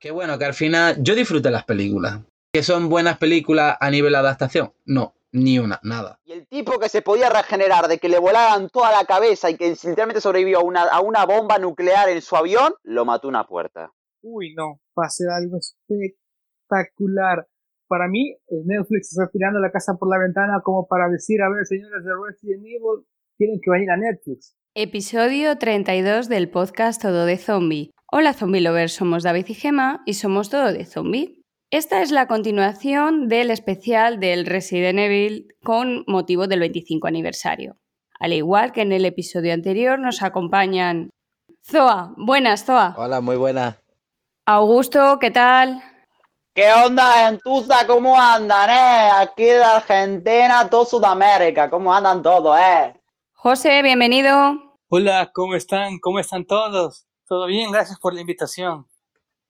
Qué bueno que al final yo disfruté las películas. ¿Que son buenas películas a nivel de adaptación? No, ni una, nada. Y el tipo que se podía regenerar de que le volaran toda la cabeza y que literalmente sobrevivió a una, a una bomba nuclear en su avión, lo mató una puerta. Uy, no, va a ser algo espectacular. Para mí, Netflix está tirando la casa por la ventana como para decir, a ver, señores de Resident Evil, tienen que venir a Netflix. Episodio 32 del podcast Todo de Zombie. Hola Zombie Lovers, somos David y Gema y somos Todo de Zombie. Esta es la continuación del especial del Resident Evil con motivo del 25 aniversario. Al igual que en el episodio anterior nos acompañan Zoa. Buenas, Zoa. Hola, muy buenas. Augusto, ¿qué tal? ¿Qué onda, gentuza? ¿Cómo andan, eh? Aquí de Argentina, todo Sudamérica. ¿Cómo andan todos, eh? José, bienvenido. Hola, ¿cómo están? ¿Cómo están todos? ¿Todo bien? Gracias por la invitación.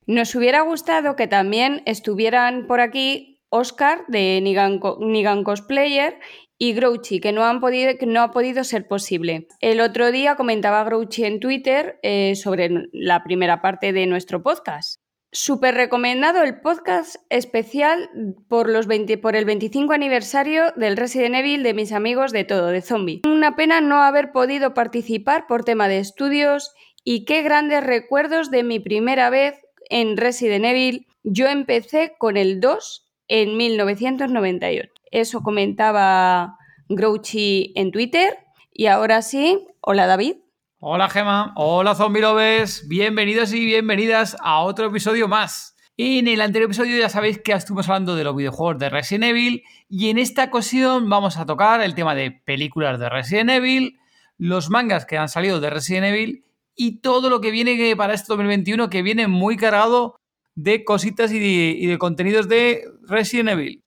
Nos hubiera gustado que también estuvieran por aquí Oscar de Nigan, Nigan Cosplayer y Grouchy, que no, han podido, que no ha podido ser posible. El otro día comentaba Grouchy en Twitter eh, sobre la primera parte de nuestro podcast. Súper recomendado el podcast especial por, los 20 por el 25 aniversario del Resident Evil de mis amigos de todo, de Zombie. Una pena no haber podido participar por tema de estudios y qué grandes recuerdos de mi primera vez en Resident Evil. Yo empecé con el 2 en 1998. Eso comentaba Grouchy en Twitter. Y ahora sí, hola David. Hola Gema, hola zombie lovers, bienvenidos y bienvenidas a otro episodio más. En el anterior episodio ya sabéis que estuvimos hablando de los videojuegos de Resident Evil y en esta ocasión vamos a tocar el tema de películas de Resident Evil, los mangas que han salido de Resident Evil y todo lo que viene para este 2021 que viene muy cargado de cositas y de, contenidos de Resident Evil.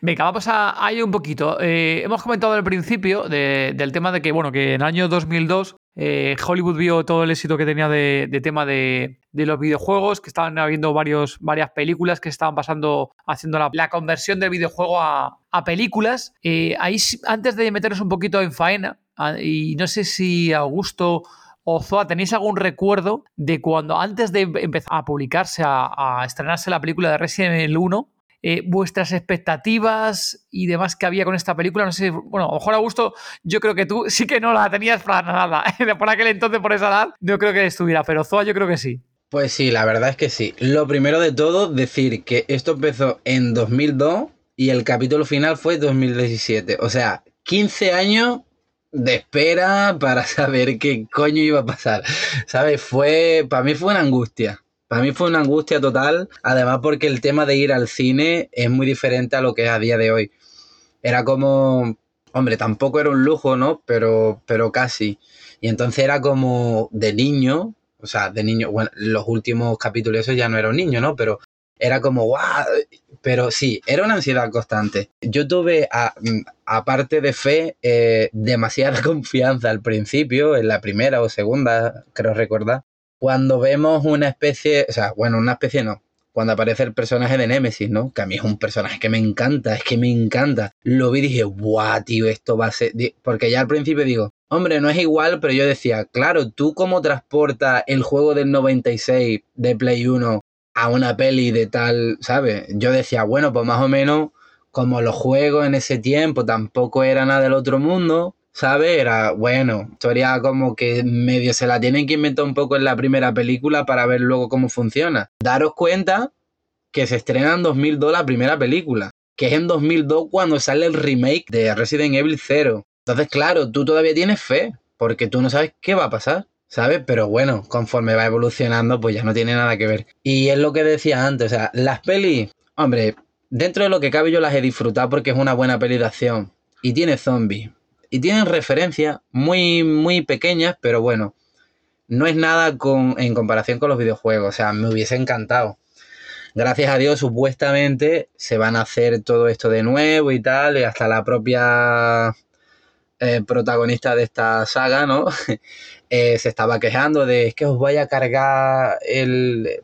Venga, vamos a, a ir un poquito. Eh, hemos comentado al principio de- del tema de que, bueno, que en el año 2002 eh, Hollywood vio todo el éxito que tenía de, tema de, los videojuegos, que estaban habiendo varios, varias películas que estaban pasando, haciendo la, conversión del videojuego a, películas. Eh, ahí, antes de meternos un poquito en faena, y no sé si Augusto o Zoa, ¿tenéis algún recuerdo de cuando antes de empezar a publicarse, a, a estrenarse la película de Resident Evil 1, eh, vuestras expectativas y demás que había con esta película. No sé, bueno, a lo mejor Augusto, yo creo que tú sí que no la tenías para nada. por aquel entonces, por esa edad, no creo que estuviera, pero Zoa yo creo que sí. Pues sí, la verdad es que sí. Lo primero de todo, decir que esto empezó en 2002 y el capítulo final fue 2017. O sea, 15 años de espera para saber qué coño iba a pasar. ¿Sabes? Fue, para mí fue una angustia. Para mí fue una angustia total, además porque el tema de ir al cine es muy diferente a lo que es a día de hoy. Era como, hombre, tampoco era un lujo, ¿no? Pero, pero casi. Y entonces era como de niño, o sea, de niño, bueno, los últimos capítulos ya no era un niño, ¿no? Pero era como, guau, pero sí, era una ansiedad constante. Yo tuve, mm, aparte de fe, eh, demasiada confianza al principio, en la primera o segunda, creo recordar, cuando vemos una especie, o sea, bueno, una especie no, cuando aparece el personaje de Nemesis, ¿no? Que a mí es un personaje que me encanta, es que me encanta. Lo vi y dije, guau, tío, esto va a ser... Porque ya al principio digo, hombre, no es igual, pero yo decía, claro, ¿tú cómo transportas el juego del 96 de Play 1 a una peli de tal, ¿sabes? Yo decía, bueno, pues más o menos como los juegos en ese tiempo tampoco era nada del otro mundo, ¿sabes? Era, bueno, historia como que medio se la tienen que inventar un poco en la primera película para ver luego cómo funciona. Daros cuenta que se estrena en 2002 la primera película, que es en 2002 cuando sale el remake de Resident Evil 0. Entonces, claro, tú todavía tienes fe, porque tú no sabes qué va a pasar. ¿Sabes? Pero bueno, conforme va evolucionando, pues ya no tiene nada que ver. Y es lo que decía antes, o sea, las pelis, hombre, dentro de lo que cabe yo las he disfrutado porque es una buena peli de acción y tiene zombies. y tienen referencias muy, muy pequeñas, pero bueno, no es nada con, en comparación con los videojuegos. O sea, me hubiese encantado. Gracias a Dios, supuestamente se van a hacer todo esto de nuevo y tal, y hasta la propia eh, protagonista de esta saga, ¿no? Eh, se estaba quejando de es que os vaya a cargar el...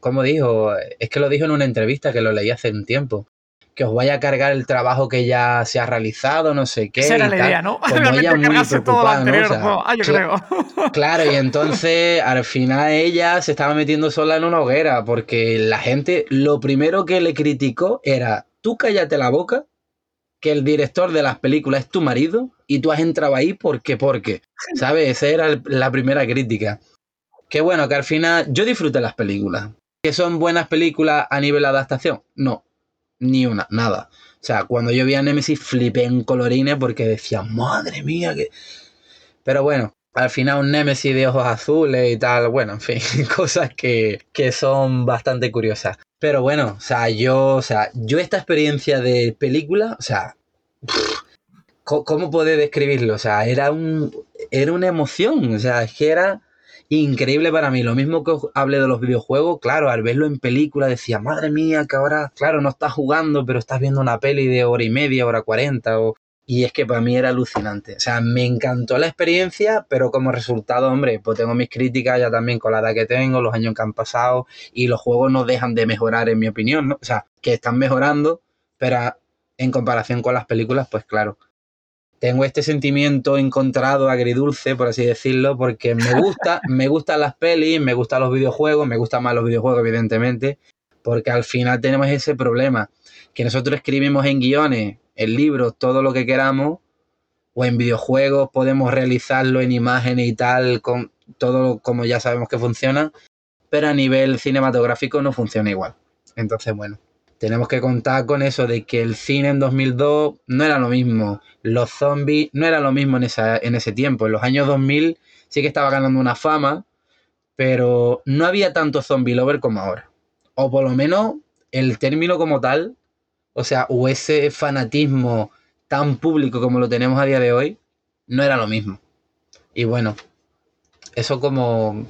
¿Cómo dijo? Es que lo dijo en una entrevista que lo leí hace un tiempo que os vaya a cargar el trabajo que ya se ha realizado, no sé qué. Esa era la idea, ¿no? Como ella muy preocupada, ¿no? O sea, ah, yo creo. Claro, y entonces al final ella se estaba metiendo sola en una hoguera porque la gente lo primero que le criticó era, tú cállate la boca, que el director de las películas es tu marido y tú has entrado ahí porque, porque, ¿sabes? Esa era la primera crítica. Qué bueno, que al final yo disfruté las películas. ¿Que son buenas películas a nivel adaptación? No, ni una, nada. O sea, cuando yo vi a Nemesis flipé en colorines porque decía, madre mía, que... Pero bueno, al final un Nemesis de ojos azules y tal, bueno, en fin, cosas que, que son bastante curiosas. Pero bueno, o sea, yo, o sea, yo esta experiencia de película, o sea, ¿cómo puedo describirlo? O sea, era un, era una emoción, o sea, es que era increíble para mí. Lo mismo que hablé de los videojuegos, claro, al verlo en película decía, madre mía, que ahora, claro, no estás jugando, pero estás viendo una peli de hora y media, hora cuarenta, o... y es que para mí era alucinante. O sea, me encantó la experiencia, pero como resultado, hombre, pues tengo mis críticas ya también con la edad que tengo, los años que han pasado, y los juegos no dejan de mejorar, en mi opinión, ¿no? O sea, que están mejorando, pero en comparación con las películas, pues claro tengo este sentimiento encontrado, agridulce, por así decirlo, porque me gusta, me gustan las pelis, me gustan los videojuegos, me gustan más los videojuegos, evidentemente, porque al final tenemos ese problema, que nosotros escribimos en guiones, en libros, todo lo que queramos, o en videojuegos podemos realizarlo en imágenes y tal, con todo como ya sabemos que funciona, pero a nivel cinematográfico no funciona igual. Entonces, bueno, tenemos que contar con eso de que el cine en 2002 no era lo mismo, los zombies no era lo mismo en, esa, en ese tiempo, en los años 2000 sí que estaba ganando una fama, pero no había tanto zombie lover como ahora, o por lo menos el término como tal, o sea, o ese fanatismo tan público como lo tenemos a día de hoy, no era lo mismo. Y bueno, eso como, o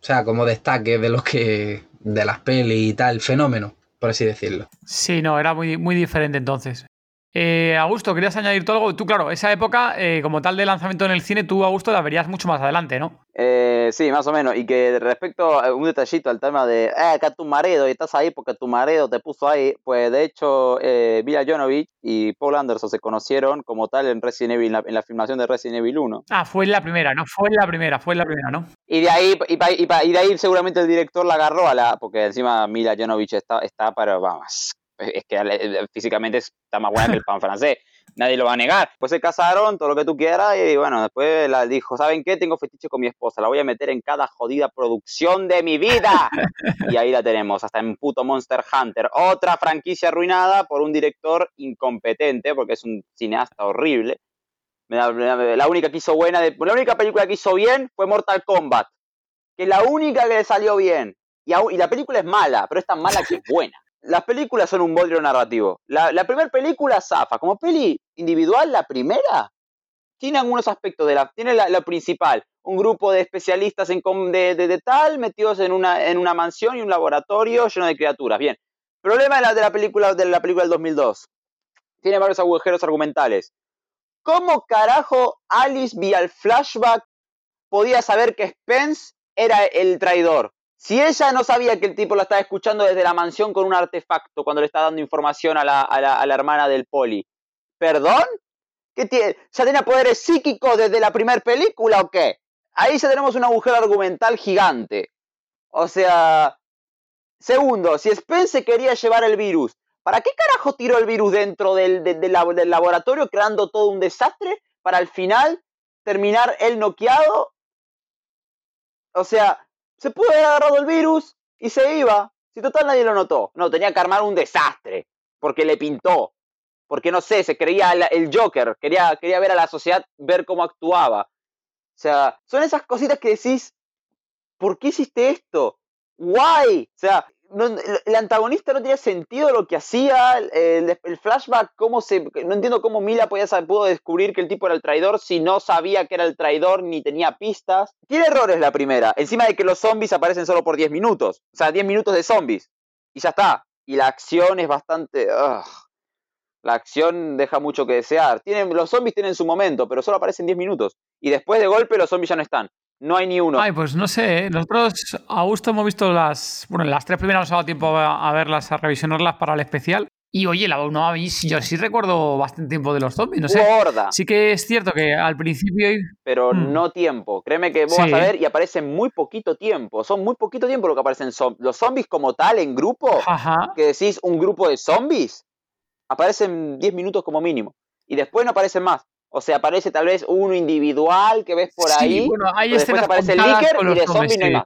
sea, como destaque de los que, de las pelis y tal, fenómeno por así decirlo. Sí, no, era muy, muy diferente entonces. Eh, Augusto, ¿querías añadir todo algo? Tú, claro, esa época, eh, como tal de lanzamiento en el cine, tú, Augusto, la verías mucho más adelante, ¿no? Eh, sí, más o menos. Y que respecto a un detallito al tema de, eh, acá tu marido y estás ahí porque tu marido te puso ahí, pues de hecho, eh, Mila Jonovich y Paul Anderson se conocieron como tal en Resident Evil, en la, filmación de Resident Evil 1. Ah, fue en la primera, ¿no? Fue en la primera, fue en la primera, ¿no? Y de ahí, y, y de ahí seguramente el director la agarró a la, porque encima Mila Jonovich está, está para, vamos, es que físicamente está más buena que el pan francés nadie lo va a negar. Pues se casaron, todo lo que tú quieras, y bueno, después la dijo, ¿saben qué? Tengo fetiche con mi esposa, la voy a meter en cada jodida producción de mi vida. y ahí la tenemos, hasta en puto Monster Hunter. Otra franquicia arruinada por un director incompetente, porque es un cineasta horrible. La única que hizo buena, la única película que hizo bien fue Mortal Kombat, que es la única que le salió bien. Y, y la película es mala, pero es tan mala que es buena las películas son un bodrio narrativo. La, primera película zafa. Como peli individual, la primera tiene algunos aspectos de la. Tiene la, principal. Un grupo de especialistas en, de, de, tal metidos en una, en una mansión y un laboratorio lleno de criaturas. Bien. Problema de la, de la película de la película del 2002. Tiene varios agujeros argumentales. ¿Cómo carajo Alice vía el flashback podía saber que Spence era el traidor? Si ella no sabía que el tipo la estaba escuchando desde la mansión con un artefacto cuando le está dando información a la, hermana del poli, ¿perdón? ¿Qué tiene? ¿Ya tenía poderes psíquicos desde la primera película o qué? Ahí ya tenemos un agujero argumental gigante. O sea, segundo, si Spence quería llevar el virus, ¿para qué carajo tiró el virus dentro del, del laboratorio creando todo un desastre para al final terminar él noqueado? O sea, se pudo haber agarrado el virus y se iba. Si total nadie lo notó. No, tenía que armar un desastre. Porque le pintó. Porque no sé, se creía el, Joker. Quería, quería ver a la sociedad, ver cómo actuaba. O sea, son esas cositas que decís, ¿por qué hiciste esto? Why? O sea, el antagonista no tenía sentido lo que hacía, el, flashback, cómo no entiendo cómo Mila podía, pudo descubrir que el tipo era el traidor si no sabía que era el traidor ni tenía pistas. Tiene errores la primera, encima de que los zombies aparecen solo por 10 minutos, o sea, 10 minutos de zombies, y ya está. Y la acción es bastante... La acción deja mucho que desear. Tienen, los zombies tienen su momento, pero solo aparecen 10 minutos. Y después de golpe los zombies ya no están. No hay ni uno. Ay, pues no sé, ¿eh? nosotros a gusto hemos visto las. Bueno, las tres primeras nos ha dado tiempo a, a verlas, a revisionarlas para el especial. Y oye, la uno a mí sí- yo sí recuerdo bastante tiempo de los zombies, no sé. Horda. Sí que es cierto que al principio. pero Hmm. no tiempo. Créeme que vos Sí. vas a ver y aparecen muy poquito tiempo. Son muy poquito tiempo lo que aparecen los zombies como tal en grupo. Ajá. Que decís un grupo de zombies. Aparecen 10 minutos como mínimo. Y después no aparecen más. O sea, aparece tal vez uno individual que ves por Sí, ahí. bueno, hay pero después aparece el Licker y de zombies no hay sí. más.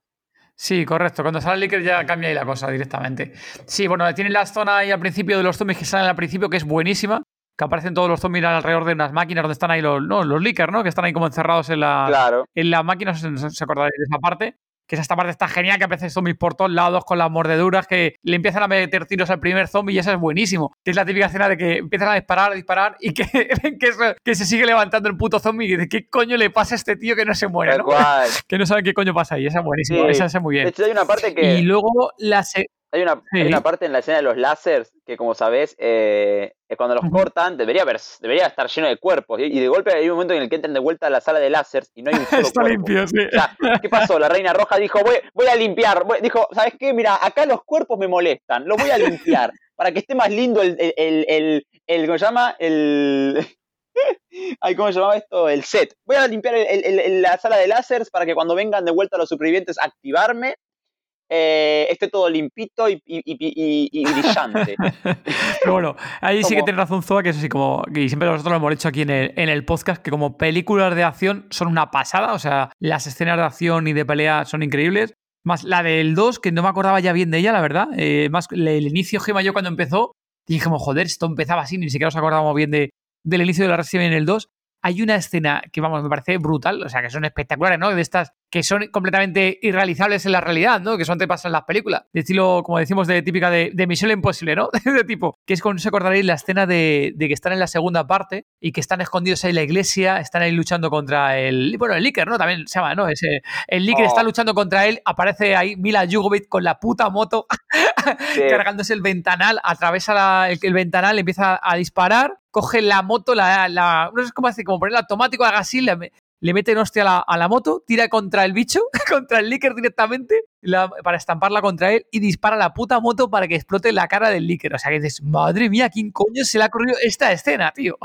Sí, correcto. Cuando sale el Licker ya cambia ahí la cosa directamente. Sí, bueno, tienen la zona ahí al principio de los zombies que salen al principio, que es buenísima. Que aparecen todos los zombies alrededor de unas máquinas donde están ahí los, no, los Licker, ¿no? Que están ahí como encerrados en la, Claro. en la máquina, no sé si os acordáis de esa parte. Que esa parte está genial, que aparecen zombies por todos lados con las mordeduras, que le empiezan a meter tiros al primer zombie y eso es buenísimo. Que es la típica escena de que empiezan a disparar, a disparar y que, que, se, que se sigue levantando el puto zombie y dice, ¿qué coño le pasa a este tío que no se muere? ¿no? Que no saben qué coño pasa ahí. Esa es buenísima, Sí. esa es muy De bien. hecho, hay una parte que. Y luego la... se- Hay una, hay una parte en la escena de los láseres que, como sabés, eh, cuando los cortan, debería, haber, debería estar lleno de cuerpos. Y, y de golpe hay un momento en el que entran de vuelta a la sala de láseres y no hay un solo Está cuerpo. limpio, sí. O sea, ¿qué pasó? La Reina Roja dijo, voy, voy a limpiar. Voy- dijo, ¿sabes qué? Mira, acá los cuerpos me molestan. Los voy a limpiar para que esté más lindo el... el, el, el, el- ¿Cómo se llama? El... Ay, ¿cómo se llamaba esto? El set. Voy a limpiar el- el- el- la sala de láseres para que cuando vengan de vuelta los supervivientes a activarme, eh, esté todo limpito y, y- y- y- y brillante. Pero bueno, ahí sí que Como- tiene razón Zoa, que eso sí, como y siempre nosotros lo hemos dicho aquí en el, en el podcast, que como películas de acción son una pasada, o sea, las escenas de acción y de pelea son increíbles. Más la del 2, que no me acordaba ya bien de ella, la verdad. eh, más el, el inicio, Gema, yo cuando empezó, dijimos, joder, esto empezaba así, ni siquiera nos acordábamos bien de, del inicio de la Resident Evil 2. Hay una escena que, vamos, me parece brutal, o sea, que son espectaculares, ¿no? De estas que son completamente irrealizables en la realidad, ¿no? Que son te pasan en las películas. De estilo, como decimos, de típica de, de Misión Imposible, ¿no? de tipo, que es con, se acordaréis la escena de, de que están en la segunda parte y que están escondidos ahí en la iglesia, están ahí luchando contra el, bueno, el Licker, ¿no? También se llama, ¿no? Ese, el Licker Oh. está luchando contra él, aparece ahí Mila Jovovich con la puta moto Sí. cargándose el ventanal, atraviesa la- el, el ventanal, empieza a disparar, coge la moto, la, la- no sé cómo hace, como ponerle automático, haga así, le, le mete en hostia a la, a la moto, tira contra el bicho, contra el Licker directamente, la- para estamparla contra él y dispara la puta moto para que explote la cara del Licker. O sea que dices, madre mía, ¿quién coño se le ha ocurrido esta escena, tío?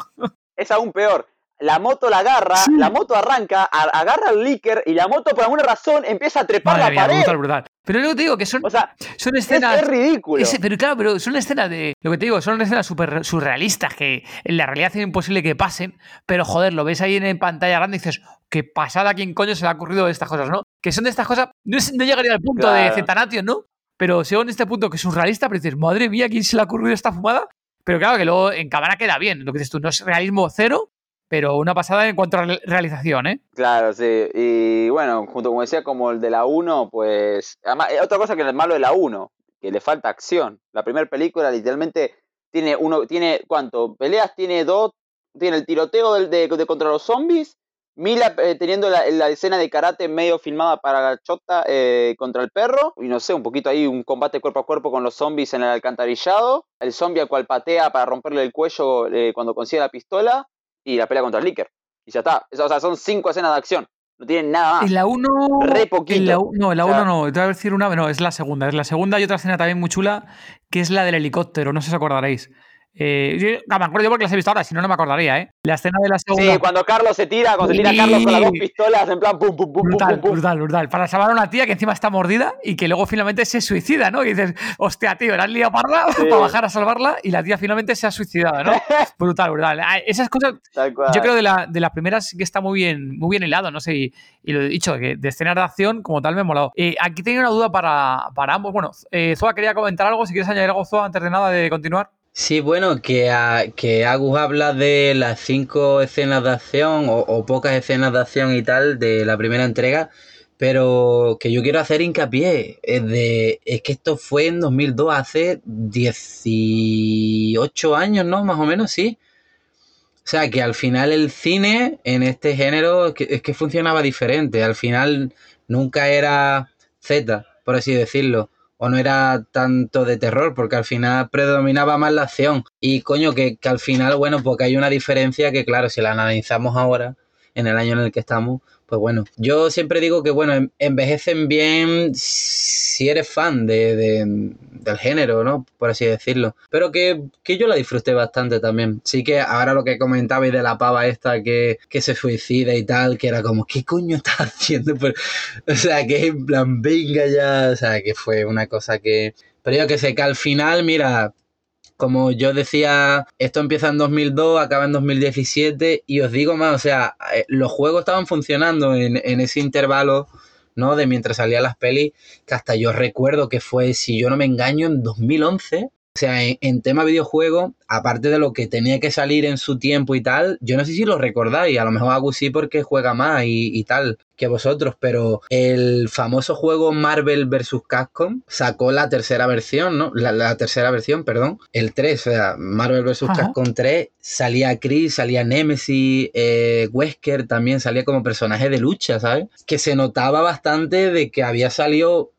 es aún peor. La moto la agarra, Sí. la moto arranca, agarra el Licker y la moto por alguna razón empieza a trepar Madre la mía, pared. brutal, brutal. Pero luego te digo que son, O sea, son es, escenas... es ridículo. Ese- pero claro, pero son escenas de. Lo que te digo, son escenas súper surrealistas que en la realidad es imposible que pasen. Pero joder, lo ves ahí en pantalla grande y dices, qué pasada, ¿a quién coño se le ha ocurrido estas cosas, no? Que son de estas cosas. No, es- no llegaría al punto de Claro. Cetanation, ¿no? Pero según este punto que es surrealista, pero dices, madre mía, ¿a quién se le ha ocurrido esta fumada? Pero claro, que luego en cámara queda bien. Lo que dices tú, no es realismo cero, pero una pasada en cuanto a re- realización, ¿eh? Claro, sí. Y bueno, junto como decía, como el de la 1, pues. Además, eh, otra cosa que es malo de la 1, que le falta acción. La primera película literalmente tiene uno, tiene ¿cuánto? Peleas tiene dos, tiene el tiroteo del- de, de contra los zombies. Mila eh, teniendo la, la escena de karate medio filmada para Chota eh, contra el perro. Y no sé, un poquito ahí un combate cuerpo a cuerpo con los zombies en el alcantarillado. El zombie al cual patea para romperle el cuello eh, cuando consigue la pistola. Y la pelea contra el Licker. Y ya está. O sea, son cinco escenas de acción. No tienen nada más. En la 1. Re poquito. en la no, en la O sea- 1 no. Te voy a decir una. No, es la segunda. Es la segunda y otra escena también muy chula, que es la del helicóptero. No sé si os acordaréis. Eh, yo- no, me acuerdo yo porque las he visto ahora, si no, no me acordaría, ¿eh? La escena de la segunda. Sí, cuando Carlos se tira, cuando se tira Sí. Carlos con las dos pistolas, en plan pum, pum, pum, Brutal, pum, pum. brutal, brutal. Para salvar a una tía que encima está mordida y que luego finalmente se suicida, ¿no? Y dices, hostia, tío, la has liado parda Sí. para bajar a salvarla y la tía finalmente se ha suicidado, ¿no? brutal, brutal. Ah, Esas cosas, yo creo de, la, de las primeras sí que está muy bien, muy bien hilado, no sé, y, y lo he dicho, que de escenas de acción como tal me ha molado. Eh, aquí tenía una duda para, para ambos. Bueno, eh, Zoa quería comentar algo, si quieres añadir algo, Zoa, antes de nada de continuar. Sí, bueno, que, a- que Agus habla de las cinco escenas de acción o, pocas escenas de acción y tal de la primera entrega, pero que yo quiero hacer hincapié es, de, es que esto fue en 2002, hace 18 años, ¿no? Más o menos, sí. O sea, que al final el cine en este género es que funcionaba diferente. Al final nunca era Z, por así decirlo. O no era tanto de terror, porque al final predominaba más la acción. Y coño, que, que al final, bueno, porque hay una diferencia que, claro, si la analizamos ahora, en el año en el que estamos, pues bueno, yo siempre digo que, bueno, en- envejecen bien si eres fan de, de- del género, ¿no? Por así decirlo. Pero que, que yo la disfruté bastante también. Sí que ahora lo que comentabais de la pava esta que, que se suicida y tal, que era como, ¿qué coño estás haciendo? Pero, o sea, que en plan, venga ya, o sea, que fue una cosa que... Pero yo que sé, que al final, mira, como yo decía, esto empieza en 2002, acaba en 2017 y os digo más, o sea, eh, los juegos estaban funcionando en, ese intervalo, ¿no? De mientras salían las pelis, que hasta yo recuerdo que fue, si yo no me engaño, en 2011. O sea, en, en tema videojuego, aparte de lo que tenía que salir en su tiempo y tal, yo no sé si lo recordáis, a lo mejor Agus sí porque juega más y, y tal que vosotros, pero el famoso juego Marvel vs. Capcom sacó la tercera versión, ¿no? La, la tercera versión, perdón, el 3, o sea, Marvel vs. Capcom 3, salía Chris, salía Nemesis, eh, Wesker también salía como personaje de lucha, ¿sabes? Que se notaba bastante de que había salido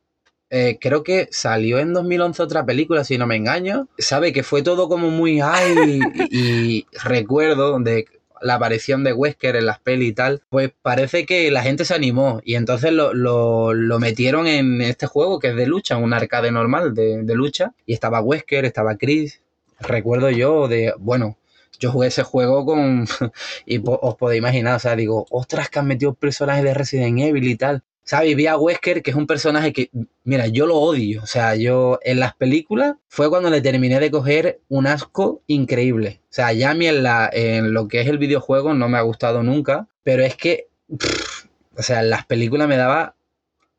eh, creo que salió en 2011 otra película, si no me engaño. Sabe que fue todo como muy ay y, recuerdo de la aparición de Wesker en las pelis y tal, pues parece que la gente se animó y entonces lo, lo- metieron en este juego que es de lucha, un arcade normal de, de lucha y estaba Wesker, estaba Chris. Recuerdo yo de, bueno, yo jugué ese juego con y os podéis imaginar, o sea, digo, ostras, que han metido personajes de Resident Evil y tal. ¿Sabes? Vi a Wesker, que es un personaje que, mira, yo lo odio. O sea, yo en las películas fue cuando le terminé de coger un asco increíble. O sea, ya a mí en, la, en lo que es el videojuego no me ha gustado nunca. Pero es que, o sea, en las películas me daba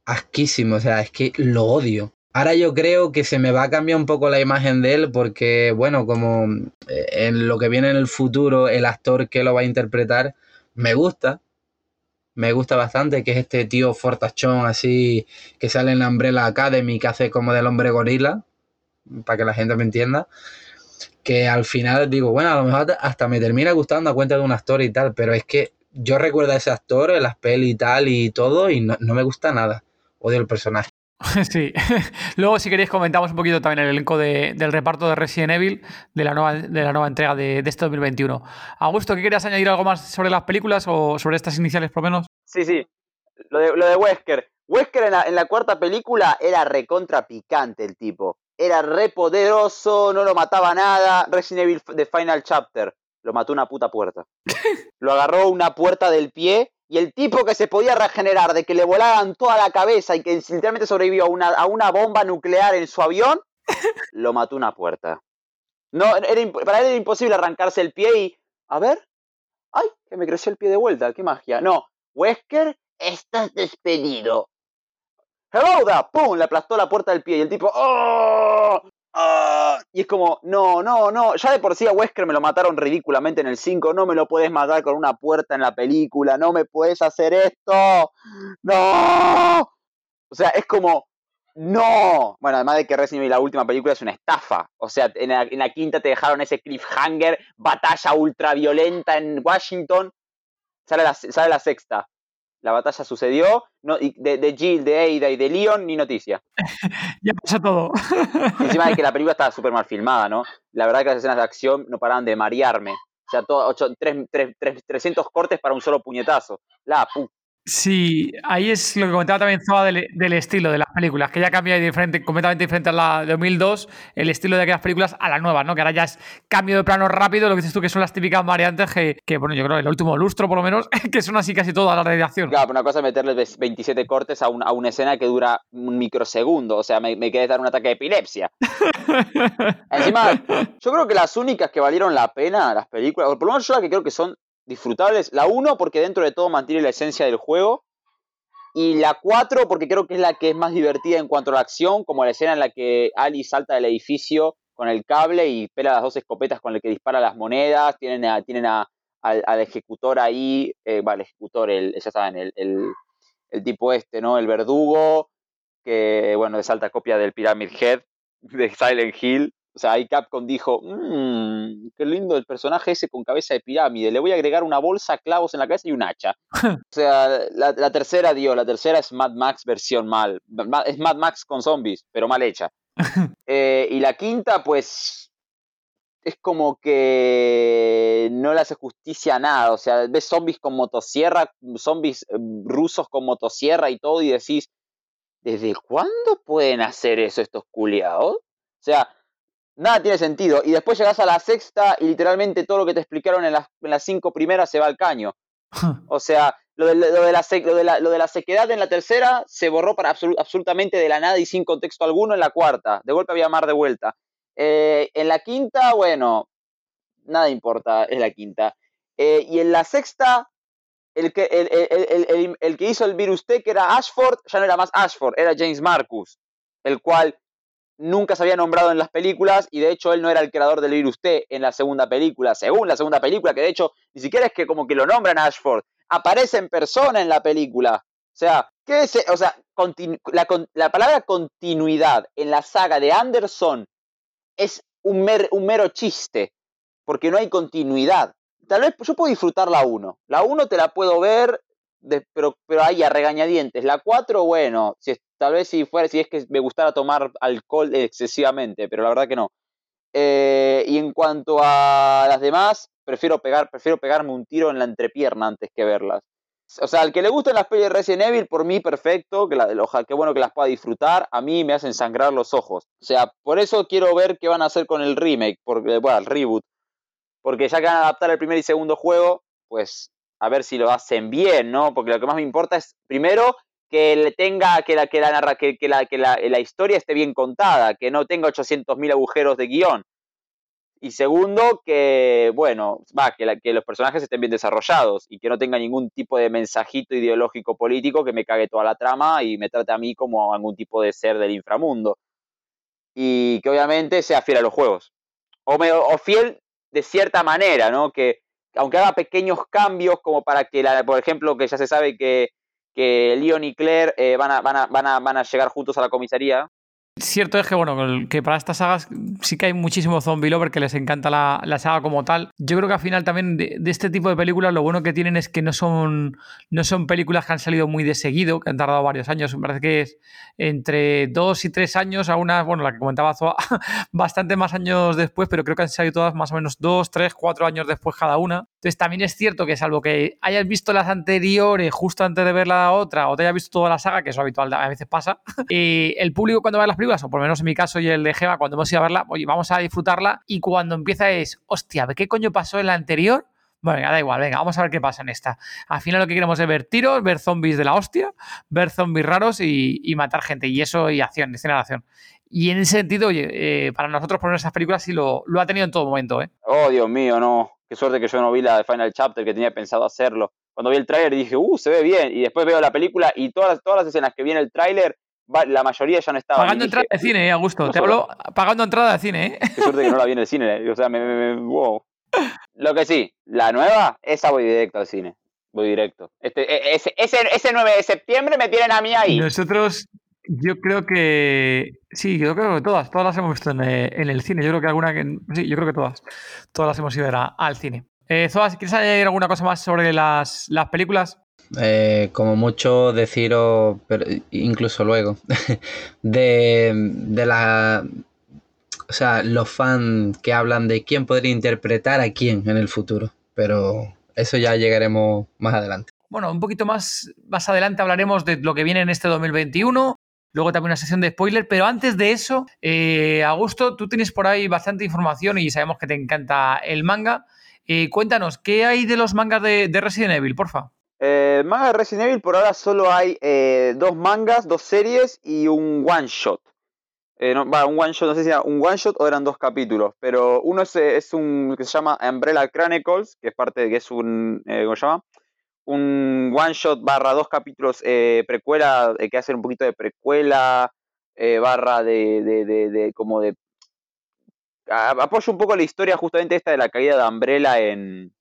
asquísimo. O sea, es que lo odio. Ahora yo creo que se me va a cambiar un poco la imagen de él porque, bueno, como eh, en lo que viene en el futuro, el actor que lo va a interpretar me gusta. Me gusta bastante, que es este tío fortachón así que sale en la Umbrella Academy, que hace como del hombre gorila, para que la gente me entienda. Que al final digo, bueno, a lo mejor hasta me termina gustando a cuenta de un actor y tal, pero es que yo recuerdo a ese actor en las y tal y todo, y no, no me gusta nada. Odio el personaje. Sí. Luego, si queréis, comentamos un poquito también el elenco de- del reparto de Resident Evil de la nueva, de la nueva entrega de, de este 2021. Augusto, ¿qué querías añadir algo más sobre las películas o sobre estas iniciales, por lo menos? Sí, sí. Lo de, lo de Wesker. Wesker en la, en la cuarta película era recontra picante el tipo. Era re poderoso, no lo mataba nada. Resident Evil The Final Chapter. Lo mató una puta puerta. Lo agarró una puerta del pie y el tipo que se podía regenerar de que le volaran toda la cabeza y que literalmente sobrevivió a una, a una bomba nuclear en su avión, lo mató una puerta. No, era, para él era imposible arrancarse el pie y... A ver. ¡Ay! Que me creció el pie de vuelta. ¡Qué magia! No. Wesker, estás despedido. ¡Hello there! ¡Pum! Le aplastó la puerta del pie y el tipo... ¡Oh! ¡Oh! Y es como, no, no, no. Ya de por sí a Wesker me lo mataron ridículamente en el 5. No me lo puedes matar con una puerta en la película. No me puedes hacer esto. ¡No! O sea, es como, no. Bueno, además de que Resident Evil, la última película, es una estafa. O sea, en la, en la quinta te dejaron ese cliffhanger, batalla ultraviolenta en Washington. Sale la, sale la sexta. La batalla sucedió. No, y de, de Jill, de Ada y de Leon, ni noticia. Ya pasa todo. Encima de que la película estaba súper mal filmada, ¿no? La verdad que las escenas de acción no paraban de marearme. O sea, todo, ocho- tres- tres- tres- 300 cortes para un solo puñetazo. La pu- Sí, ahí es lo que comentaba también Zoa del, del estilo de las películas, que ya cambia diferente, completamente diferente a la de 2002, el estilo de aquellas películas a las nuevas, ¿no? Que ahora ya es cambio de plano rápido, lo que dices tú que son las típicas variantes que, que, bueno, yo creo el último lustro por lo menos, que son así casi todas las de acción. Claro, pero una cosa es meterle ves- 27 cortes a, un- a una escena que dura un microsegundo. O sea, me, me quedé dar un ataque de epilepsia. Encima, yo creo que las únicas que valieron la pena, las películas, o por lo menos yo las que creo que son disfrutables, la 1 porque dentro de todo mantiene la esencia del juego, y la 4 porque creo que es la que es más divertida en cuanto a la acción, como la escena en la que Ali salta del edificio con el cable y pela las dos escopetas con el que dispara las monedas, tienen, a- tienen a- al, ejecutor ahí, eh, el ejecutor, el, ya saben, el, el, el tipo este, ¿no? El verdugo, que, bueno, es alta copia del Pyramid Head de Silent Hill. O sea, ahí Capcom dijo, mmm, qué lindo el personaje ese con cabeza de pirámide, le voy a agregar una bolsa, clavos en la cabeza y un hacha. o sea, la, la tercera, dio, la tercera es Mad Max versión mal. Ma- Es Mad Max con zombies, pero mal hecha. Eh, y la quinta, pues, es como que no le hace justicia a nada. O sea, ves zombies con motosierra, zombies eh, rusos con motosierra y todo, y decís, ¿desde cuándo pueden hacer eso estos culiados? O sea, nada tiene sentido. Y después llegás a la sexta y literalmente todo lo que te explicaron en las, en las cinco primeras se va al caño. O sea, lo de, lo de la, lo de la- lo de la sequedad en la tercera se borró para absolu- absolutamente de la nada y sin contexto alguno en la cuarta. De golpe había mar de vuelta. Eh, en la quinta, bueno, nada importa, es la quinta. Eh, y en la sexta, el que, el, el- el- el- el que hizo el virus T, que era Ashford, ya no era más Ashford, era James Marcus, el cual nunca se había nombrado en las películas y de hecho él no era el creador del virus T en la segunda película, según la segunda película, que de hecho ni siquiera es que como que lo nombran Ashford, aparece en persona en la película. O sea, ¿qué es? O sea, la, palabra continuidad en la saga de Anderson es un, un mero chiste, porque no hay continuidad. Tal vez yo puedo disfrutar la 1. La 1 te la puedo ver, pero, pero ahí a regañadientes. La 4, bueno, si tal vez si fuera, si es que me gustara tomar alcohol excesivamente, pero la verdad que no. Eh, y en cuanto a las demás, prefiero, pegar, prefiero pegarme un tiro en la entrepierna antes que verlas. O sea, al que le gusten las pelis de Resident Evil, por mí perfecto, que la, qué bueno que las pueda disfrutar, a mí me hacen sangrar los ojos. O sea, por eso quiero ver qué van a hacer con el remake, porque, bueno, el reboot. Porque ya que van a adaptar el primer y segundo juego, pues a ver si lo hacen bien, ¿no? Porque lo que más me importa es, primero, que le tenga, que la, que la, narra, que, que la, que la, la historia esté bien contada, que no tenga 800.000 agujeros de guion. Y segundo, que, bueno, va, que, que los personajes estén bien desarrollados y que no tenga ningún tipo de mensajito ideológico político que me cague toda la trama y me trate a mí como algún tipo de ser del inframundo. Y que obviamente sea fiel a los juegos. O, me- o fiel de cierta manera, ¿no? Que aunque haga pequeños cambios, como para que, la, por ejemplo, que ya se sabe que, que Leon y Claire eh, van, a, van, a, llegar juntos a la comisaría. Cierto es que, bueno, que- para estas sagas sí que hay muchísimo zombie lover que les encanta la, saga como tal. Yo creo que al final también de, este tipo de películas lo bueno que tienen es que no son, no son películas que han salido muy de seguido, que han tardado varios años. Me parece que es entre dos y tres años, a una, bueno, la que comentaba Zoa, bastante más años después, pero creo que han salido todas más o menos dos, tres, cuatro años después cada una. Entonces también es cierto que salvo que hayas visto las anteriores justo antes de ver la otra o te hayas visto toda la saga, que eso habitual a veces pasa, y el público cuando ve las películas, o por lo menos en mi caso y el de Gema, cuando hemos ido a verla, oye, vamos a disfrutarla y cuando empieza es, hostia, ¿qué coño pasó en la anterior? Bueno, venga, da igual, venga, vamos a ver qué pasa en esta. Al final lo que queremos es ver tiros, ver zombies de la hostia, ver zombies raros y, y matar gente. Y eso, y acción, escena de acción. Y en ese sentido, oye, eh, para nosotros poner esas películas sí lo, lo ha tenido en todo momento, ¿eh? Oh, Dios mío, no. Qué suerte que yo no vi la de Final Chapter que tenía pensado hacerlo. Cuando vi el tráiler dije, uh, se ve bien. Y después veo la película y todas, las- todas las escenas que vi en el tráiler, la mayoría ya no estaban. Pagando entrada de cine, ¿eh, Augusto? no Te hablo pagando entrada de cine, ¿eh? Qué suerte que no la vi en el cine. O sea, me, me- me- wow. Lo que sí, la nueva, esa voy directo al cine. Voy directo. Este, e- ese, ese, ese 9 de septiembre me tienen a mí ahí. Nosotros, yo creo que. Sí, yo creo que todas, todas las hemos visto en, eh, en el cine. Yo creo que alguna que. Sí, yo creo que todas. Todas las hemos ido a al cine. Eh, Zoa, si quieres añadir alguna cosa más sobre las, las películas. Eh, como mucho deciros, pero incluso luego, de, de la... O sea, los fans que hablan de quién podría interpretar a quién en el futuro. Pero eso ya llegaremos más adelante. Bueno, un poquito más, más adelante hablaremos de lo que viene en este 2021. Luego también una sesión de spoiler, pero antes de eso, eh, Augusto, tú tienes por ahí bastante información y sabemos que te encanta el manga. Eh, cuéntanos, ¿qué hay de los mangas de, de Resident Evil, porfa? Eh, manga de Resident Evil por ahora solo hay eh, dos mangas, dos series y un one shot. Eh, no, un one shot, no sé si era un one shot o eran dos capítulos, pero uno es, es un que se llama Umbrella Chronicles, que es parte de que es un, ¿cómo se llama? Un one shot barra dos capítulos eh, precuela, eh, que hacen un poquito de precuela, eh, barra de, de, de, como de... a- apoya un poco la historia justamente esta de la caída de Umbrella en,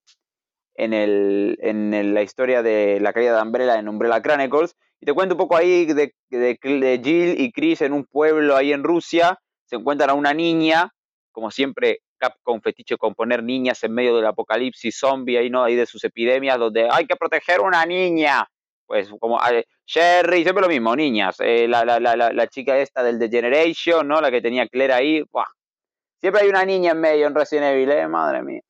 en, el, en la historia de la caída de Umbrella en Umbrella Chronicles. Y te cuento un poco ahí de, de, de Jill y Chris en un pueblo ahí en Rusia. Se encuentran a una niña, como siempre Capcom fetiche con poner niñas en medio del apocalipsis zombie, ahí, ¿no? ahí de sus epidemias, donde hay que proteger una niña. Pues como eh, Sherry, siempre lo mismo, niñas. Eh, la, la, la, la, la chica esta del The Generation, ¿no? La que tenía Claire ahí. ¡buah! Siempre hay una niña en medio en Resident Evil, ¿eh? Madre mía.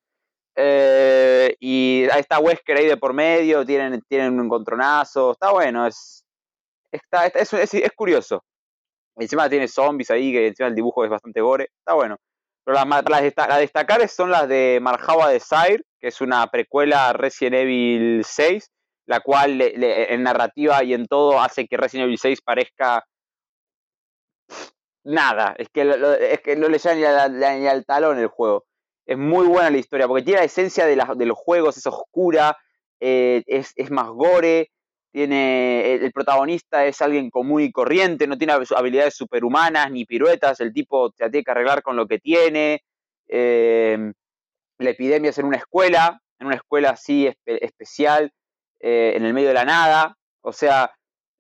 Eh, y ahí está Wesker ahí de por medio, tienen, tienen un encontronazo. Está bueno, es, está, es, es, es curioso. Encima tiene zombies ahí, que encima el dibujo es bastante gore. Está bueno. Pero las, las, las son las de Marjava Desire, que es una precuela a Resident Evil 6, la cual le- en narrativa y en todo hace que Resident Evil 6 parezca nada. Es que, lo- es que no le llega ni, ni al talón el juego. Es muy buena la historia, porque tiene la esencia de, la- de los juegos, es oscura, eh, es, es más gore, tiene el, protagonista es alguien común y corriente, no tiene habilidades superhumanas ni piruetas, el tipo se tiene que arreglar con lo que tiene. eh, la epidemia es en una escuela, en una escuela así espe- especial, eh, en el medio de la nada. O sea,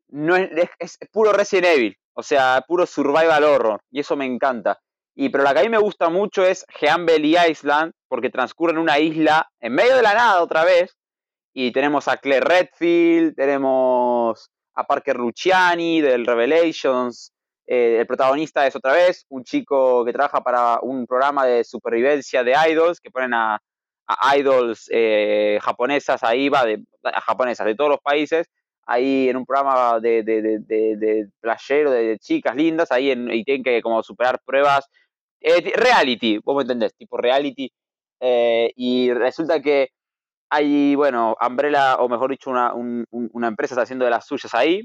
no es, es- puro Resident Evil, o sea, puro survival horror, y eso me encanta. Y pero la que a mí me gusta mucho es Heambeli Island, porque transcurre en una isla en medio de la nada otra vez, y tenemos a Claire Redfield, tenemos a Parker Luciani del Revelations. eh, el protagonista es otra vez un chico que trabaja para un programa de supervivencia de idols, que ponen a, a idols eh, japonesas ahí, va, de, a japonesas de todos los países, ahí en un programa de, de, de, de, playero, de chicas lindas, ahí en- y tienen que como superar pruebas. eh, reality, vos me entendés, tipo reality. eh, y resulta que hay, bueno, Umbrella, o mejor dicho, una, un- un- una empresa está haciendo de las suyas ahí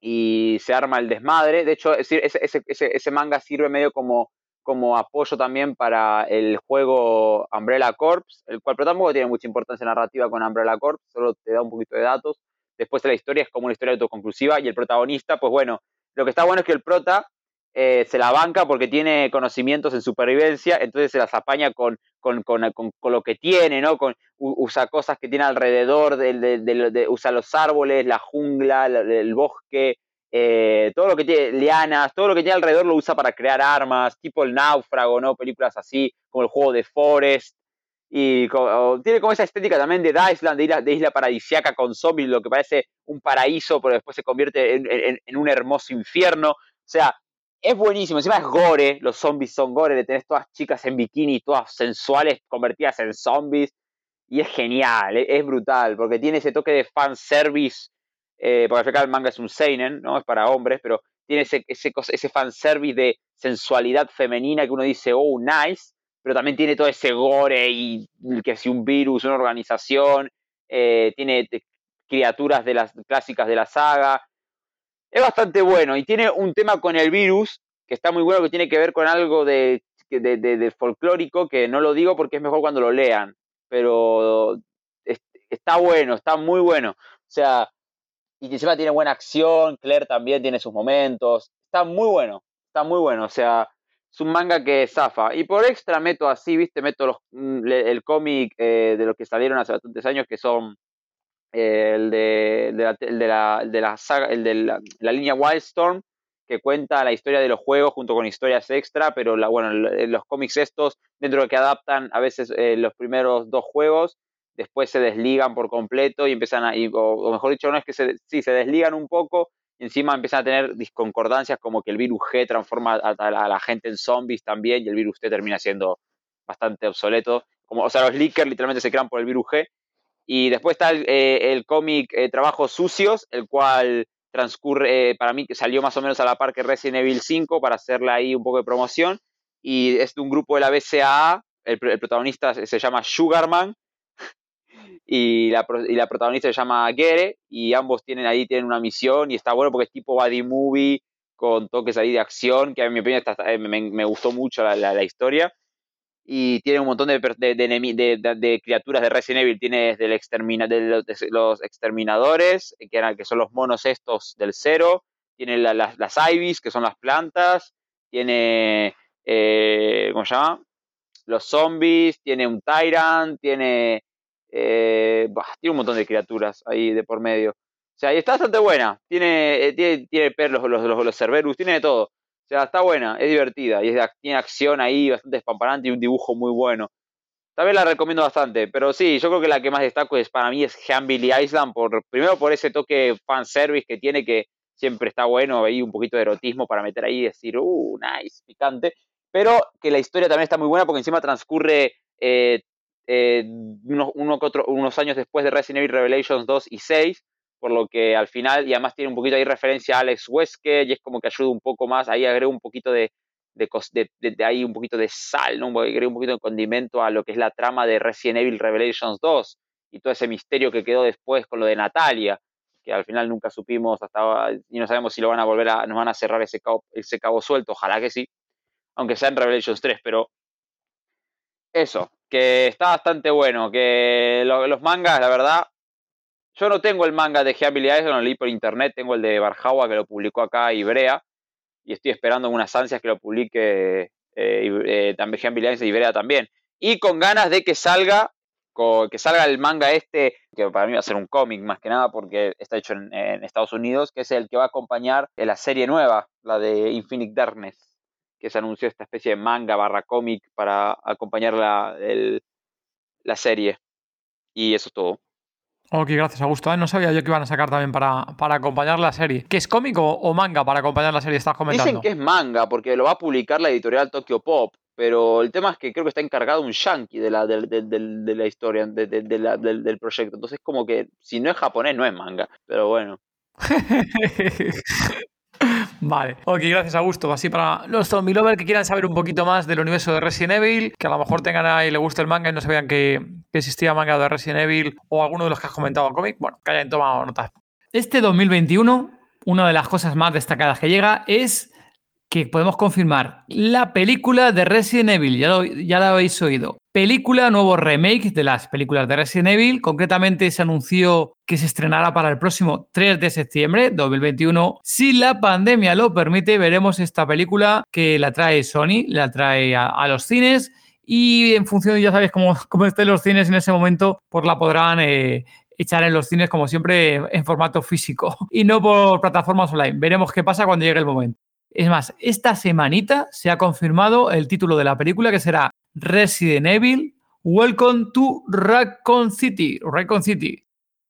y se arma el desmadre. De hecho, ese, ese, ese manga sirve medio como, como apoyo también para el juego Umbrella Corps, el cual pero tampoco tiene mucha importancia narrativa con Umbrella Corps, solo te da un poquito de datos. Después de la historia es como una historia autoconclusiva y el protagonista, pues bueno, lo que está bueno es que el prota eh, se la banca porque tiene conocimientos en supervivencia, entonces se las apaña con, con, con, con, con lo que tiene, ¿no? Usa cosas que tiene alrededor, de, de- usa los árboles, la jungla, la- el bosque, eh, todo lo que tiene, lianas, todo lo que tiene alrededor lo usa para crear armas, tipo el náufrago, ¿no? Películas así, como el juego de Forest. Y tiene como esa estética también de Island, de isla, de isla paradisiaca con zombies, lo que parece un paraíso, pero después se convierte en un hermoso infierno. O sea, es buenísimo. Encima es gore, los zombies son gore, le tenés todas chicas en bikini, todas sensuales, convertidas en zombies. Y es genial, es, brutal, porque tiene ese toque de fanservice, eh, porque final el manga es un seinen, ¿no? Es para hombres, pero tiene ese, ese, ese fanservice de sensualidad femenina que uno dice, oh, nice, pero también tiene todo ese gore y que si un virus, una organización, eh, tiene te- criaturas de las clásicas de la saga. Es bastante bueno y tiene un tema con el virus que está muy bueno, que tiene que ver con algo de, de, folclórico, que no lo digo porque es mejor cuando lo lean, pero es- está bueno, está muy bueno. O sea, y encima tiene buena acción, Claire también tiene sus momentos, está muy bueno, está muy bueno, o sea, es un manga que zafa. Y por extra meto así, viste, meto los, mm, el cómic eh, de los que salieron hace bastantes años, que son el de, de la, el de la, de la saga, el de la, la línea Wildstorm, que cuenta la historia de los juegos junto con historias extra, pero bueno, el- los cómics estos, dentro de que adaptan a veces eh, los primeros dos juegos, después se desligan por completo y empiezan a, y- o, mejor dicho, no es que se, sí, se desligan un poco y encima empiezan a tener disconcordancias como que el virus G transforma a, a la gente en zombies también y el virus T termina siendo bastante obsoleto. Como, o sea, los leakers literalmente se crean por el virus G. Y después está el, eh, cómic eh, Trabajos Sucios, el cual transcurre, eh, para mí, que salió más o menos a la par que Resident Evil 5 para hacerle ahí un poco de promoción. Y es de un grupo de la BCAA, el, pr- el protagonista se llama Sugarman y la, protagonista se llama Gere y ambos tienen ahí tienen una misión y está bueno porque es tipo buddy movie con toques ahí de acción, que a mi opinión eh, me, gustó mucho la historia y tiene un montón de, de, criaturas de Resident Evil. Tiene los, exterminadores, eh, que, son los monos estos del cero. Tiene la- las, las Ivies, que son las plantas. Tiene, eh, ¿cómo se llama? Los zombies. Tiene un Tyrant. Tiene Eh, tiene un montón de criaturas ahí de por medio. O sea, y está bastante buena. Tiene, eh, tiene, tiene perros, los, los, los Cerberus, tiene de todo. O sea, está buena, es divertida y es de tiene acción ahí bastante espampanante y un dibujo muy bueno. También la recomiendo bastante, pero sí, yo creo que la que más destaco es para mí es Billy Island, por, primero por ese toque fanservice que tiene que siempre está bueno, ahí un poquito de erotismo para meter ahí y decir, uh, nice, picante, pero que la historia también está muy buena porque encima transcurre eh, eh, unos, unos años después de Resident Evil Revelations 2 y 6, por lo que al final, y además tiene un poquito ahí referencia a Alex Wesker, y es como que ayuda un poco más, ahí agrega un poquito de, de, ahí un poquito de sal, ¿no? un poquito de condimento a lo que es la trama de Resident Evil Revelations 2, y todo ese misterio que quedó después con lo de Natalia, que al final nunca supimos hasta y no sabemos si lo van a volver a, nos van a cerrar ese cabo, ese cabo suelto, ojalá que sí, aunque sea en Revelations 3, pero eso, que está bastante bueno, que lo- los mangas, la verdad, yo no tengo el manga de Heavenly Island, lo leí por internet, tengo el de Barjawa que lo publicó acá Ibrea, y estoy esperando unas ansias que lo publique eh, eh, también Heavenly Island y Ibrea también. Y con ganas de que salga, que salga el manga este, que para mí va a ser un cómic más que nada porque está hecho en, Estados Unidos, que es el que va a acompañar la serie nueva, la de Infinite Darkness, que se anunció esta especie de manga barra cómic para acompañar la, la serie. Y eso es todo. Ok, gracias, Augusto. Eh, No sabía yo que iban a sacar también para, para acompañar la serie. ¿Qué es cómico o manga para acompañar la serie? Estás comentando. Dicen que es manga porque lo va a publicar la editorial Tokyo Pop, pero el tema es que creo que está encargado un yankee de la, de la historia, la- del proyecto. Entonces, como que si no es japonés, no es manga. Pero bueno. Vale, ok, gracias Augusto. Así para los zombie lovers que quieran saber un poquito más del universo de Resident Evil, que a lo mejor tengan ahí le guste el manga y no sabían que, que existía manga de Resident Evil o alguno de los que has comentado cómic, bueno, que hayan tomado nota. Este 2021, una de las cosas más destacadas que llega es que podemos confirmar la película de Resident Evil, ya lo habéis oído. Película, nuevo remake de las películas de Resident Evil. Concretamente se anunció que se estrenará para el próximo 3 de septiembre 2021. Si la pandemia lo permite, veremos esta película que la trae Sony, la trae a, a los cines y en función, ya sabéis cómo, cómo estén los cines en ese momento, pues la podrán eh, echar en los cines como siempre en formato físico y no por plataformas online. Veremos qué pasa cuando llegue el momento. Es más, esta semanita se ha confirmado el título de la película que será Resident Evil Welcome to Raccoon City. Raccoon City.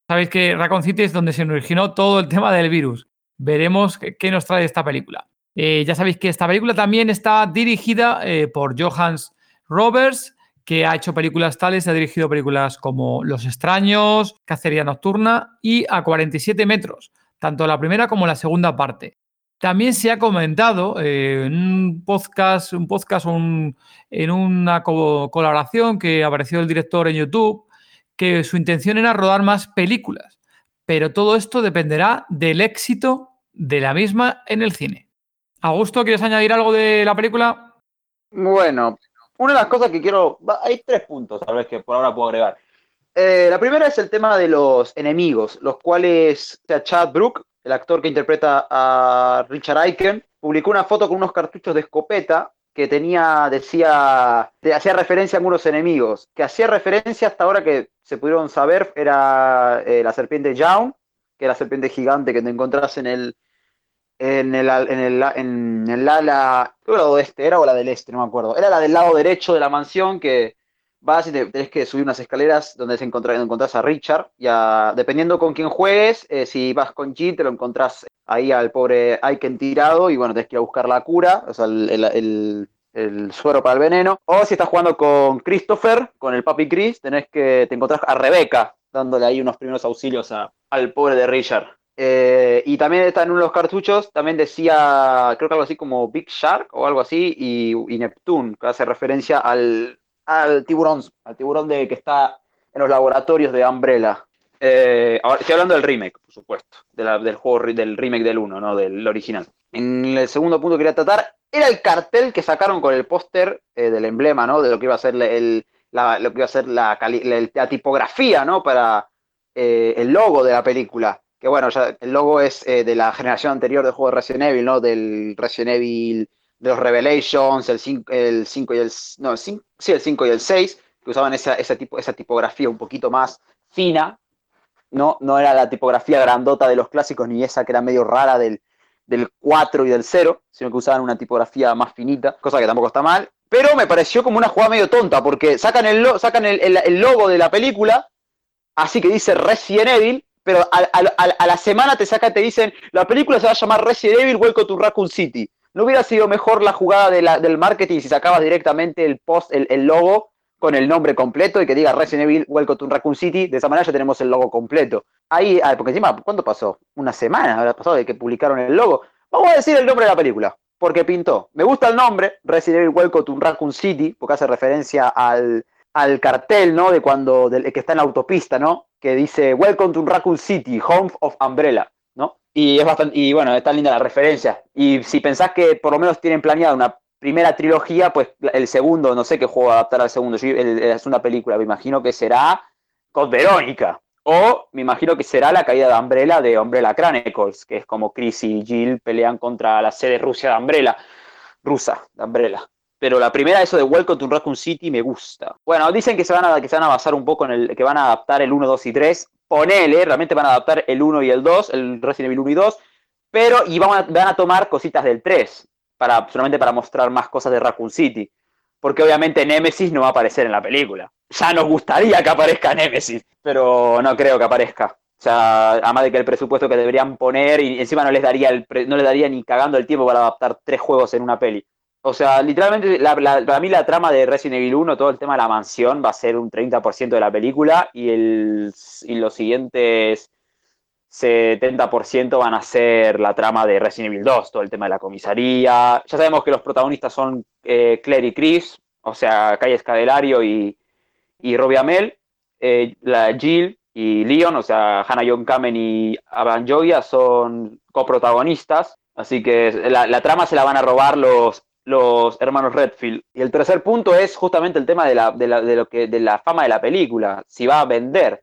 Sabéis que Raccoon City es donde se originó todo el tema del virus. Veremos qué, nos trae esta película. Eh, ya sabéis que esta película también está dirigida eh, por Johannes Roberts, que ha hecho películas tales, ha dirigido películas como Los extraños, Cacería nocturna y A 47 metros, tanto la primera como la segunda parte. También se ha comentado eh, en un podcast, un podcast en una co colaboración que apareció el director en YouTube, que su intención era rodar más películas, pero todo esto dependerá del éxito de la misma en el cine. Augusto, ¿quieres añadir algo de la película? Bueno, una de las cosas que quiero. Hay tres puntos, tal vez, que por ahora puedo agregar. Eh, la primera es el tema de los enemigos, los cuales, o sea, Chad Brook, el actor que interpreta a Richard Aiken, publicó una foto con unos cartuchos de escopeta que tenía, decía, hacía referencia a algunos enemigos, que hacía referencia hasta ahora que se pudieron saber, era eh, la serpiente Jaun, que es la serpiente gigante que te encontrás en el, en el, en el, ala, creo que la del este, era o la del este, no me acuerdo, era la del lado derecho de la mansión que vas y te, tenés que subir unas escaleras donde se encontrás, encontrás a Richard, y dependiendo con quién juegues, eh, si vas con G, te lo encontrás ahí al pobre Aiken tirado, y bueno, tenés que ir a buscar la cura, o sea, el, el suero para el veneno, o si estás jugando con Christopher, con el papi Chris, tenés que, te encontrás a Rebeca, dándole ahí unos primeros auxilios a, al pobre de Richard. Eh, y también está en uno de los cartuchos, también decía, creo que algo así como Big Shark o algo así, y, y Neptune, que hace referencia al, al tiburón, al tiburón de, que está en los laboratorios de Umbrella. Eh, estoy hablando del remake, por supuesto, del juego del remake del 1, no del original. En el segundo punto que quería tratar era el cartel que sacaron con el póster eh, del emblema, ¿no? De lo que iba a ser el, la, lo que iba a la, la, tipografía, ¿no? Para eh, el logo de la película. Que bueno, ya el logo es de la generación anterior del juego de Resident Evil, ¿no? Del Resident Evil de los Revelations, el 5, el 5 y el. No, el 5, sí, el 5 y el 6, que usaban esa, esa, tipo, esa tipografía un poquito más fina, ¿no? No era la tipografía grandota de los clásicos, ni esa que era medio rara del, del 4 y del 0, sino que usaban una tipografía más finita, cosa que tampoco está mal. Pero me pareció como una jugada medio tonta, porque sacan el, sacan el, el- logo de la película, así que dice Resident Evil, pero a, a- a- a la semana te sacan, te dicen, la película se va a llamar Resident Evil Welcome to Raccoon City. ¿No hubiera sido mejor la jugada del marketing si sacabas directamente el post, el, el logo con el nombre completo y que diga Resident Evil Welcome to Raccoon City? De esa manera ya tenemos el logo completo. Ahí, ah, porque encima, ¿cuánto pasó? Una semana habrá pasado de que publicaron el logo. Vamos a decir el nombre de la película, porque pintó. Me gusta el nombre, Resident Evil Welcome to Raccoon City, porque hace referencia al, al cartel, ¿no? De cuando, que está en la autopista, ¿no? Que dice Welcome to Raccoon City, Home of Umbrella. Y es bastante, y bueno, está linda la referencia. Y si pensás que por lo menos tienen planeada una primera trilogía, pues el segundo, no sé qué juego adaptar al segundo, yo- el- es una película, me imagino que será con Verónica. O me imagino que será la caída de Umbrella de Umbrella Chronicles, que es como Chris y Jill pelean contra la sede Rusia de Umbrella, rusa de Umbrella. Pero la primera, eso de Welcome to Raccoon City, me gusta. Bueno, dicen que se van a, que van a basar un poco en el, que van a adaptar el 1, 2 y 3. Ponele, realmente van a adaptar el 1 y el 2, el Resident Evil 1 y 2, pero y van a, van a tomar cositas del 3, para, solamente para mostrar más cosas de Raccoon City. Porque obviamente Nemesis no va a aparecer en la película. Ya nos gustaría que aparezca Nemesis, pero no creo que aparezca. O sea, además de que el presupuesto que deberían poner y encima no les daría el no les daría ni cagando el tiempo para adaptar tres juegos en una peli. O sea, literalmente, la- para mí la trama de Resident Evil 1, todo el tema de la mansión, va a ser un 30% de la película y, el, y los siguientes 70% van a ser la trama de Resident Evil 2, todo el tema de la comisaría. Ya sabemos que los protagonistas son eh, Claire y Chris, o sea, Calle Escadelario y, y Robbie Amell. Eh, la Jill y Leon, o sea, Hannah John Kamen y Avan Joya son coprotagonistas. Así que la, la trama se la van a robar los, los hermanos Redfield. Y el tercer punto es justamente el tema de la, de la, de lo que, de la fama de la película, si va a vender.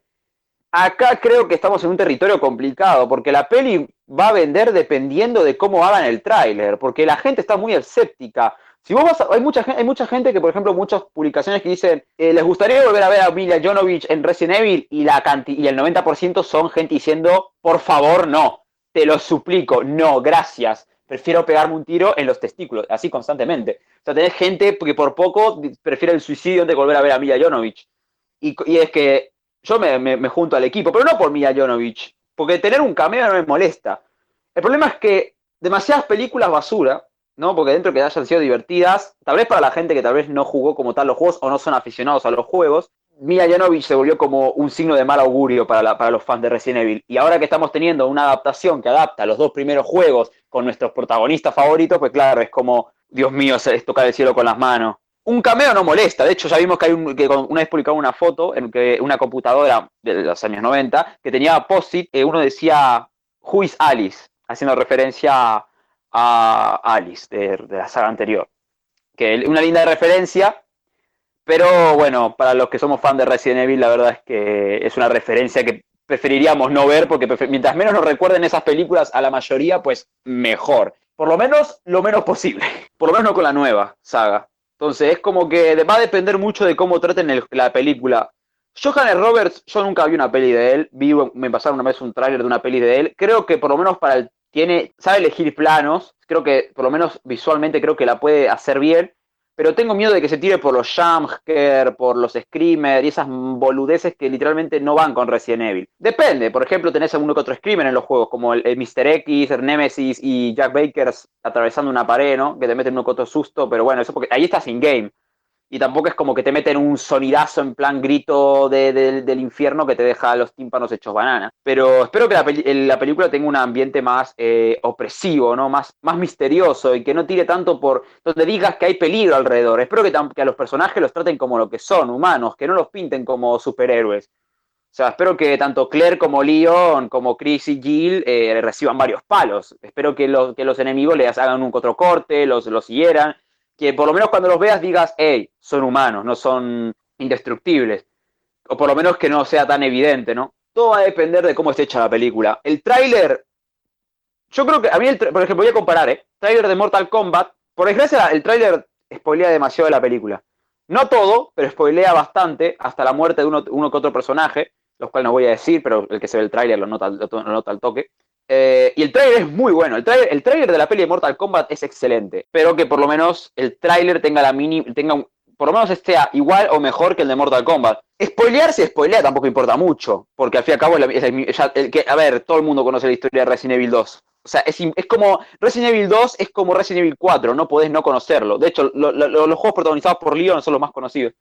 Acá creo que estamos en un territorio complicado, porque la peli va a vender dependiendo de cómo hagan el tráiler, porque la gente está muy escéptica. Si vos vas a- hay, mucha, hay mucha gente que, por ejemplo, muchas publicaciones que dicen, eh, les gustaría volver a ver a Mila Jovovich en Resident Evil, y, la y el 90% son gente diciendo, por favor, no, te lo suplico, no, gracias, prefiero pegarme un tiro en los testículos, así constantemente. O sea, tenés gente que por poco prefiere el suicidio antes de volver a ver a Mila Jovovich. Y, y es que yo me, me- me junto al equipo, pero no por Mila Jovovich, porque tener un cameo no me molesta. El problema es que demasiadas películas basura, ¿no? Porque dentro que hayan sido divertidas, tal vez para la gente que tal vez no jugó como tal los juegos o no son aficionados a los juegos, Mila Jovovich se volvió como un signo de mal augurio para, la- para los fans de Resident Evil. Y ahora que estamos teniendo una adaptación que adapta los dos primeros juegos con nuestros protagonistas favoritos, pues claro, es como, Dios mío, es tocar el cielo con las manos. Un cameo no molesta, de hecho ya vimos que hay un, que una vez publicaron una foto en que una computadora de los años 90 que tenía post-it, eh, uno decía Who is Alice, haciendo referencia a Alice de, de la saga anterior. Que una linda referencia, pero bueno, para los que somos fan de Resident Evil, la verdad es que es una referencia que preferiríamos no ver, porque mientras menos nos recuerden esas películas a la mayoría, pues mejor. Por lo menos lo menos posible. Por lo menos no con la nueva saga. Entonces es como que va a depender mucho de cómo traten la película. Johannes Roberts, yo nunca vi una peli de él, vi, me pasaron una vez un tráiler de una peli de él. Creo que por lo menos para el tiene, sabe elegir planos, creo que por lo menos visualmente creo que la puede hacer bien, pero tengo miedo de que se tire por los jumpscare, por los screamer y esas boludeces que literalmente no van con Resident Evil. Depende, por ejemplo, tenés alguno que otro screamer en los juegos, como el, el Mr. X, el Nemesis y Jack Baker atravesando una pared, ¿no? Que te meten uno que otro susto, pero bueno, eso porque ahí estás in game. Y tampoco es como que te meten un sonidazo en plan grito de- de- del infierno que te deja los tímpanos hechos banana. Pero espero que la, la película tenga un ambiente más eh, opresivo, ¿no? Más, más misterioso y que no tire tanto por donde digas que hay peligro alrededor. Espero que, que a los personajes los traten como lo que son, humanos, que no los pinten como superhéroes. O sea, espero que tanto Claire como Leon, como Chris y Jill eh, reciban varios palos. Espero que los, que los enemigos les hagan un otro corte, los, los hieran. Que por lo menos cuando los veas digas, hey, son humanos, no son indestructibles. O por lo menos que no sea tan evidente, ¿no? Todo va a depender de cómo esté hecha la película. El tráiler, yo creo que a mí, el por ejemplo, voy a comparar, ¿eh? Tráiler de Mortal Kombat. Por desgracia, el tráiler spoilea demasiado de la película. no todo, pero spoilea bastante hasta la muerte de uno, uno que otro personaje, los cuales no voy a decir, pero el que se ve el tráiler lo nota, lo nota al toque. Eh, y el tráiler es muy bueno. El tráiler, el tráiler de la peli de Mortal Kombat es excelente. Pero que por lo menos el tráiler tenga la mini, tenga un- por lo menos esté igual o mejor que el de Mortal Kombat. Spoilear si spoilea tampoco importa mucho. Porque al fin y al cabo, el- el que, a ver, todo el mundo conoce la historia de Resident Evil 2. O sea, es, es como Resident Evil 2 es como Resident Evil 4, no podés no conocerlo. De hecho, lo- lo- lo- los juegos protagonizados por Leon son los más conocidos.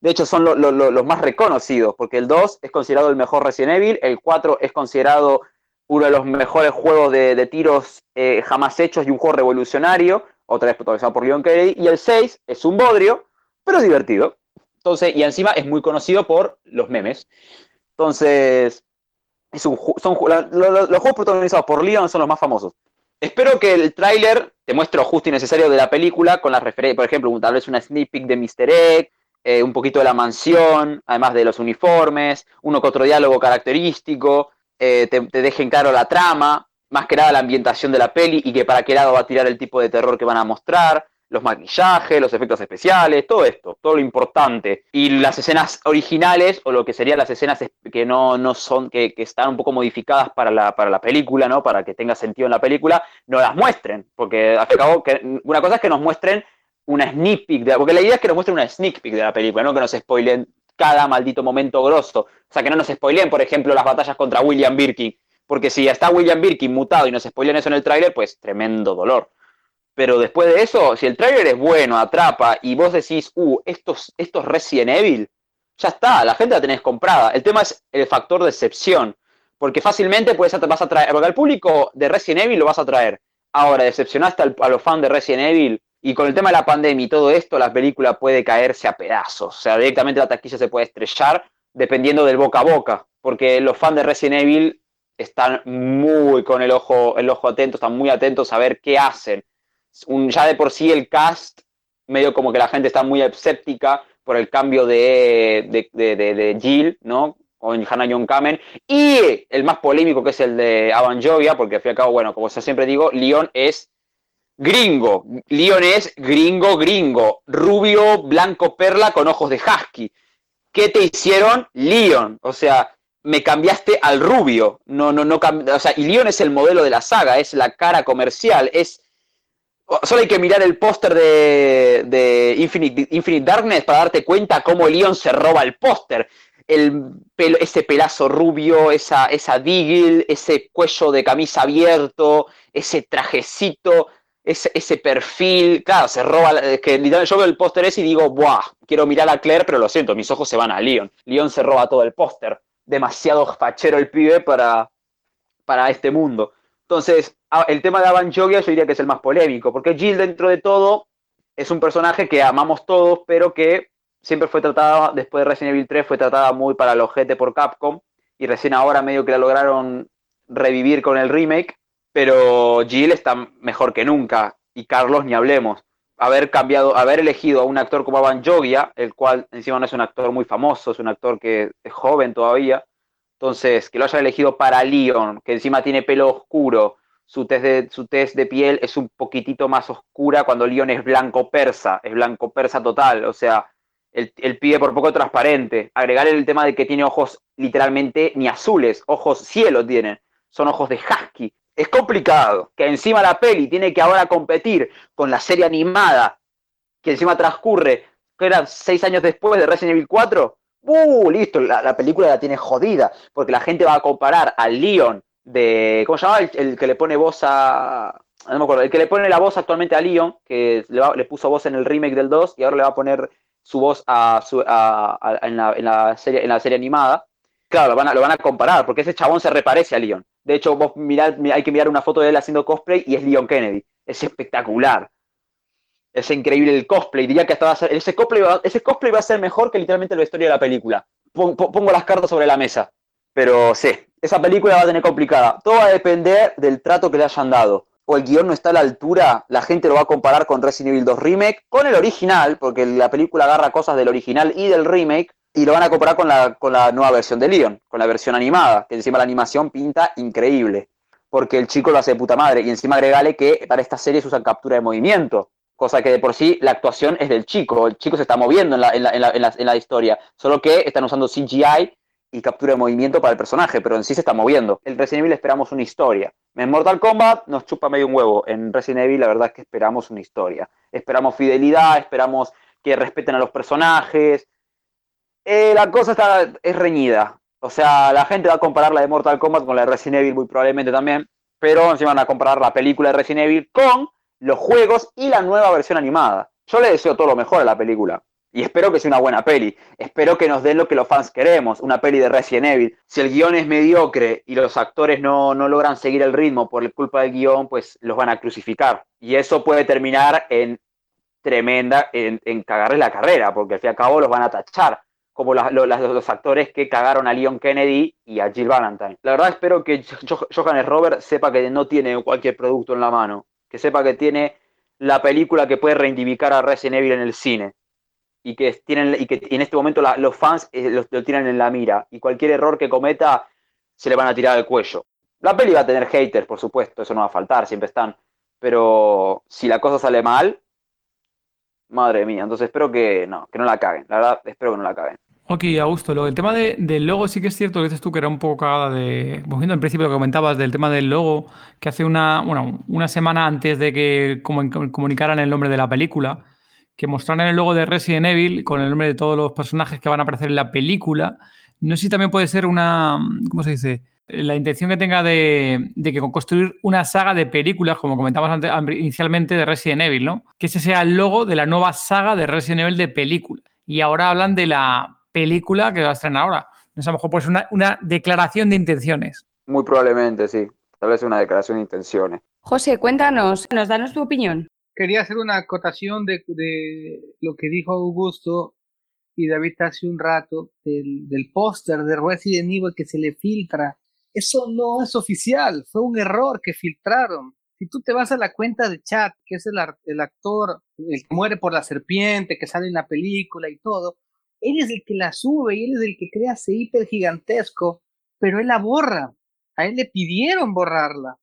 De hecho, son lo- lo- lo- los más reconocidos, porque el 2 es considerado el mejor Resident Evil, el 4 es considerado uno de los mejores juegos de, tiros eh, jamás hechos y un juego revolucionario, otra vez protagonizado por Leon Kennedy, y el 6 es un bodrio, pero divertido. Entonces, y encima es muy conocido por los memes. Entonces, es son, los juegos protagonizados por Leon son los más famosos. Espero que el tráiler te muestre lo justo y necesario de la película, con las referencias, por ejemplo, tal vez una sneak peek de Mr. Egg, eh, un poquito de la mansión, además de los uniformes, uno que otro diálogo característico, eh, te, te dejen claro la trama, más que nada la ambientación de la peli y que para qué lado va a tirar el tipo de terror que van a mostrar, los maquillajes, los efectos especiales, todo esto, todo lo importante. Y las escenas originales, o lo que serían las escenas es- que no, no son, que, que están un poco modificadas para la, para la película, ¿no? Para que tenga sentido en la película, no las muestren. Porque al fin y al cabo, una cosa es que nos muestren una sneak peek, de, porque la idea es que nos muestren una sneak peek de la película, no que nos spoilen cada maldito momento grosso. O sea, que no nos spoileen, por ejemplo, las batallas contra William Birkin. Porque si está William Birkin mutado y nos spoilean eso en el tráiler, pues tremendo dolor. Pero después de eso, si el tráiler es bueno, atrapa, y vos decís, uh, estos, estos Resident Evil, ya está, la gente la tenés comprada. El tema es el factor decepción. Porque fácilmente puedes, vas a traer, porque al público de Resident Evil lo vas a traer. Ahora, decepcionaste al- a los fans de Resident Evil, y con el tema de la pandemia y todo esto, la película puede caerse a pedazos. O sea, directamente la taquilla se puede estrellar dependiendo del boca a boca. Porque los fans de Resident Evil están muy con el ojo, el ojo atento, están muy atentos a ver qué hacen. Un, ya de por sí el cast, medio como que la gente está muy escéptica por el cambio de, de, de, de- Jill, ¿no? Con Hannah John Kamen. Y el más polémico que es el de Avan Jogia, porque al fin y al cabo, bueno, como siempre digo, Leon es gringo. Leon es gringo, gringo. Rubio, blanco, perla con ojos de husky. ¿Qué te hicieron? Leon. O sea, me cambiaste al rubio. No, no, no. O sea, y Leon es el modelo de la saga, es la cara comercial, es. Solo hay que mirar el póster de, Infinite, Darkness para darte cuenta cómo Leon se roba el póster. El pelo, ese pelazo rubio, esa, esa digil, ese cuello de camisa abierto, ese trajecito, ese, ese perfil. Claro, se roba. es Que literalmente yo veo el póster ese y digo, ¡buah! Quiero mirar a Claire, pero lo siento, mis ojos se van a Leon. Leon se roba todo el póster. Demasiado fachero el pibe para, para este mundo. Entonces, el tema de Avan yo diría que es el más polémico, porque Jill dentro de todo es un personaje que amamos todos, pero que siempre fue tratada, después de Resident Evil 3, fue tratada muy para el ojete por Capcom, y recién ahora medio que la lograron revivir con el remake, pero Jill está mejor que nunca, y Carlos ni hablemos. Haber cambiado, haber elegido a un actor como Avan Jogia, el cual encima no es un actor muy famoso, es un actor que es joven todavía, entonces, que lo hayan elegido para Leon, que encima tiene pelo oscuro, su tez de, su tez de piel es un poquitito más oscura cuando Leon es blanco persa, es blanco persa total, o sea, el, el pibe por poco transparente. Agregar el tema de que tiene ojos literalmente ni azules, ojos cielo tienen, son ojos de husky. Es complicado, que encima la peli tiene que ahora competir con la serie animada, que encima transcurre, que era seis años después de Resident Evil 4. ¡Uh! Listo, la, la película la tiene jodida, porque la gente va a comparar al Leon de. ¿Cómo se llama? El, el que le pone voz a. No me acuerdo, el que le pone la voz actualmente a Leon, que le, va- le puso voz en el remake del 2 y ahora le va a poner su voz a, su- a- a- en, la, en la serie, en la serie animada. Claro, lo van, a, comparar, porque ese chabón se reparece a Leon. De hecho, vos mirad, hay que mirar una foto de él haciendo cosplay y es Leon Kennedy. Es espectacular. Es increíble el cosplay. Diría que hasta va a ser, ese, cosplay va, ese cosplay va a ser mejor que literalmente la historia de la película. Pon- pon- Pongo las cartas sobre la mesa. Pero sí, esa película va a tener complicada. Todo va a depender del trato que le hayan dado. O el guion no está a la altura, la gente lo va a comparar con Resident Evil 2 Remake, con el original, porque la película agarra cosas del original y del remake, y lo van a comparar con la, con la nueva versión de Leon, con la versión animada, que encima la animación pinta increíble, porque el chico lo hace de puta madre, y encima agregale que para esta serie se usan captura de movimiento, Cosa que de por sí la actuación es del chico, el chico se está moviendo en la, en la, en la, en la historia, solo que están usando CGI y captura de movimiento para el personaje, pero en sí se está moviendo. En Resident Evil esperamos una historia. En Mortal Kombat nos chupa medio un huevo. En Resident Evil la verdad es que esperamos una historia. Esperamos fidelidad, esperamos que respeten a los personajes. Eh, la cosa está, es reñida. O sea, la gente va a comparar la de Mortal Kombat con la de Resident Evil muy probablemente también, pero encima van a comparar la película de Resident Evil con los juegos y la nueva versión animada. Yo le deseo todo lo mejor a la película. Y espero que sea una buena peli. Espero que nos den lo que los fans queremos, una peli de Resident Evil. Si el guion es mediocre y los actores no, no logran seguir el ritmo por culpa del guion, pues los van a crucificar. Y eso puede terminar en tremenda, en, en cagarles la carrera, porque al fin y al cabo los van a tachar, como los, actores que cagaron a Leon Kennedy y a Jill Valentine. La verdad espero que Johannes Robert sepa que no tiene cualquier producto en la mano, que sepa que tiene la película que puede reivindicar a Resident Evil en el cine y que, tienen, y que en este momento los fans eh, lo, tienen en la mira y cualquier error que cometa se le van a tirar al cuello. La peli va a tener haters, por supuesto, eso no va a faltar, siempre están. Pero si la cosa sale mal, madre mía, entonces espero que no, que no la caguen. La verdad, espero que no la caguen. Ok, Augusto, lo, el tema de, del logo sí que es cierto que dices tú que era un poco cagada de. Volviendo al principio lo que comentabas del tema del logo, que hace una, bueno, una semana antes de que comunicaran el nombre de la película, que mostraron el logo de Resident Evil con el nombre de todos los personajes que van a aparecer en la película. No sé si también puede ser una, ¿cómo se dice? La intención que tenga de, de que construir una saga de películas, como comentábamos inicialmente, de Resident Evil, ¿no? Que ese sea el logo de la nueva saga de Resident Evil de película. Y ahora hablan de la película que va a estrenar ahora. Sé, a lo mejor pues una, una declaración de intenciones. Muy probablemente, sí. Tal vez una declaración de intenciones. José, cuéntanos, nos danos tu opinión quería hacer una acotación de, lo que dijo Augusto y David hace un rato del, del póster de Resident Evil que se le filtra. Eso no es oficial, fue un error que filtraron. Si tú te vas a la cuenta de chat, que es el, el actor, el que muere por la serpiente, que sale en la película y todo, él es el que la sube y él es el que crea ese hiper gigantesco, pero él la borra. A él le pidieron borrarla.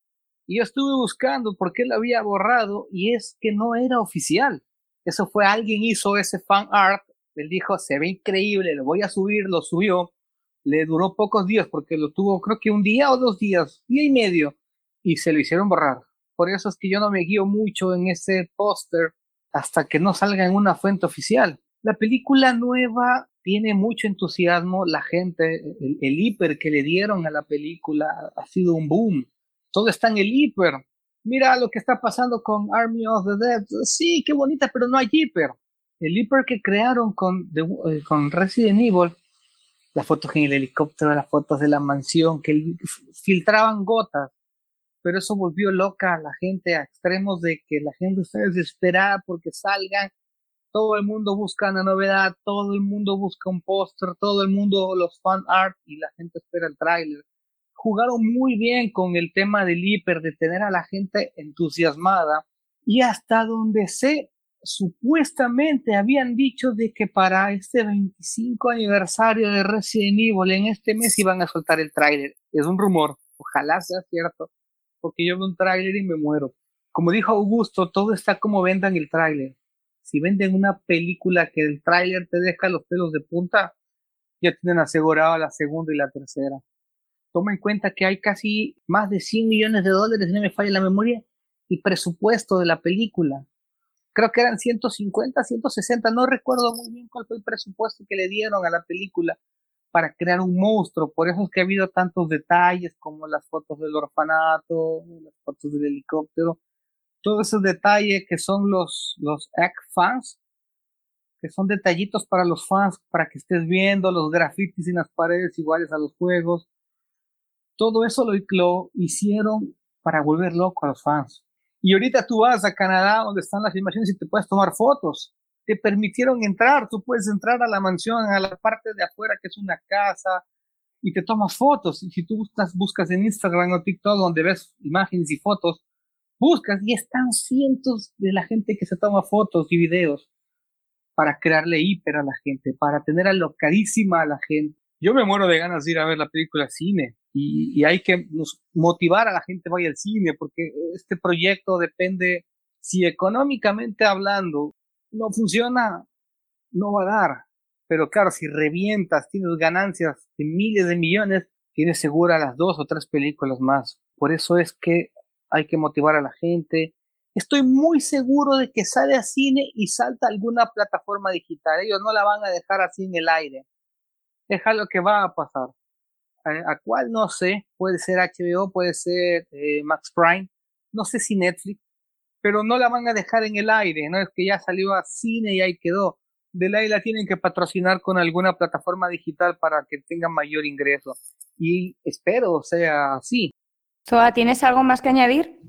Y yo estuve buscando por qué lo había borrado y es que no era oficial. Eso fue alguien hizo ese fan art, él dijo, se ve increíble, lo voy a subir, lo subió. Le duró pocos días porque lo tuvo creo que un día o dos días, día y medio, y se lo hicieron borrar. Por eso es que yo no me guío mucho en ese póster hasta que no salga en una fuente oficial. La película nueva tiene mucho entusiasmo, la gente, el, el hiper que le dieron a la película ha sido un boom todo está en el hiper. Mira lo que está pasando con Army of the Dead. Sí, qué bonita, pero no hay hiper. El hiper que crearon con, eh, con Resident Evil, las fotos en el helicóptero, las fotos de la mansión, que filtraban gotas, pero eso volvió loca a la gente a extremos de que la gente está desesperada porque salgan. Todo el mundo busca una novedad, todo el mundo busca un póster, todo el mundo los fan art y la gente espera el tráiler jugaron muy bien con el tema del hiper, de tener a la gente entusiasmada y hasta donde sé, supuestamente habían dicho de que para este 25 aniversario de Resident Evil en este mes iban a soltar el tráiler. Es un rumor, ojalá sea cierto, porque yo veo un tráiler y me muero. Como dijo Augusto, todo está como vendan el tráiler. Si venden una película que el tráiler te deja los pelos de punta, ya tienen asegurado la segunda y la tercera toma en cuenta que hay casi más de 100 millones de dólares, no me falla la memoria, y presupuesto de la película. Creo que eran 150, 160, no recuerdo muy bien cuál fue el presupuesto que le dieron a la película para crear un monstruo. Por eso es que ha habido tantos detalles como las fotos del orfanato, las fotos del helicóptero, todos esos detalles que son los, los fans, que son detallitos para los fans, para que estés viendo los grafitis en las paredes iguales a los juegos, todo eso lo, hicieron para volver loco a los fans. Y ahorita tú vas a Canadá, donde están las imágenes, y te puedes tomar fotos. Te permitieron entrar, tú puedes entrar a la mansión, a la parte de afuera, que es una casa, y te tomas fotos. Y si tú buscas, buscas en Instagram o TikTok, donde ves imágenes y fotos, buscas y están cientos de la gente que se toma fotos y videos para crearle hiper a la gente, para tener alocadísima a la gente. Yo me muero de ganas de ir a ver la película cine y, hay que motivar a la gente vaya al cine porque este proyecto depende Si económicamente hablando no funciona, no va a dar. Pero claro, si revientas, tienes ganancias de miles de millones, tienes segura las dos o tres películas más. Por eso es que hay que motivar a la gente. Estoy muy seguro de que sale a cine y salta alguna plataforma digital. Ellos no la van a dejar así en el aire. Es algo que va a pasar. ¿A, cuál? No sé. Puede ser HBO, puede ser eh, Max Prime. No sé si Netflix. Pero no la van a dejar en el aire. No es que ya salió a cine y ahí quedó. De la la tienen que patrocinar con alguna plataforma digital para que tengan mayor ingreso. Y espero sea así. Soa, ¿tienes algo más que añadir?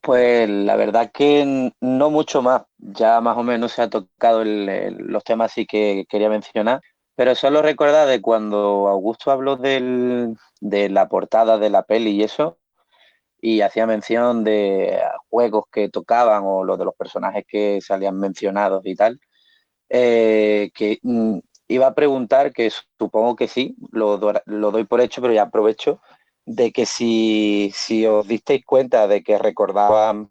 Pues la verdad que no mucho más. Ya más o menos se ha tocado los temas sí que quería mencionar. Pero solo recordar de cuando Augusto habló de la portada de la peli y eso, y hacía mención de juegos que tocaban o los de los personajes que salían mencionados y tal, eh, que iba a preguntar, que supongo que sí, lo, lo, doy por hecho, pero ya aprovecho, de que si, si os disteis cuenta de que recordaban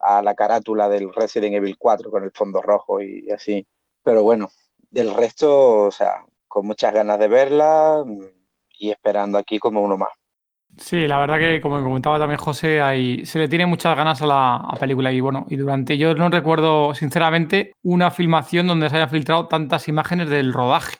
a la carátula del Resident Evil 4 con el fondo rojo y así. Pero bueno, del resto, o sea, con muchas ganas de verla y esperando aquí como uno más. Sí, la verdad que como comentaba también José, hay, se le tiene muchas ganas a la película y bueno, y durante yo no recuerdo sinceramente una filmación donde se haya filtrado tantas imágenes del rodaje,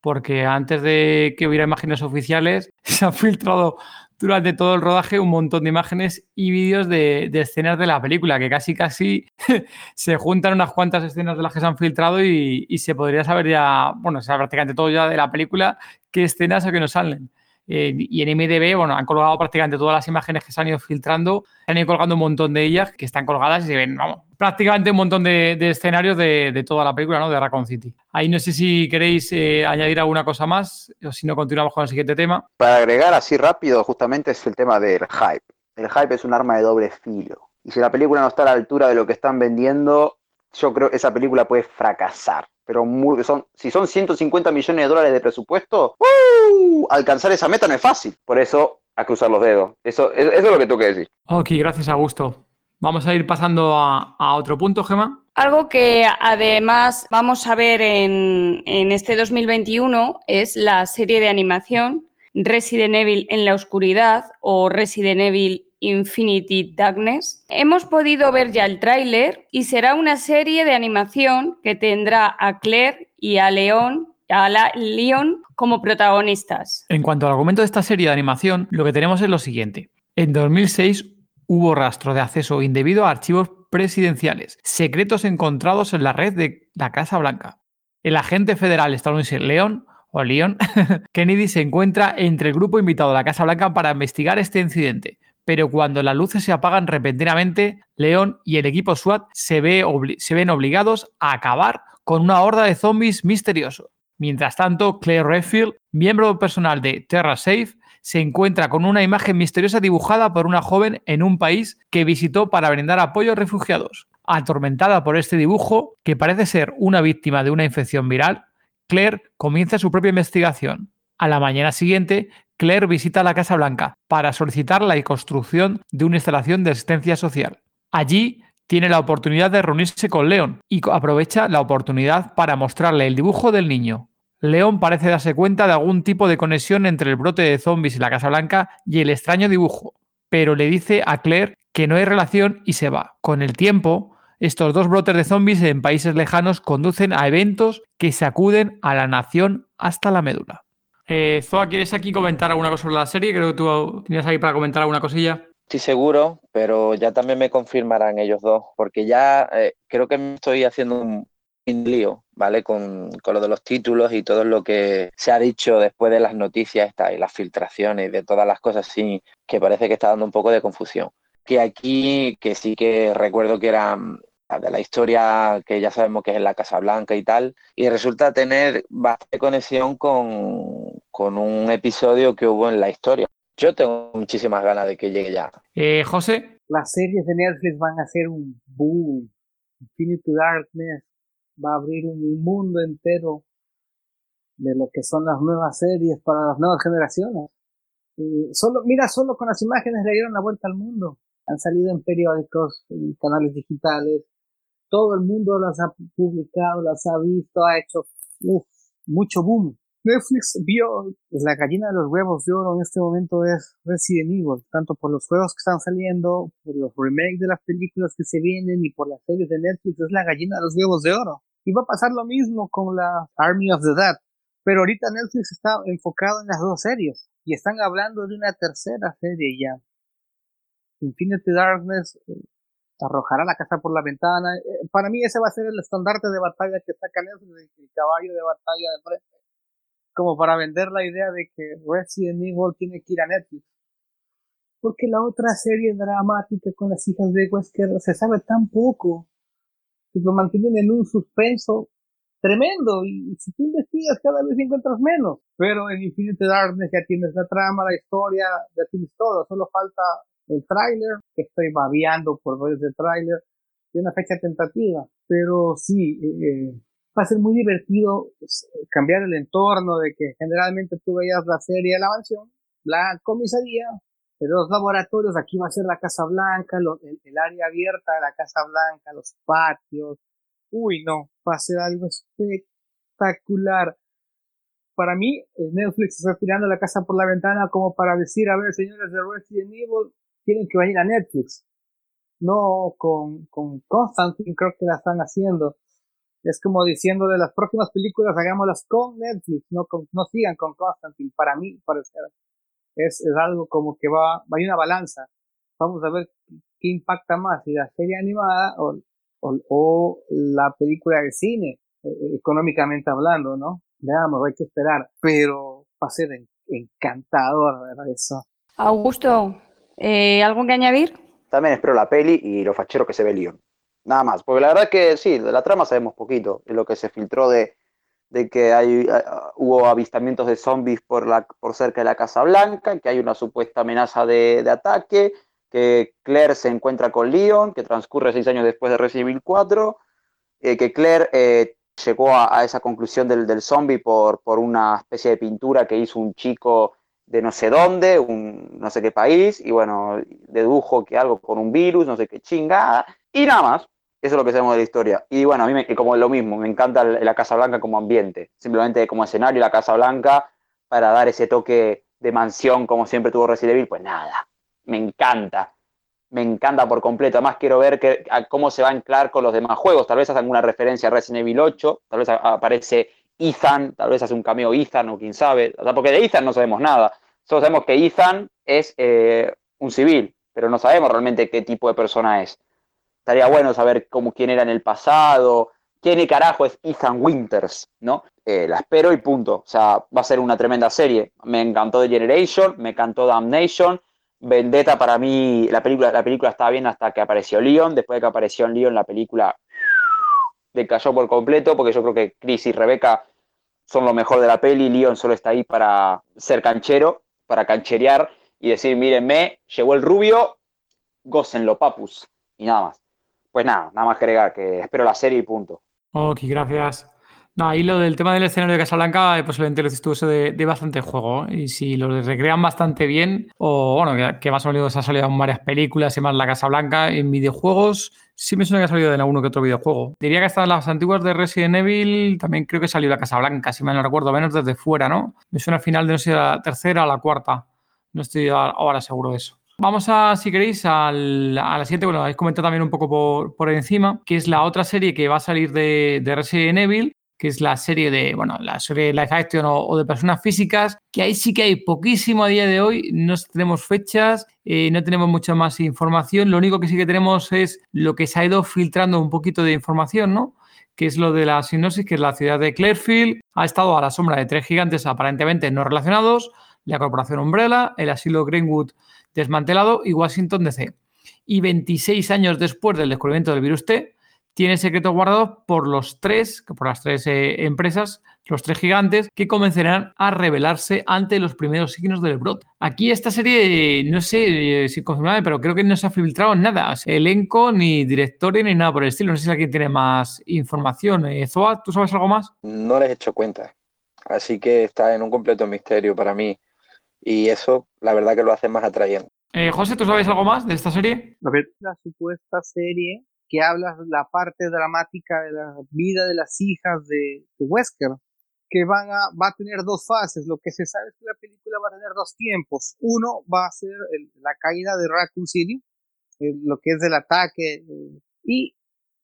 porque antes de que hubiera imágenes oficiales se han filtrado durante todo el rodaje un montón de imágenes y vídeos de, escenas de la película, que casi casi se juntan unas cuantas escenas de las que se han filtrado y, se podría saber ya, bueno, se prácticamente todo ya de la película, qué escenas o qué no salen. Eh, y en MDB, bueno, han colgado prácticamente todas las imágenes que se han ido filtrando, han ido colgando un montón de ellas que están colgadas y se ven, prácticamente un montón de, escenarios de, toda la película, ¿no? De Raccoon City. Ahí no sé si queréis eh, añadir alguna cosa más o si no continuamos con el siguiente tema. Para agregar así rápido, justamente es el tema del hype. El hype es un arma de doble filo. Y si la película no está a la altura de lo que están vendiendo, yo creo que esa película puede fracasar pero son, si son 150 millones de dólares de presupuesto, alcanzar esa meta no es fácil. Por eso, a cruzar los dedos. Eso, eso es lo que tengo que decir. Ok, gracias, Augusto. Vamos a ir pasando a, otro punto, Gema. Algo que además vamos a ver en, en este 2021 es la serie de animación Resident Evil en la oscuridad o Resident Evil Infinity Darkness. Hemos podido ver ya el tráiler y será una serie de animación que tendrá a Claire y a Leon a la Leon como protagonistas. En cuanto al argumento de esta serie de animación, lo que tenemos es lo siguiente. En 2006 hubo rastro de acceso indebido a archivos presidenciales, secretos encontrados en la red de la Casa Blanca. El agente federal estadounidense Leon o Leon Kennedy se encuentra entre el grupo invitado a la Casa Blanca para investigar este incidente, pero cuando las luces se apagan repentinamente, León y el equipo SWAT se, ven obligados a acabar con una horda de zombies misterioso. Mientras tanto, Claire Redfield, miembro personal de Terra Safe, se encuentra con una imagen misteriosa dibujada por una joven en un país que visitó para brindar apoyo a refugiados. Atormentada por este dibujo, que parece ser una víctima de una infección viral, Claire comienza su propia investigación. A la mañana siguiente, Claire visita la Casa Blanca para solicitar la construcción de una instalación de asistencia social. Allí tiene la oportunidad de reunirse con Leon y aprovecha la oportunidad para mostrarle el dibujo del niño. Leon parece darse cuenta de algún tipo de conexión entre el brote de zombies y la Casa Blanca y el extraño dibujo, pero le dice a Claire que no hay relación y se va. Con el tiempo, estos dos brotes de zombies en países lejanos conducen a eventos que sacuden a la nación hasta la médula. Eh, Zoa, ¿quieres aquí comentar alguna cosa sobre la serie? Creo que tú tenías ahí para comentar alguna cosilla. Estoy seguro, pero ya también me confirmarán ellos dos, porque ya eh, creo que me estoy haciendo un, lío, ¿vale? Con, lo de los títulos y todo lo que se ha dicho después de las noticias y las filtraciones y de todas las cosas así, que parece que está dando un poco de confusión. Que aquí, que sí que recuerdo que era de la historia que ya sabemos que es en la Casa Blanca y tal, y resulta tener bastante conexión con, con un episodio que hubo en la historia. Yo tengo muchísimas ganas de que llegue ya. Eh, José. Las series de Netflix van a ser un boom. Infinity Darkness va a abrir un mundo entero de lo que son las nuevas series para las nuevas generaciones. solo, mira, solo con las imágenes le dieron la vuelta al mundo. han salido en periódicos, en canales digitales, todo el mundo las ha publicado, las ha visto, ha hecho uf, mucho boom. Netflix vio la gallina de los huevos de oro en este momento es Resident Evil, tanto por los juegos que están saliendo, por los remakes de las películas que se vienen y por las series de Netflix, es la gallina de los huevos de oro. Y va a pasar lo mismo con la Army of the Dead. Pero ahorita Netflix está enfocado en las dos series y están hablando de una tercera serie ya. Infinity Darkness arrojará la casa por la ventana. Eh, para mí ese va a ser el estandarte de batalla que saca Netflix, el caballo de batalla de frente. Como para vender la idea de que Resident Evil tiene que ir a Netflix. Porque la otra serie dramática con las hijas de Wesker se sabe tan poco. Que lo mantienen en un suspenso tremendo. Y, si tú investigas, cada vez encuentras menos. Pero en Infinite Darkness ya tienes la trama, la historia, ya tienes todo. Solo falta el tráiler, que estoy babeando por ver ese tráiler, de una fecha tentativa. Pero sí, eh, va a ser muy divertido pues, cambiar el entorno de que generalmente tú veías la serie de la mansión, la comisaría, los laboratorios, aquí va a ser la Casa Blanca, el, el, área abierta de la Casa Blanca, los patios. Uy, no, va a ser algo espectacular. Para mí, Netflix está tirando la casa por la ventana como para decir, a ver, señores de Resident Evil, tienen que venir a Netflix. No con, con Constantine, creo que la están haciendo. Es como diciendo de las próximas películas, hagámoslas con Netflix, no, no sigan con Constantine. Para mí, parecer, es, es algo como que va, a una balanza. Vamos a ver qué impacta más, si la serie animada o, o, la película de cine, eh, eh, económicamente hablando, ¿no? Veamos, hay que esperar. Pero va a ser encantador, ¿verdad? Eso. Augusto, eh, ¿Algo que añadir? También espero la peli y lo fachero que se ve Leon. Nada más, porque la verdad que sí, de la trama sabemos poquito, de lo que se filtró de, que hay, hubo avistamientos de zombies por, cerca de la Casa Blanca, que hay una supuesta amenaza de, ataque, que Claire se encuentra con Leon, que transcurre seis años después de Resident Evil 4, eh, que Claire eh, llegó a, esa conclusión del, del zombie por una especie de pintura que hizo un chico de no sé dónde, un no sé qué país, y bueno, dedujo que algo con un virus, no sé qué chingada, y nada más. Eso es lo que sabemos de la historia. Y bueno, a mí me, como lo mismo, me encanta la Casa Blanca como ambiente, simplemente como escenario la Casa Blanca para dar ese toque de mansión como siempre tuvo Resident Evil, pues nada, me encanta. Me encanta por completo. Además, quiero ver que, cómo se va a anclar con los demás juegos. Tal vez hace alguna referencia a Resident Evil 8, tal vez aparece Ethan, tal vez hace un cameo Ethan o quién sabe, o sea, porque de Ethan no sabemos nada. Solo sabemos que Ethan es eh, un civil, pero no sabemos realmente qué tipo de persona es. Estaría bueno saber cómo, quién era en el pasado, quién carajo es Ethan Winters, ¿no? Eh, la espero y punto. O sea, va a ser una tremenda serie. Me encantó The Generation, me encantó Damnation. Vendetta para mí, la película, la película estaba bien hasta que apareció Leon. Después de que apareció Leon, la película decayó por completo, porque yo creo que Chris y Rebecca son lo mejor de la peli, Leon solo está ahí para ser canchero, para cancherear y decir, mírenme, llegó el rubio, gócenlo, papus, y nada más. Pues nada, nada más que agregar, que espero la serie y punto. Ok, gracias. No, ahí lo del tema del escenario de Casablanca, eh, posiblemente lo estuvo de, de bastante juego. ¿eh? Y si lo recrean bastante bien, o bueno, que, que más o menos ha salido en varias películas y más la Casablanca, en videojuegos, sí me suena que ha salido en alguno que otro videojuego. Diría que hasta las antiguas de Resident Evil también creo que salió la Casablanca, si mal no recuerdo, menos desde fuera, ¿no? Me suena al final de no sé, la tercera o la cuarta. No estoy ahora seguro de eso. Vamos a, si queréis, al, a la siguiente. Bueno, habéis comentado también un poco por, por, encima, que es la otra serie que va a salir de Resident Evil, que es la serie de, bueno, la serie de live action o, o, de personas físicas, que ahí sí que hay poquísimo a día de hoy, no tenemos fechas, eh, no tenemos mucha más información, lo único que sí que tenemos es lo que se ha ido filtrando un poquito de información, ¿no? que es lo de la sinopsis, que es la ciudad de Clearfield, ha estado a la sombra de tres gigantes aparentemente no relacionados, la corporación Umbrella, el asilo Greenwood desmantelado y Washington DC. Y 26 años después del descubrimiento del virus T, tiene secretos guardados por los tres, por las tres eh, empresas, los tres gigantes, que comenzarán a revelarse ante los primeros signos del brote. Aquí esta serie, no sé eh, si confirmada, pero creo que no se ha filtrado nada. Elenco, ni directorio, ni nada por el estilo. No sé si alguien tiene más información. Eh, Zoa, ¿tú sabes algo más? No les he hecho cuenta. Así que está en un completo misterio para mí. Y eso, la verdad, que lo hace más atrayente. Eh, José, ¿tú sabes algo más de esta serie? La supuesta serie que habla la parte dramática de la vida de las hijas de, Wesker, que van a, va a tener dos fases. Lo que se sabe es que la película va a tener dos tiempos. Uno va a ser la caída de Raccoon City, lo que es el ataque, eh, y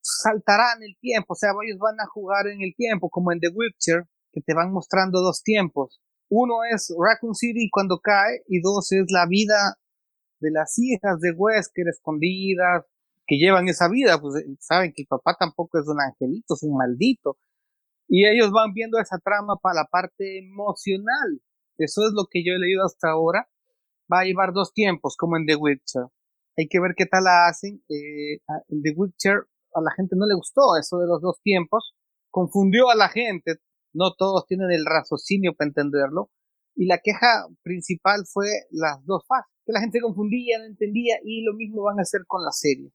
saltarán el tiempo, o sea, ellos van a jugar en el tiempo, como en The Witcher, que te van mostrando dos tiempos. Uno es Raccoon City cuando cae, y dos es la vida de las hijas de Wesker escondidas, que llevan esa vida, pues eh, saben que el papá tampoco es un angelito, es un maldito. Y ellos van viendo esa trama para la parte emocional. Eso es lo que yo he leído hasta ahora. Va a llevar dos tiempos, como en The Witcher. Hay que ver qué tal la hacen. Eh, en The Witcher a la gente no le gustó eso de los dos tiempos. Confundió a la gente. No todos tienen el raciocinio para entenderlo. Y la queja principal fue las dos fases. Que la gente confundía, no entendía. Y lo mismo van a hacer con la serie.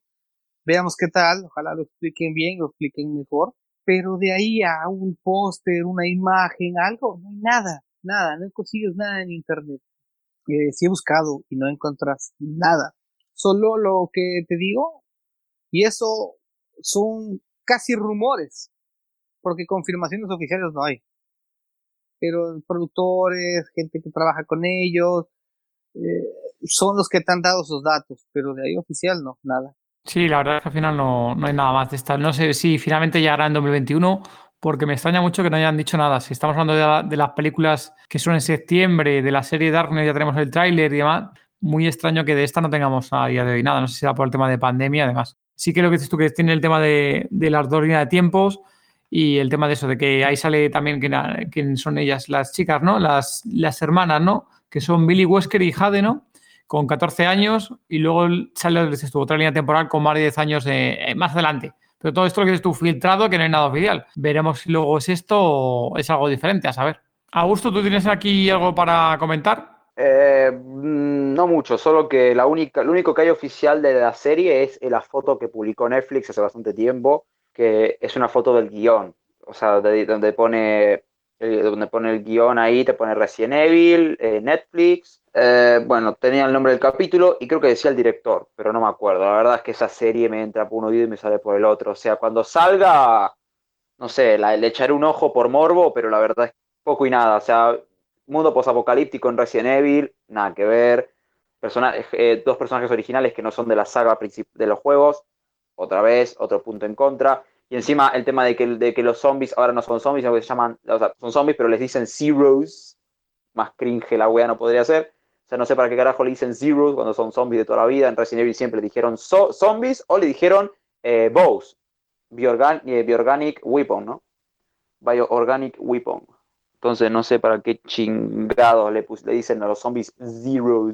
Veamos qué tal. Ojalá lo expliquen bien, lo expliquen mejor. Pero de ahí a un póster, una imagen, algo, no hay nada. Nada, no consigues nada en internet. Eh, sí he buscado y no encuentras nada. Solo lo que te digo, y eso son casi rumores, porque confirmaciones oficiales no hay. Pero productores, gente que trabaja con ellos, eh, son los que te han dado esos datos, pero de ahí oficial no, nada. Sí, la verdad es que al final no, no hay nada más de esta. No sé si finalmente llegará en 2021, porque me extraña mucho que no hayan dicho nada. Si estamos hablando de, la- de las películas que son en septiembre, de la serie Darknet ya tenemos el tráiler y demás, muy extraño que de esta no tengamos a día de hoy nada. No sé si será por el tema de pandemia, además. Sí que lo que dices tú, que tiene el tema de, de las dos líneas de tiempos y el tema de eso, de que ahí sale también quién, quién son ellas, las chicas, ¿no? Las, las hermanas, ¿no? Que son Billy Wesker y Jade, ¿no? Con 14 años y luego sale tú, otra línea temporal con más de 10 años eh, eh, más adelante. Pero todo esto lo que dices tú filtrado, que no hay nada oficial. Veremos si luego es esto o es algo diferente, a saber. Augusto, ¿tú tienes aquí algo para comentar? Eh, mm, no mucho, solo que la única, lo único que hay oficial de la serie es la foto que publicó Netflix hace bastante tiempo, que es una foto del guion. O sea, de- donde pone, eh, donde pone el guion ahí, te pone Resident Evil, eh, Netflix. Eh, bueno, tenía el nombre del capítulo y creo que decía el director, pero no me acuerdo. La verdad es que esa serie me entra por un oído y me sale por el otro. O sea, cuando salga, no sé, la- le echaré un ojo por morbo, pero la verdad es poco y nada. O sea, mundo posapocalíptico en Resident Evil, nada que ver. Persona- dos personajes originales que no son de la saga de los juegos, otra vez, otro punto en contra. Y encima el tema de que, de que los zombies ahora no son zombies, sino que se llaman, o sea, son zombies, pero les dicen zeros. Más cringe la wea no podría ser. O sea, no sé para qué carajo le dicen zeros cuando son zombies de toda la vida. En Resident Evil siempre le dijeron zo- zombies o le dijeron eh, bows. Bioorgan- eh, Weapon, ¿no? Bioorganic Weapon. Entonces no sé para qué chingados le, le dicen a los zombies zeros.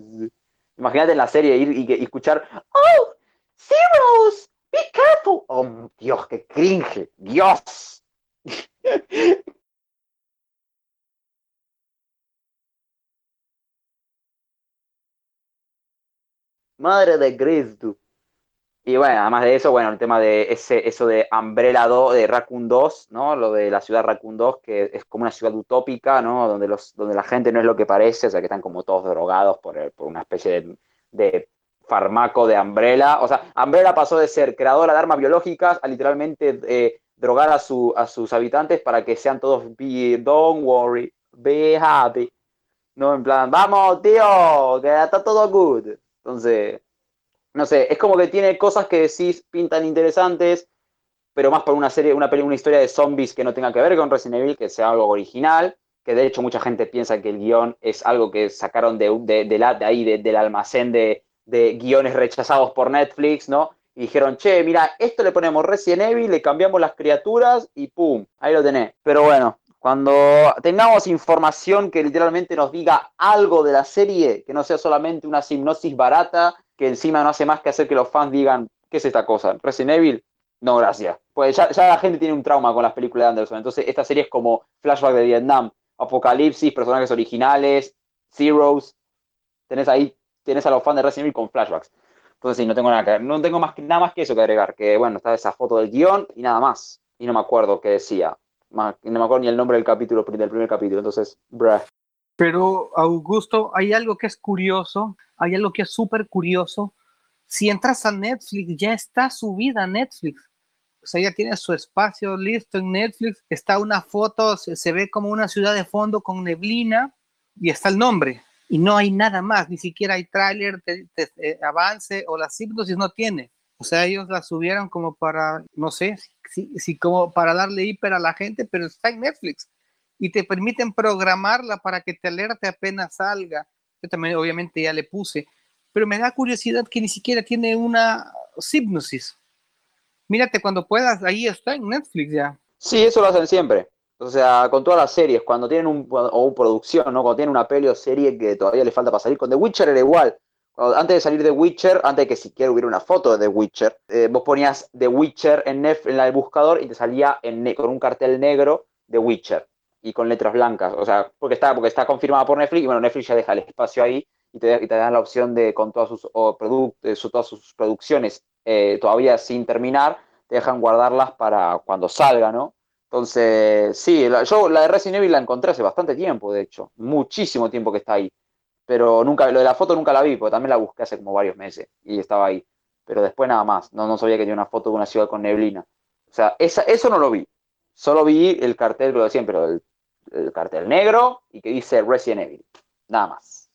Imagínate en la serie ir y, y escuchar ¡Oh! ¡Zeros! ¡Be careful! ¡Oh, Dios, qué cringe! ¡Dios! Madre de Cristo. Y bueno, además de eso, bueno, el tema de ese, eso de Umbrella 2, de Raccoon 2, ¿no? Lo de la ciudad Raccoon 2, que es como una ciudad utópica, ¿no? Donde, los, donde la gente no es lo que parece, o sea, que están como todos drogados por, por una especie de farmaco de Umbrella. O sea, Umbrella pasó de ser creadora de armas biológicas a literalmente eh, drogar a, su, a sus habitantes para que sean todos, be, don't worry, be happy. No, en plan, vamos, tío, que está todo good. Entonces, no sé, es como que tiene cosas que decís pintan interesantes, pero más para una serie, una una historia de zombies que no tenga que ver con Resident Evil, que sea algo original, que de hecho mucha gente piensa que el guion es algo que sacaron de, de, ahí, de- del almacén de, de guiones rechazados por Netflix, ¿no? Y dijeron, che, mira, esto le ponemos Resident Evil, le cambiamos las criaturas y ¡pum! Ahí lo tenés. Pero bueno, cuando tengamos información que literalmente nos diga algo de la serie, que no sea solamente una hipnosis barata, que encima no hace más que hacer que los fans digan, ¿qué es esta cosa? ¿Resident Evil? No, gracias. Pues ya, la gente tiene un trauma con las películas de Anderson. Entonces, esta serie es como flashback de Vietnam, apocalipsis, personajes originales, Zeros. Tenés ahí, tenés a los fans de Resident Evil con flashbacks. Entonces, sí, no tengo nada que no tengo más, nada más que eso que agregar. Que bueno, está esa foto del guion y nada más. Y no me acuerdo qué decía. No me acuerdo ni el nombre del capítulo, del primer capítulo. Entonces, bruh. Pero, Augusto, hay algo que es curioso, hay algo que es súper curioso. Si entras a Netflix, ya está subida a Netflix. O sea, ya tiene su espacio listo en Netflix. Está una foto, se ve como una ciudad de fondo con neblina y está el nombre. Y no hay nada más, ni siquiera hay tráiler, de, de avance o las hipnosis no tiene. O sea, ellos la subieron como para, no sé, si, si como para darle hiper a la gente, pero está en Netflix y te permiten programarla para que te alerte apenas salga. Yo también obviamente ya le puse, pero me da curiosidad que ni siquiera tiene una hipnosis. Mírate cuando puedas, ahí está en Netflix ya. Sí, eso lo hacen siempre. O sea, con todas las series, cuando tienen un, o producción, ¿no? Cuando tienen una peli o serie que todavía le falta para salir. Con The Witcher era igual. Antes de salir The Witcher, antes de que siquiera hubiera una foto de The Witcher, eh, vos ponías The Witcher en, Nef- en el buscador y te salía en con un cartel negro The Witcher y con letras blancas. O sea, porque está, porque está confirmada por Netflix y bueno, Netflix ya deja el espacio ahí y te, y te dan la opción de, con todas sus, o produc- eh, todas sus producciones eh, todavía sin terminar, te dejan guardarlas para cuando salga, ¿no? Entonces, sí, yo la de Resident Evil la encontré hace bastante tiempo, de hecho, muchísimo tiempo que está ahí. Pero nunca, lo de la foto nunca la vi, porque también la busqué hace como varios meses y estaba ahí. Pero después nada más, no, no sabía que tenía una foto de una ciudad con neblina. O sea, esa, eso no lo vi. Solo vi el cartel, lo de siempre, el, el cartel negro y que dice Resident Evil. Nada más.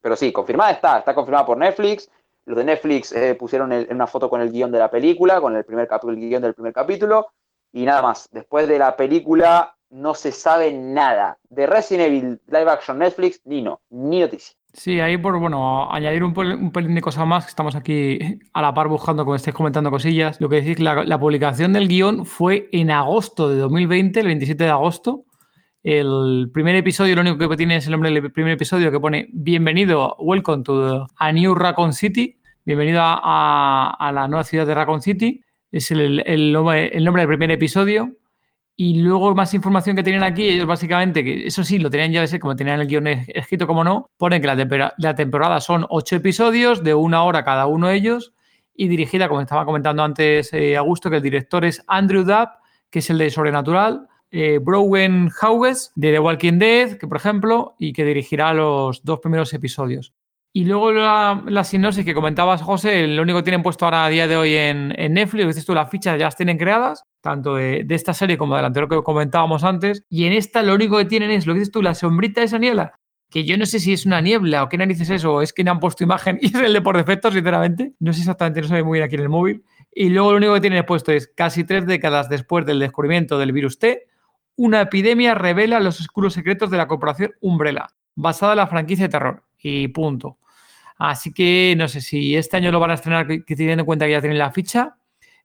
Pero sí, confirmada está, está confirmada por Netflix. Los de Netflix eh, pusieron una foto con el guion de la película, con el primer capítulo, el guion del primer capítulo, y nada más. Después de la película no se sabe nada. De Resident Evil Live Action Netflix, ni no, ni noticia. Sí, ahí por, bueno, añadir un, pel- un pelín de cosas más, que estamos aquí a la par buscando, como estáis comentando cosillas. Lo que decís, la, publicación del guion fue en agosto de 2020, el 27 de agosto. El primer episodio, lo único que tiene es el nombre del primer episodio que pone Bienvenido, welcome to a New Raccoon City. Bienvenido a- a la nueva ciudad de Raccoon City. Es el, el nombre, el nombre del primer episodio. Y luego más información que tienen aquí, ellos básicamente, que eso sí, lo tenían ya de ser, como tenían el guion es- escrito como no, ponen que la, tempera- la temporada son ocho episodios de una hora cada uno de ellos y dirigida, como estaba comentando antes eh, Augusto, que el director es Andrew Dabb, que es el de Sobrenatural, eh, Browen Hauges, de The Walking Dead, que por ejemplo, y que dirigirá los dos primeros episodios. Y luego la, sinopsis que comentabas, José, lo único que tienen puesto ahora a día de hoy en, Netflix, dices tú, las fichas ya las tienen creadas, tanto de, esta serie como de la anterior que comentábamos antes. Y en esta lo único que tienen es, lo que dices tú, la sombrita de esa niebla, que yo no sé si es una niebla o qué narices es, o es que no han puesto imagen y es el de por defecto, sinceramente. No sé exactamente, no se ve muy bien aquí en el móvil. Y luego lo único que tienen puesto es, casi tres décadas después del descubrimiento del virus T, una epidemia revela los oscuros secretos de la corporación Umbrella, basada en la franquicia de terror. Y punto. Así que no sé si este año lo van a estrenar, teniendo en cuenta que ya tienen la ficha.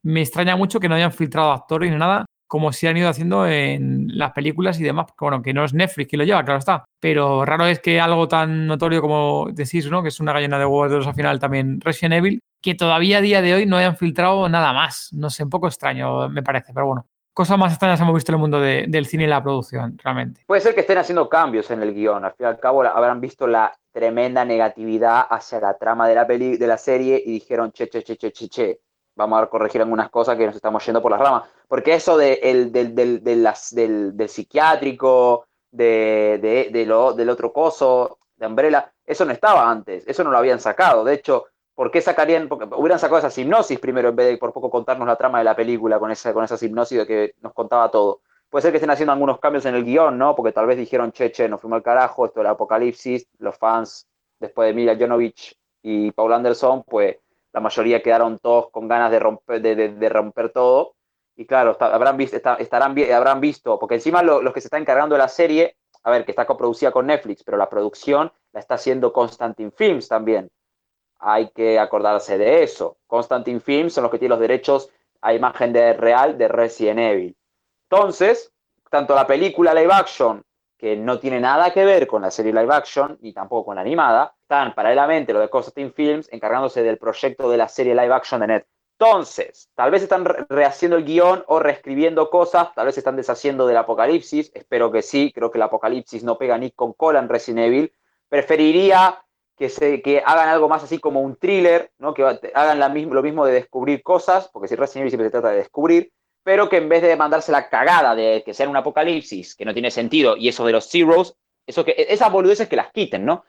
Me extraña mucho que no hayan filtrado actores ni nada, como si han ido haciendo en las películas y demás. Bueno, que no es Netflix quien lo lleva, claro está. Pero raro es que algo tan notorio como decís, ¿no? Que es una gallina de huevos de al final también Resident Evil, que todavía a día de hoy no hayan filtrado nada más. No sé, un poco extraño me parece, pero bueno. Cosas más extrañas hemos visto en el mundo de- del cine y la producción, realmente. Puede ser que estén haciendo cambios en el guion. Al fin y al cabo, habrán visto la tremenda negatividad hacia la trama de la, peli, de la serie y dijeron, che, che, che, che, che, che, vamos a corregir algunas cosas que nos estamos yendo por las ramas. Porque eso de, el, del, del, de las- del, del psiquiátrico, de, del otro coso, de Umbrella, eso no estaba antes, eso no lo habían sacado. De hecho, ¿por qué sacarían? Hubieran sacado esa hipnosis primero en vez de por poco contarnos la trama de la película con esa, con esa hipnosis de que nos contaba todo. Puede ser que estén haciendo algunos cambios en el guion, ¿no? Porque tal vez dijeron, che, che, nos fuimos al carajo, esto del apocalipsis, los fans, después de Mila Jovovich y Paul Anderson, pues la mayoría quedaron todos con ganas de romper, de, de- romper todo. Y claro, habrán visto, estarán, habrán visto, porque encima lo- los que se están encargando de la serie, a ver, que está coproducida con Netflix, pero la producción la está haciendo Constantine Films también. Hay que acordarse de eso. Constantine Films son los que tienen los derechos a imagen de real de Resident Evil. Entonces, tanto la película live action, que no tiene nada que ver con la serie live action, ni tampoco con la animada, están paralelamente los de Constantine Films encargándose del proyecto de la serie live action de Net. Entonces, tal vez están re- rehaciendo el guion o reescribiendo cosas, tal vez están deshaciendo del apocalipsis, espero que sí, creo que el apocalipsis no pega ni con cola en Resident Evil. Preferiría que, se, que hagan algo más así como un thriller, ¿no? que hagan lo mismo de descubrir cosas, porque si Resident Evil siempre se trata de descubrir, pero que en vez de mandarse la cagada de que sea un apocalipsis que no tiene sentido y eso de los zeros, eso que, esas boludeces que las quiten, ¿no?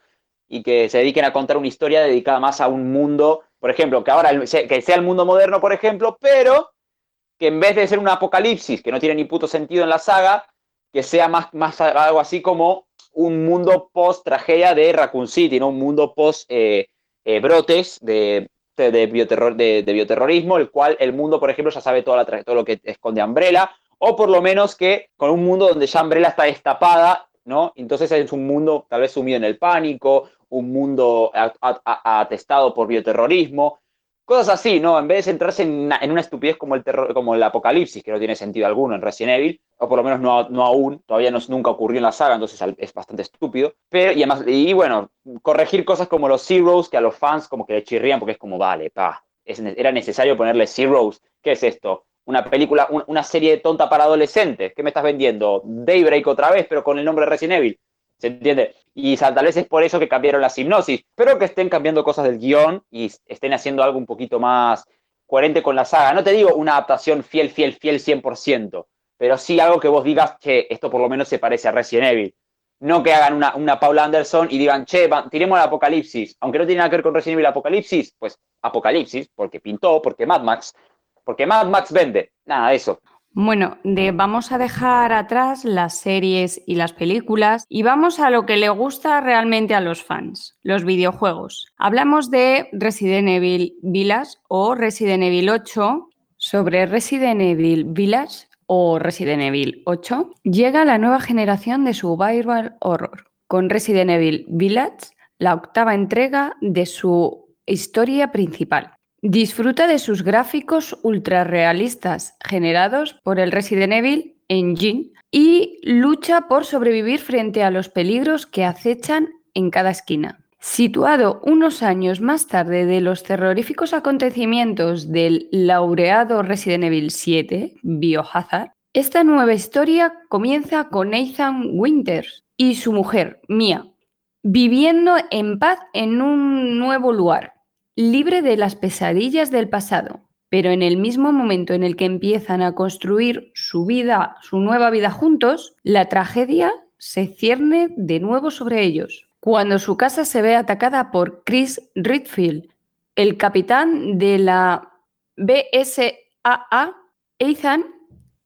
Y que se dediquen a contar una historia dedicada más a un mundo, por ejemplo, que ahora que sea el mundo moderno, por ejemplo, pero que en vez de ser un apocalipsis que no tiene ni puto sentido en la saga, que sea más, más algo así como un mundo post tragedia de Raccoon City, ¿no? Un mundo post eh, eh, brotes de, de, bioterror, de, bioterrorismo, el cual el mundo, por ejemplo, ya sabe toda la, todo lo que esconde Umbrella, o por lo menos que con un mundo donde ya Umbrella está destapada, ¿no? Entonces es un mundo tal vez sumido en el pánico, un mundo atestado por bioterrorismo, cosas así, ¿no? En vez de centrarse en una, en una estupidez como el, terror, como el apocalipsis, que no tiene sentido alguno en Resident Evil, o por lo menos no, no aún, todavía no, nunca ocurrió en la saga, entonces es bastante estúpido. Pero, y, además, y bueno, corregir cosas como los Zeros, que a los fans como que le chirrían, porque es como, vale, pa, es era necesario ponerle Zeros. ¿Qué es esto? Una película, un- una serie tonta para adolescentes. ¿Qué me estás vendiendo? Daybreak otra vez, pero con el nombre de Resident Evil. ¿Se entiende? Y tal vez es por eso que cambiaron la hipnosis. Pero que estén cambiando cosas del guion y estén haciendo algo un poquito más coherente con la saga. No te digo una adaptación fiel, fiel, fiel 100%, pero sí algo que vos digas, che, esto por lo menos se parece a Resident Evil. No que hagan una, una Paula Anderson y digan, che, va- tiremos al apocalipsis. Aunque no tiene nada que ver con Resident Evil Apocalipsis, pues apocalipsis, porque pintó, porque Mad Max, porque Mad Max vende. Nada de eso. Bueno, vamos a dejar atrás las series y las películas y vamos a lo que le gusta realmente a los fans, los videojuegos. Hablamos de Resident Evil Village o Resident Evil 8. Sobre Resident Evil Village o Resident Evil 8 llega la nueva generación de Survival Horror con Resident Evil Village, la octava entrega de su historia principal. Disfruta de sus gráficos ultrarrealistas generados por el Resident Evil Engine y lucha por sobrevivir frente a los peligros que acechan en cada esquina. Situado unos años más tarde de los terroríficos acontecimientos del laureado Resident Evil 7, Biohazard, esta nueva historia comienza con Nathan Winters y su mujer, Mia, viviendo en paz en un nuevo lugar, libre de las pesadillas del pasado. Pero en el mismo momento en el que empiezan a construir su vida, su nueva vida juntos, la tragedia se cierne de nuevo sobre ellos. Cuando su casa se ve atacada por Chris Redfield, el capitán de la BSAA, Ethan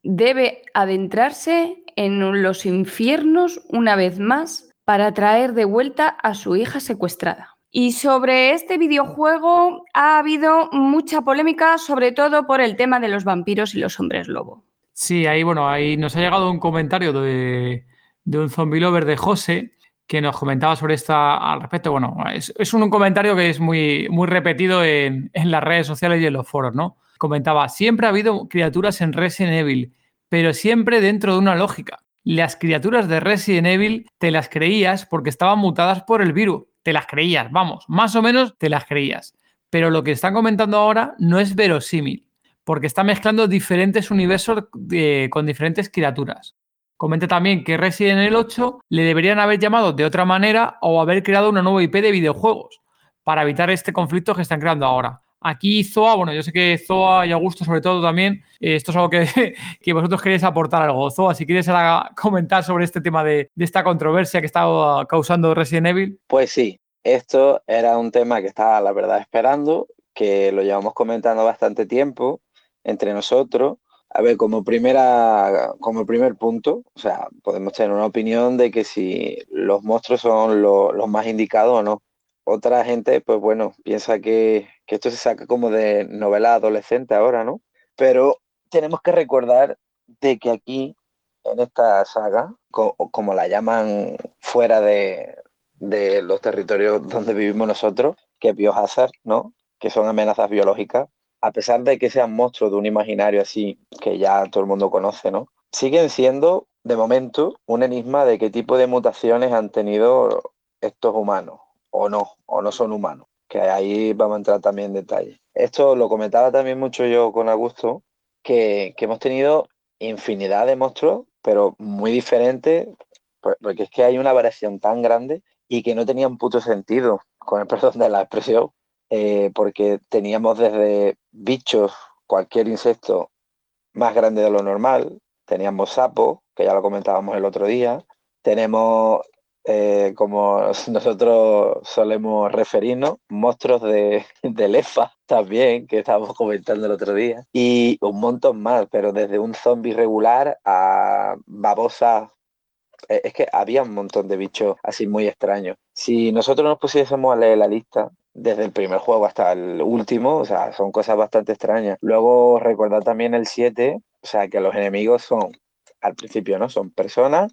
debe adentrarse en los infiernos una vez más para traer de vuelta a su hija secuestrada. Y sobre este videojuego ha habido mucha polémica, sobre todo por el tema de los vampiros y los hombres lobo. Sí, ahí, bueno, ahí nos ha llegado un comentario de, un zombie lover de José que nos comentaba sobre esta al respecto. Bueno, es, es un, comentario que es muy, muy repetido en, en, las redes sociales y en los foros, ¿no? Comentaba, siempre ha habido criaturas en Resident Evil, pero siempre dentro de una lógica. Las criaturas de Resident Evil te las creías porque estaban mutadas por el virus. Te las creías, vamos, más o menos te las creías. Pero lo que están comentando ahora no es verosímil, porque está mezclando diferentes universos de, con diferentes criaturas. Comenta también que Resident Evil 8 le deberían haber llamado de otra manera o haber creado una nueva IP de videojuegos para evitar este conflicto que están creando ahora. Aquí Zoa, bueno, yo sé que Zoa y Augusto sobre todo también, eh, esto es algo que, que, vosotros queréis aportar algo. Zoa, si quieres comentar sobre este tema de, esta controversia que está causando Resident Evil. Pues sí, esto era un tema que estaba, la verdad, esperando, que lo llevamos comentando bastante tiempo entre nosotros. A ver, como primera, como primer punto, o sea, podemos tener una opinión de que si los monstruos son lo, los más indicados o no. Otra gente, pues bueno, piensa que, esto se saca como de novela adolescente ahora, ¿no? Pero tenemos que recordar de que aquí, en esta saga, co como la llaman fuera de, de, los territorios donde vivimos nosotros, que es biohazard, ¿no? Que son amenazas biológicas, a pesar de que sean monstruos de un imaginario así que ya todo el mundo conoce, ¿no? Siguen siendo, de momento, un enigma de qué tipo de mutaciones han tenido estos humanos, o no, o no son humanos, que ahí vamos a entrar también en detalle. Esto lo comentaba también mucho yo con Augusto, que, hemos tenido infinidad de monstruos, pero muy diferentes, porque es que hay una variación tan grande y que no tenían puto sentido, con el perdón de la expresión, eh, porque teníamos desde bichos, cualquier insecto más grande de lo normal, teníamos sapos, que ya lo comentábamos el otro día, tenemos eh, como nosotros solemos referirnos, monstruos de, de lefa también, que estábamos comentando el otro día, y un montón más, pero desde un zombie regular a babosas eh, es que había un montón de bichos así muy extraños. Si nosotros nos pusiésemos a leer la lista, desde el primer juego hasta el último, o sea, son cosas bastante extrañas. Luego recordar también el 7, o sea, que los enemigos son, al principio, ¿no? Son personas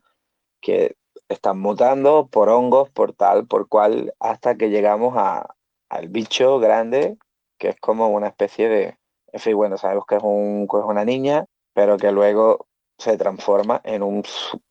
que están mutando por hongos, por tal, por cual, hasta que llegamos a, al bicho grande, que es como una especie de... En fin, bueno, sabemos que es, un, una niña, pero que luego se transforma en, un,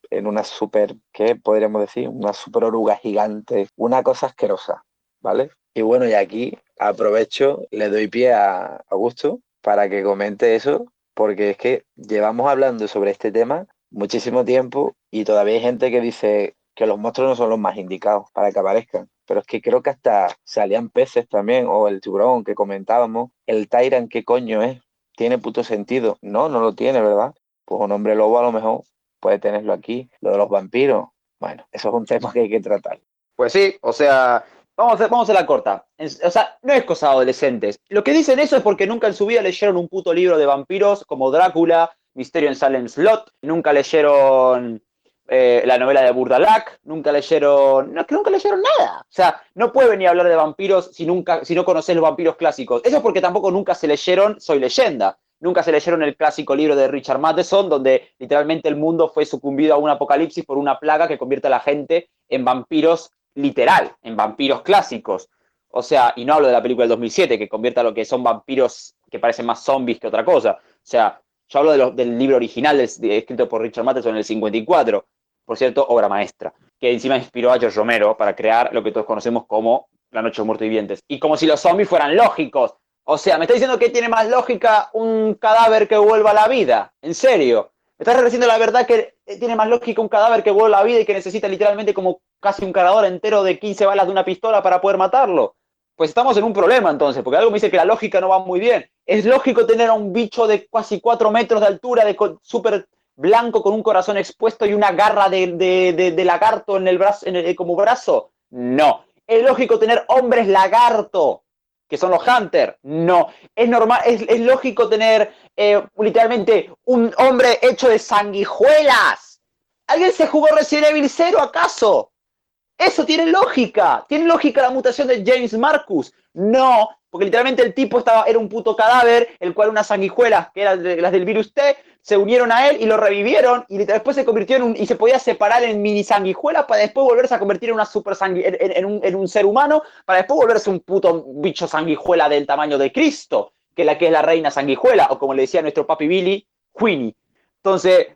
en una super, ¿qué podríamos decir? Una super oruga gigante, una cosa asquerosa, ¿vale? Y bueno, y aquí aprovecho, le doy pie a Augusto para que comente eso, porque es que llevamos hablando sobre este tema muchísimo tiempo y todavía hay gente que dice que los monstruos no son los más indicados para que aparezcan. Pero es que creo que hasta salían peces también, o el tiburón que comentábamos. El Tyrant, ¿qué coño es? ¿Tiene puto sentido? No, no lo tiene, ¿verdad? Pues un hombre lobo a lo mejor puede tenerlo aquí. Lo de los vampiros, bueno, eso es un tema que hay que tratar. Pues sí, o sea, vamos a, vamos a la corta. O sea, no es cosa adolescentes. Lo que dicen eso es porque nunca en su vida leyeron un puto libro de vampiros como Drácula, Misterio en Salem Slot, nunca leyeron eh, la novela de Burdalac, nunca leyeron, no, que nunca leyeron nada. O sea, no puede venir a hablar de vampiros si, nunca, si no conoces los vampiros clásicos. Eso es porque tampoco nunca se leyeron Soy leyenda. Nunca se leyeron el clásico libro de Richard Matheson, donde literalmente el mundo fue sucumbido a un apocalipsis por una plaga que convierte a la gente en vampiros literal, en vampiros clásicos. O sea, y no hablo de la película del 2007, que convierte a lo que son vampiros que parecen más zombies que otra cosa. O sea, yo hablo del libro original escrito por Richard Matheson en el 54, por cierto, obra maestra, que encima inspiró a George Romero para crear lo que todos conocemos como La Noche de los Muertos Vivientes. Y como si los zombies fueran lógicos. O sea, ¿me está diciendo que tiene más lógica un cadáver que vuelva a la vida? ¿En serio? ¿Me estás reconociendo la verdad que tiene más lógica un cadáver que vuelva a la vida y que necesita literalmente como casi un cargador entero de 15 balas de una pistola para poder matarlo? Pues estamos en un problema entonces, porque algo me dice que la lógica no va muy bien. Es lógico tener a un bicho de casi 4 metros de altura, de súper blanco, con un corazón expuesto y una garra de, lagarto en el brazo, como brazo. No. Es lógico tener hombres lagarto, que son los Hunter. No. Es normal, es, lógico tener eh, literalmente un hombre hecho de sanguijuelas. ¿Alguien se jugó Resident Evil 0 acaso? Eso tiene lógica. Tiene lógica la mutación de James Marcus. No, porque literalmente el tipo estaba, era un puto cadáver, el cual unas sanguijuelas, que eran las del virus T, se unieron a él y lo revivieron y después se convirtió en un, y se podía separar en mini sanguijuelas para después volverse a convertir en una super en, un, en, un, ser humano, para después volverse un puto bicho sanguijuela del tamaño de Cristo, que la que es la reina sanguijuela, o como le decía nuestro papi Billy, Queenie. Entonces,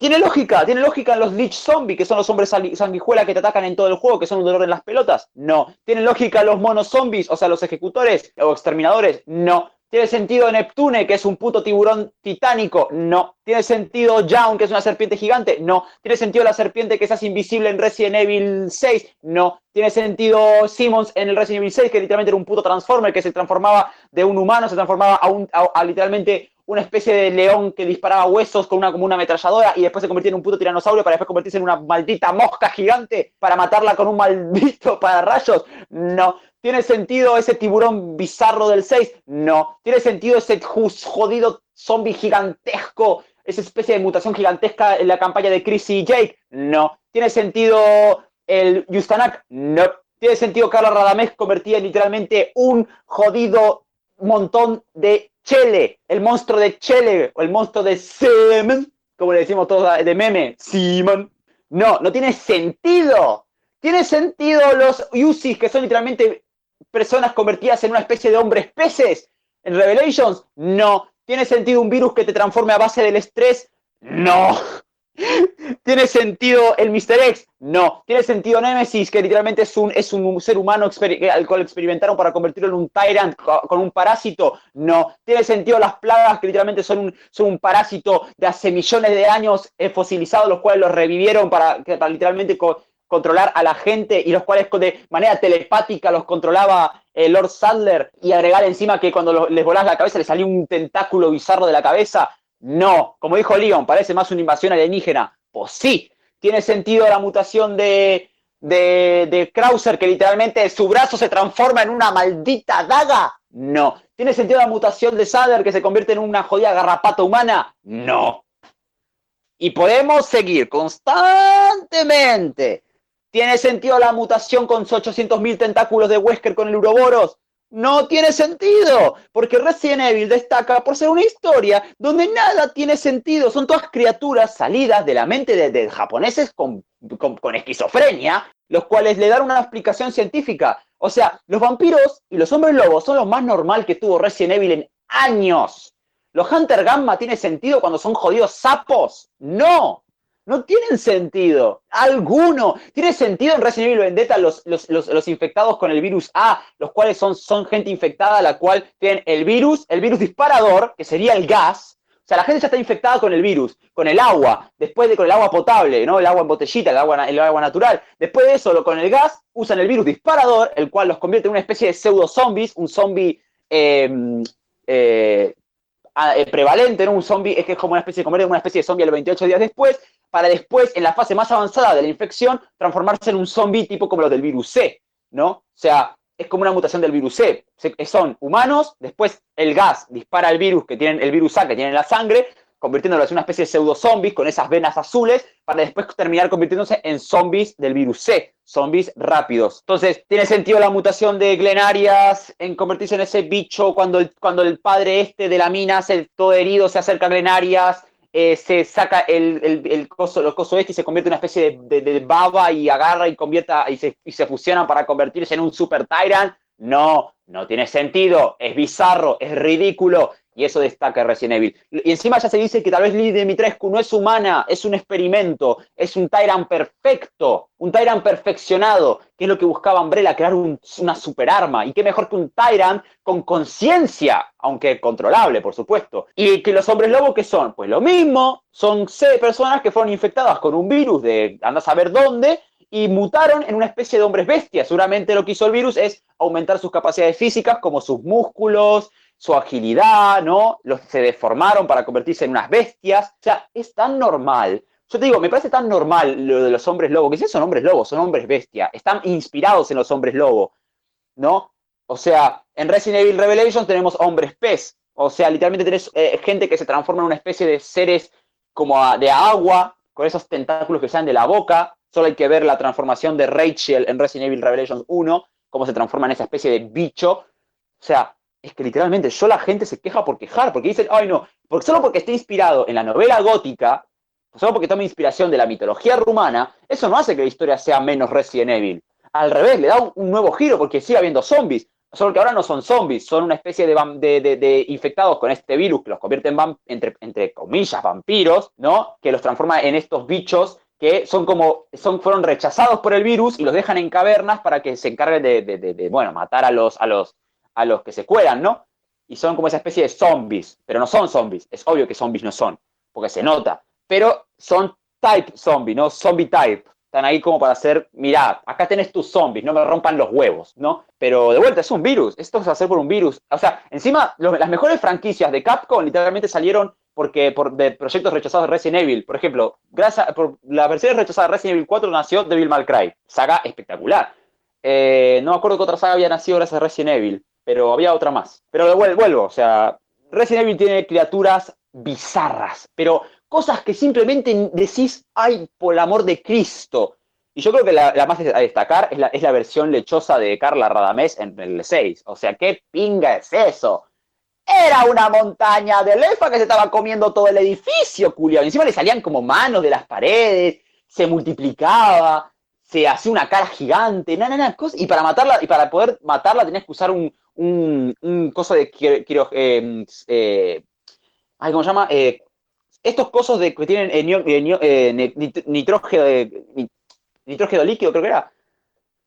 tiene lógica, tiene lógica los Lich Zombie, que son los hombres sanguijuela que te atacan en todo el juego, que son un dolor en las pelotas. No. ¿Tiene lógica los monos zombies, o sea, los ejecutores o exterminadores? No. ¿Tiene sentido Neptune, que es un puto tiburón titánico? No. ¿Tiene sentido Jaun, que es una serpiente gigante? No. ¿Tiene sentido la serpiente que se hace invisible en Resident Evil 6? No. ¿Tiene sentido Simmons en el Resident Evil 6, que literalmente era un puto Transformer que se transformaba de un humano, se transformaba a, un, a literalmente una especie de león que disparaba huesos con una, como una ametralladora y después se convertía en un puto tiranosaurio para después convertirse en una maldita mosca gigante para matarla con un maldito para rayos. No. ¿Tiene sentido ese tiburón bizarro del 6? No. ¿Tiene sentido ese jodido zombie gigantesco, esa especie de mutación gigantesca en la campaña de Chris y Jake? No. ¿Tiene sentido el Yustanak? No. ¿Tiene sentido Carla Radamés convertida en literalmente un jodido montón de Chele, el monstruo de Chele, o el monstruo de Semen, como le decimos todos de meme, Simon. No, no tiene sentido. ¿Tiene sentido los Usis, que son literalmente personas convertidas en una especie de hombres peces en Revelations? No. ¿Tiene sentido un virus que te transforme a base del estrés? No. ¿Tiene sentido el Mr. X? No. ¿Tiene sentido Nemesis, que literalmente es un, es un ser humano al cual experimentaron para convertirlo en un Tyrant con un parásito? No. ¿Tiene sentido las plagas, que literalmente son un, son un parásito de hace millones de años eh, fosilizados, los cuales los revivieron para, para literalmente controlar a la gente y los cuales de manera telepática los controlaba eh, Lord Sadler y agregar encima que cuando les volás la cabeza les salía un tentáculo bizarro de la cabeza? No, como dijo Leon, parece más una invasión alienígena. Pues sí, tiene sentido la mutación de, de, de Krauser que literalmente su brazo se transforma en una maldita daga? No. ¿Tiene sentido la mutación de Sader que se convierte en una jodida garrapata humana? No. Y podemos seguir constantemente. ¿Tiene sentido la mutación con 800.000 tentáculos de Wesker con el Uroboros? No tiene sentido, porque Resident Evil destaca por ser una historia donde nada tiene sentido. Son todas criaturas salidas de la mente de, japoneses con, con- con esquizofrenia, los cuales le dan una explicación científica. O sea, los vampiros y los hombres lobos son lo más normal que tuvo Resident Evil en años. ¿Los Hunter Gamma tiene sentido cuando son jodidos sapos? No, no tienen sentido. Alguno. ¿Tiene sentido en Resident Evil Vendetta los, los, los, los infectados con el virus A, los cuales son, son gente infectada, la cual tienen el virus, el virus disparador, que sería el gas. O sea, la gente ya está infectada con el virus, con el agua, después de con el agua potable, ¿no? El agua en botellita, el agua, el agua natural. Después de eso, con el gas, usan el virus disparador, el cual los convierte en una especie de pseudo zombies, un zombie eh, eh, eh, prevalente, ¿no? Un zombie es que es como una especie en una especie de zombie los 28 días después, para después, en la fase más avanzada de la infección, transformarse en un zombie tipo como los del virus C, ¿no? O sea, es como una mutación del virus C. Son humanos, después el gas dispara el virus que tienen, el virus A que tienen en la sangre, convirtiéndolos en una especie de pseudo zombies con esas venas azules, para después terminar convirtiéndose en zombies del virus C, zombies rápidos. Entonces, ¿tiene sentido la mutación de Glen Arias en convertirse en ese bicho cuando el, cuando el padre este de la mina, se, todo herido, se acerca a Glen Arias, eh, se saca el, el, el coso, los este y se convierte en una especie de, de- baba y agarra y convierta y se, y se fusionan para convertirse en un super tyrant. No, no tiene sentido, es bizarro, es ridículo y eso destaca Resident Evil. Y encima ya se dice que tal vez Lily Dimitrescu no es humana, es un experimento, es un Tyrant perfecto, un Tyrant perfeccionado, que es lo que buscaba Umbrella, crear un- una superarma. Y qué mejor que un Tyrant con conciencia, aunque controlable, por supuesto. Y que los hombres lobo, ¿qué son? Pues lo mismo, son seis personas que fueron infectadas con un virus de anda a saber dónde, y mutaron en una especie de hombres bestias. Seguramente lo que hizo el virus es aumentar sus capacidades físicas, como sus músculos, su agilidad, ¿no? Los se deformaron para convertirse en unas bestias. O sea, es tan normal. Yo te digo, me parece tan normal lo de los hombres lobo, que si son hombres lobos, son hombres bestia, están inspirados en los hombres lobo, ¿no? O sea, en Resident Evil Revelations tenemos hombres pez, o sea, literalmente tenés eh, gente que se transforma en una especie de seres como de agua, con esos tentáculos que salen de la boca. Solo hay que ver la transformación de Rachel en Resident Evil Revelations 1, cómo se transforma en esa especie de bicho. O sea, es que literalmente yo la gente se queja por quejar, porque dicen, ay no, porque solo porque esté inspirado en la novela gótica, solo porque toma inspiración de la mitología rumana, eso no hace que la historia sea menos Resident Evil. Al revés, le da un, nuevo giro porque sigue habiendo zombies. Solo que ahora no son zombies, son una especie de, de, infectados con este virus que los convierte en, entre, comillas, vampiros, ¿no? Que los transforma en estos bichos que son como, son, fueron rechazados por el virus y los dejan en cavernas para que se encarguen de, bueno, matar a, los, a los que se cuelan, ¿no? Y son como esa especie de zombies, pero no son zombies, es obvio que zombies no son, porque se nota, pero son type zombie, ¿no? Zombie type. Están ahí como para hacer, mirá, acá tenés tus zombies, no me rompan los huevos, ¿no? Pero de vuelta, es un virus, esto es hacer por un virus. O sea, encima, lo- las mejores franquicias de Capcom literalmente salieron porque por de proyectos rechazados de Resident Evil. Por ejemplo, gracias por la versión rechazada de Resident Evil 4 nació Devil May Cry, saga espectacular. Eh, no me acuerdo qué otra saga había nacido gracias a Resident Evil, pero había otra más. Pero vuelvo, o sea, Resident Evil tiene criaturas bizarras, pero cosas que simplemente decís, ay, por el amor de Cristo. Y yo creo que la, más a destacar es la, es la versión lechosa de Carla Radamés en el 6. O sea, ¿qué pinga es eso? Era una montaña de lefa que se estaba comiendo todo el edificio, culiao. Encima le salían como manos de las paredes, se multiplicaba, se hacía una cara gigante, na, na, na, y para matarla, y para poder matarla tenías que usar un, un, un coso de quiro- quiro- eh, ay, ¿cómo se llama? Eh, estos cosos de, que tienen nitrógeno, líquido, creo que era.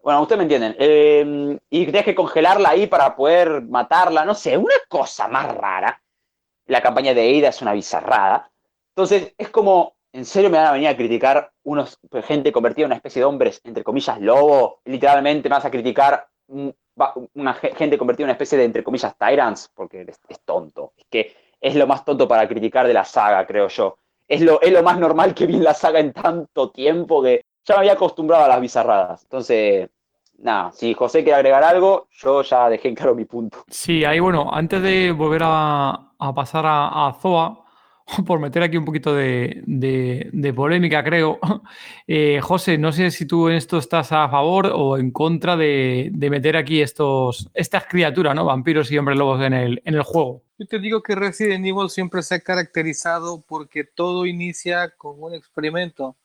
Bueno, ustedes me entienden. Eh, y tenías que congelarla ahí para poder matarla, no sé, una cosa más rara. La campaña de Ada es una bizarrada. Entonces, es como, ¿en serio me van a venir a criticar unos gente convertida en una especie de hombres, entre comillas, lobo? Literalmente me vas a criticar una ge- gente convertida en una especie de, entre comillas, tyrants, porque es, tonto. Es que es lo más tonto para criticar de la saga, creo yo. Es lo, es lo más normal que vi en la saga en tanto tiempo que ya me había acostumbrado a las bizarradas. Entonces, nada, si José quiere agregar algo, yo ya dejé en claro mi punto. Sí, ahí bueno, antes de volver a, a pasar a, a Zoa, por meter aquí un poquito de, polémica, creo. Eh, José, no sé si tú en esto estás a favor o en contra de, de meter aquí estos, estas criaturas, ¿no? Vampiros y hombres lobos en el, en el juego. Yo te digo que Resident Evil siempre se ha caracterizado porque todo inicia con un experimento.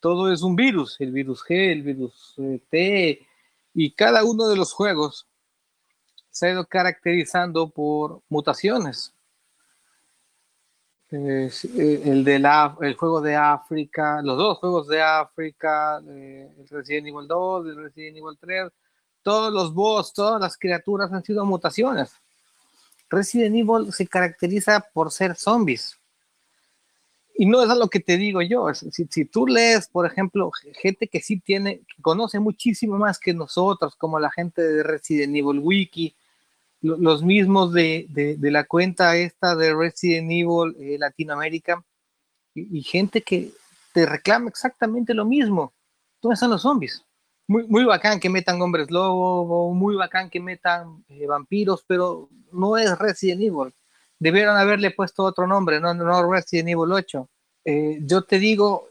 Todo es un virus, el virus G, el virus eh, T, y cada uno de los juegos se ha ido caracterizando por mutaciones. Eh, eh, el, de la, el juego de África, los dos juegos de África, eh, el Resident Evil 2, el Resident Evil 3, todos los boss, todas las criaturas han sido mutaciones. Resident Evil se caracteriza por ser zombies. Y no es a lo que te digo yo. Si, si tú lees, por ejemplo, gente que sí tiene, que conoce muchísimo más que nosotros, como la gente de Resident Evil Wiki, los mismos de, de- la cuenta esta de Resident Evil eh, Latinoamérica, y, gente que te reclama exactamente lo mismo. ¿Dónde están los zombies? Muy, muy bacán que metan hombres lobo, muy bacán que metan eh, vampiros, pero no es Resident Evil. Debieron haberle puesto otro nombre, no, no Resident Evil 8. Eh, yo te digo,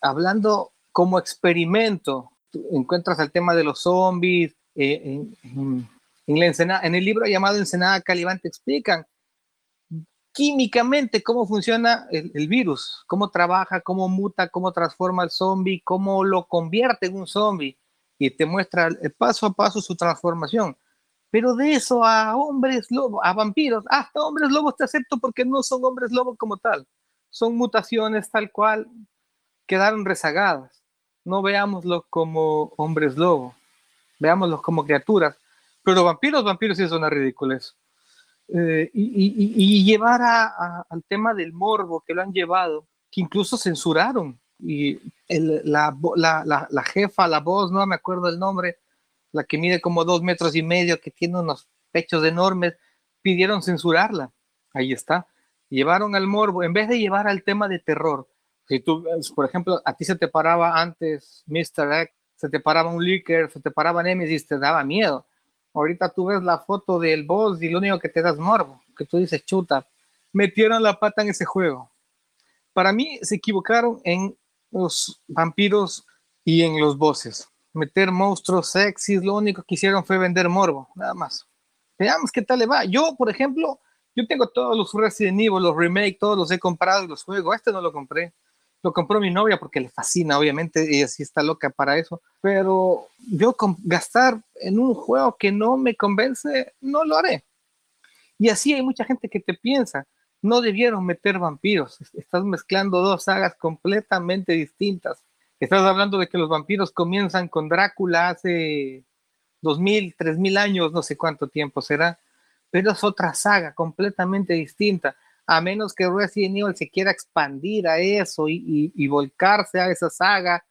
hablando como experimento, encuentras el tema de los zombies, eh, en la Ensenada- en el libro llamado Ensenada Calibán te explican químicamente cómo funciona el, el virus, cómo trabaja, cómo muta, cómo transforma al zombie, cómo lo convierte en un zombie y te muestra paso a paso su transformación. Pero de eso a hombres lobos, a vampiros, hasta hombres lobos te acepto porque no son hombres lobos como tal. Son mutaciones tal cual, quedaron rezagadas. No veámoslos como hombres lobo, veámoslos como criaturas. Pero vampiros, vampiros sí es una ridiculez. Eh, y, y- y- llevar a- a- al tema del morbo que lo han llevado, que incluso censuraron. Y el- la, la- la- la jefa, la voz, no me acuerdo el nombre, la que mide como dos metros y medio, que tiene unos pechos enormes, pidieron censurarla. Ahí está. Llevaron al morbo, en vez de llevar al tema de terror. Si tú, por ejemplo, a ti se te paraba antes Mr. X, se te paraba un Licker, se te paraba Nemesis, te daba miedo. Ahorita tú ves la foto del boss y lo único que te da es morbo, que tú dices, chuta, metieron la pata en ese juego. Para mí se equivocaron en los vampiros y en los bosses. Meter monstruos sexys, lo único que hicieron fue vender morbo, nada más. Veamos qué tal le va. Yo, por ejemplo, yo tengo todos los Resident Evil, los remake, todos los he comprado y los juego. Este no lo compré. Lo compró mi novia porque le fascina, obviamente, ella sí está loca para eso. Pero yo gastar en un juego que no me convence, no lo haré. Y así hay mucha gente que te piensa, no debieron meter vampiros. Estás mezclando dos sagas completamente distintas. Estás hablando de que los vampiros comienzan con Drácula hace 2000, 3000 años, no sé cuánto tiempo será, pero es otra saga completamente distinta. A menos que Resident Evil se quiera expandir a eso y, y- y volcarse a esa saga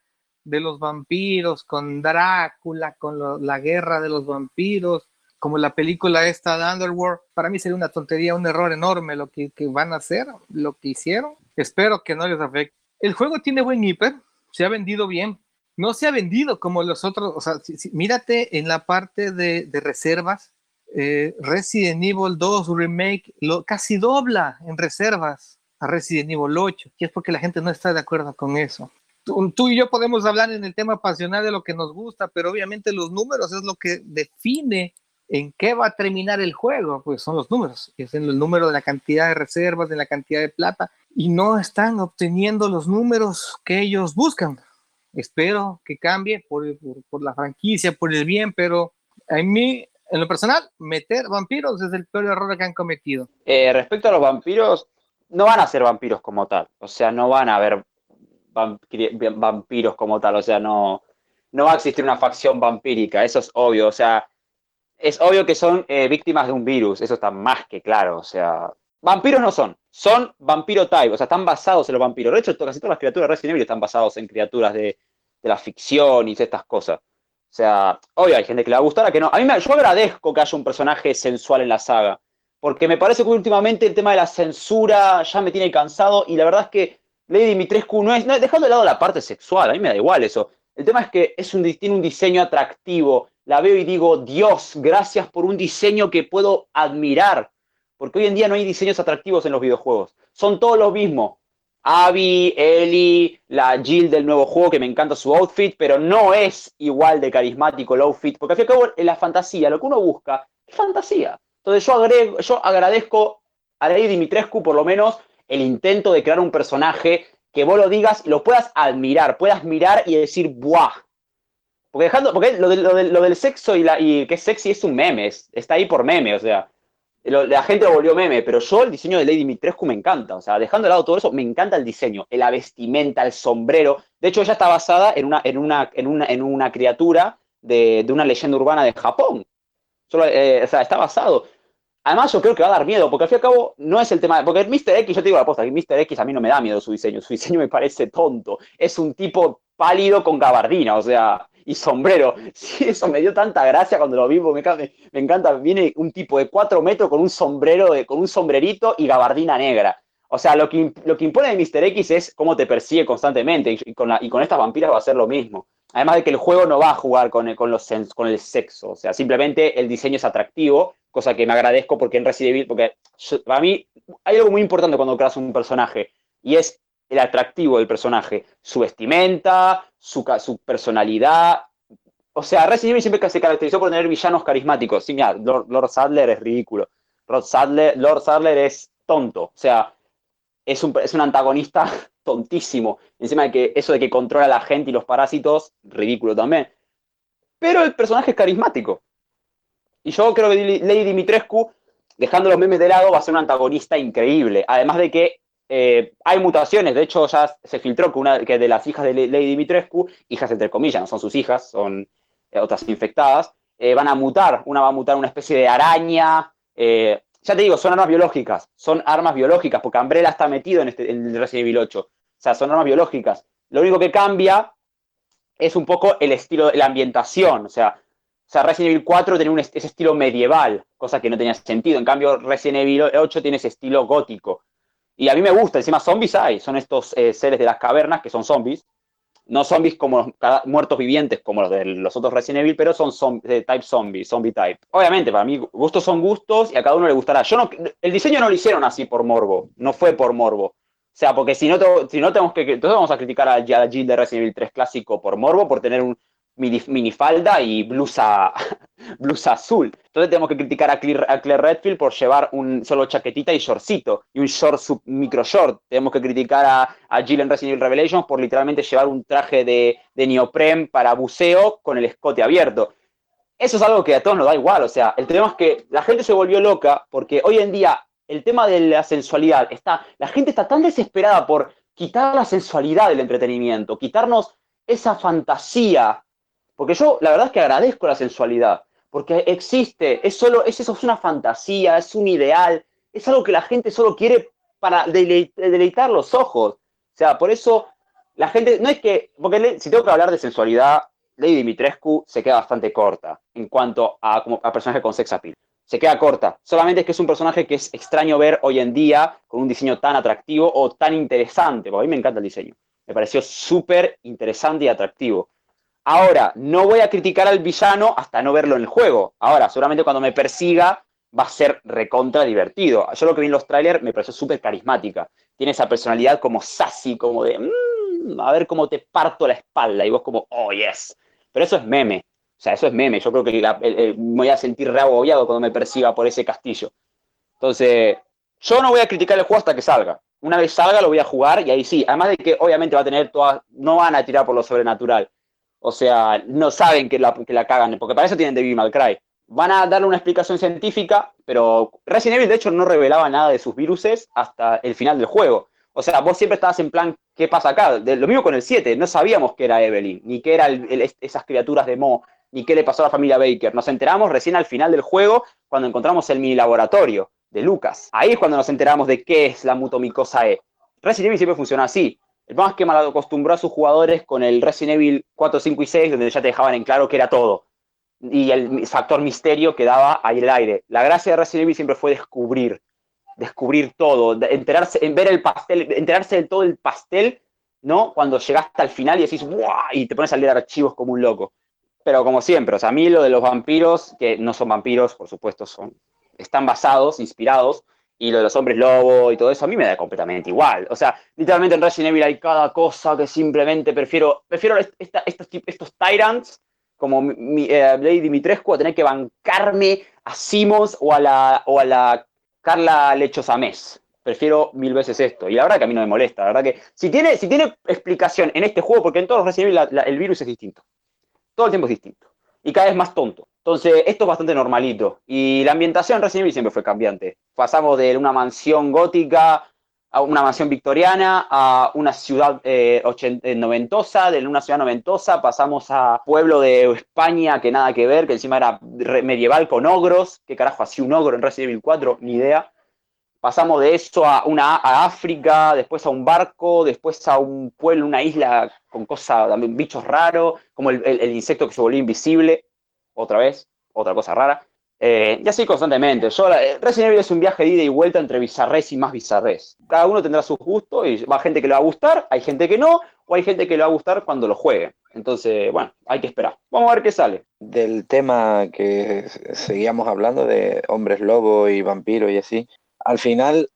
de los vampiros con Drácula, con la guerra de los vampiros, como la película esta de Underworld, para mí sería una tontería, un error enorme lo que, que van a hacer, lo que hicieron. Espero que no les afecte. El juego tiene buen hiper, se ha vendido bien. No se ha vendido como los otros, o sea, mírate en la parte de, de reservas, eh, Resident Evil 2 Remake lo, casi dobla en reservas a Resident Evil 8, y es porque la gente no está de acuerdo con eso. Tú, tú y yo podemos hablar en el tema pasional de lo que nos gusta, pero obviamente los números es lo que define en qué va a terminar el juego, pues son los números, es en el número de la cantidad de reservas, de la cantidad de plata, y no están obteniendo los números que ellos buscan. Espero que cambie por, por, por la franquicia, por el bien, pero a mí, en lo personal, meter vampiros es el peor error que han cometido. Eh, respecto a los vampiros, no van a ser vampiros como tal. O sea, no van a haber vampiros como tal. O sea, no, no va a existir una facción vampírica. Eso es obvio. O sea, es obvio que son eh, víctimas de un virus. Eso está más que claro. O sea, vampiros no son. Son vampiro type. O sea, están basados en los vampiros. De hecho, casi todas las criaturas de Resident Evil están basados en criaturas de, la ficción y estas cosas. O sea, obvio, hay gente que le va a gustar, que no. A mí me, yo agradezco que haya un personaje sensual en la saga, porque me parece que últimamente el tema de la censura ya me tiene cansado y la verdad es que Lady Dimitrescu no es, no, dejando de lado la parte sexual, a mí me da igual eso. El tema es que es un, tiene un diseño atractivo. La veo y digo, Dios, gracias por un diseño que puedo admirar. Porque hoy en día no hay diseños atractivos en los videojuegos. Son todos los mismos. Abby, Ellie, la Jill del nuevo juego, que me encanta su outfit, pero no es igual de carismático el outfit, porque al fin y al cabo en la fantasía, lo que uno busca es fantasía. Entonces yo, agrego, yo agradezco a Lady Dimitrescu por lo menos el intento de crear un personaje que vos lo digas, lo puedas admirar, puedas mirar y decir, ¡buah! Porque dejando, porque lo, lo del sexo y, la, y que es sexy es un meme, está ahí por meme, o sea, la gente lo volvió meme, pero yo el diseño de Lady Dimitrescu me encanta. O sea, dejando de lado todo eso, me encanta el diseño, la vestimenta, el sombrero. De hecho, ella está basada en una, en una, en una, en una criatura de, de una leyenda urbana de Japón. Solo, eh, o sea, está basado. Además, yo creo que va a dar miedo, porque al fin y al cabo no es el tema. Porque el Mr. X, yo te digo la posta, que Mr. X a mí no me da miedo su diseño. Su diseño me parece tonto. Es un tipo pálido con gabardina, o sea, y sombrero. Sí, eso me dio tanta gracia cuando lo vi, me, me, encanta. Viene un tipo de cuatro metros con un sombrero, de, con un sombrerito y gabardina negra. O sea, lo que, lo que impone de Mr. X es cómo te persigue constantemente y, con, la, y con estas vampiras va a ser lo mismo. Además de que el juego no va a jugar con el, con, los, con el sexo, o sea, simplemente el diseño es atractivo, cosa que me agradezco porque en Resident Evil, porque para mí hay algo muy importante cuando creas un personaje y es el atractivo del personaje, su vestimenta, su, personalidad. O sea, Resident Evil siempre se caracterizó por tener villanos carismáticos. Sí, mira, Lord, Sadler es ridículo. Lord Sadler, Lord Sadler es tonto. O sea, es un, es un antagonista tontísimo. Encima de que eso de que controla a la gente y los parásitos, ridículo también. Pero el personaje es carismático. Y yo creo que Lady Dimitrescu, dejando los memes de lado, va a ser un antagonista increíble. Además de que eh, hay mutaciones, de hecho ya se filtró que una de las hijas de Lady Dimitrescu, hijas entre comillas, no son sus hijas, son eh, otras infectadas, eh, van a mutar, una va a mutar una especie de araña, ya te digo, son armas biológicas, son armas biológicas, porque Umbrella está metido en, este, Resident Evil 8, o sea, son armas biológicas. Lo único que cambia es un poco el estilo, la ambientación, o sea, Resident Evil 4 tiene un, ese estilo medieval, cosa que no tenía sentido. En cambio, Resident Evil 8 tiene ese estilo gótico. Y a mí me gusta, encima zombies hay, son estos eh, seres de las cavernas que son zombies. No zombies como muertos vivientes como los de los otros Resident Evil, pero son de type zombie, zombie type. Obviamente, para mí gustos son gustos y a cada uno le gustará. Yo no, el diseño no lo hicieron así por morbo, no fue por morbo. O sea, porque si no, si no tenemos que, entonces vamos a criticar a, la Jill de Resident Evil 3 clásico por morbo, por tener un, minifalda y blusa, blusa azul. Entonces tenemos que criticar a Claire, Redfield por llevar un solo chaquetita y shortcito y un short sub, micro short. Tenemos que criticar a, a Jill en Resident Evil Revelations por literalmente llevar un traje de, de para buceo con el escote abierto. Eso es algo que a todos nos da igual. O sea, el tema es que la gente se volvió loca porque hoy en día el tema de la sensualidad está, la gente está tan desesperada por quitar la sensualidad del entretenimiento, quitarnos esa fantasía porque yo la verdad es que agradezco la sensualidad, porque existe, es solo, es eso, es una fantasía, es un ideal, es algo que la gente solo quiere para deleitar los ojos. O sea, por eso la gente, no es que, porque si tengo que hablar de sensualidad, Lady Dimitrescu se queda bastante corta en cuanto a, como, a personaje con sex appeal. Se queda corta. Solamente es que es un personaje que es extraño ver hoy en día con un diseño tan atractivo o tan interesante, porque a mí me encanta el diseño. Me pareció súper interesante y atractivo. Ahora, no voy a criticar al villano hasta no verlo en el juego. Ahora, seguramente cuando me persiga va a ser recontra divertido. Yo lo que vi en los trailers me pareció súper carismática. Tiene esa personalidad como sassy, como de, mmm, a ver cómo te parto la espalda. Y vos como, oh, yes. Pero eso es meme. O sea, eso es meme. Yo creo que me voy a sentir reagobiado cuando me persiga por ese castillo. Entonces, yo no voy a criticar el juego hasta que salga. Una vez salga lo voy a jugar y ahí sí. Además de que obviamente va a tener todas, no van a tirar por lo sobrenatural o sea, no saben que la, que la cagan, porque para eso tienen Devil May Cry. Van a darle una explicación científica, pero Resident Evil de hecho no revelaba nada de sus viruses hasta el final del juego. O sea, vos siempre estabas en plan, ¿qué pasa acá? lo mismo con el 7, no sabíamos que era Evelyn, ni qué eran esas criaturas de Mo, ni qué le pasó a la familia Baker. Nos enteramos recién al final del juego, cuando encontramos el mini laboratorio de Lucas. Ahí es cuando nos enteramos de qué es la mutomicosa E. Resident Evil siempre funciona así. El más que mal acostumbró a sus jugadores con el Resident Evil 4, 5 y 6, donde ya te dejaban en claro que era todo. Y el factor misterio quedaba ahí el aire. La gracia de Resident Evil siempre fue descubrir. descubrir todo, enterarse, en ver el pastel, enterarse de todo el pastel, ¿no? Cuando llegaste al final y decís, ¡buah! Y te pones a leer archivos como un loco. Pero como siempre, o sea, a mí lo de los vampiros, que no son vampiros, por supuesto, son, están basados, inspirados, y lo de los hombres lobo y todo eso, a mí me da completamente igual. O sea, literalmente en Resident Evil hay cada cosa que simplemente prefiero, prefiero estos, estos tyrants, como mi, eh, Lady Dimitrescu, a tener que bancarme a Simons o a la, o a la Carla Lechosamés. Prefiero mil veces esto. Y la verdad que a mí no me molesta. La verdad que si tiene, si tiene explicación en este juego, porque en todos los Resident Evil el virus es distinto. Todo el tiempo es distinto. Y cada vez más tonto. Entonces, esto es bastante normalito. Y la ambientación en Resident Evil siempre fue cambiante. Pasamos de una mansión gótica a una mansión victoriana, a una ciudad eh, eh, noventosa, de una ciudad noventosa pasamos a pueblo de España que nada que ver, que encima era medieval con ogros, ¿qué carajo hacía un ogro en Resident Evil 4? Ni idea. Pasamos de eso a, una, a África, después a un barco, después a un pueblo, una isla con cosas, también bichos raros, como el, el- el insecto que se volvió invisible, otra vez, otra cosa rara. Eh, y así constantemente. Yo, eh, Resident Evil es un viaje de ida y vuelta entre bizarrés y más bizarrés. Cada uno tendrá sus gustos y va gente que le va a gustar, hay gente que no, o hay gente que le va a gustar cuando lo juegue. Entonces, bueno, hay que esperar. Vamos a ver qué sale. del tema que seguíamos hablando de hombres lobo y vampiros y así, al final,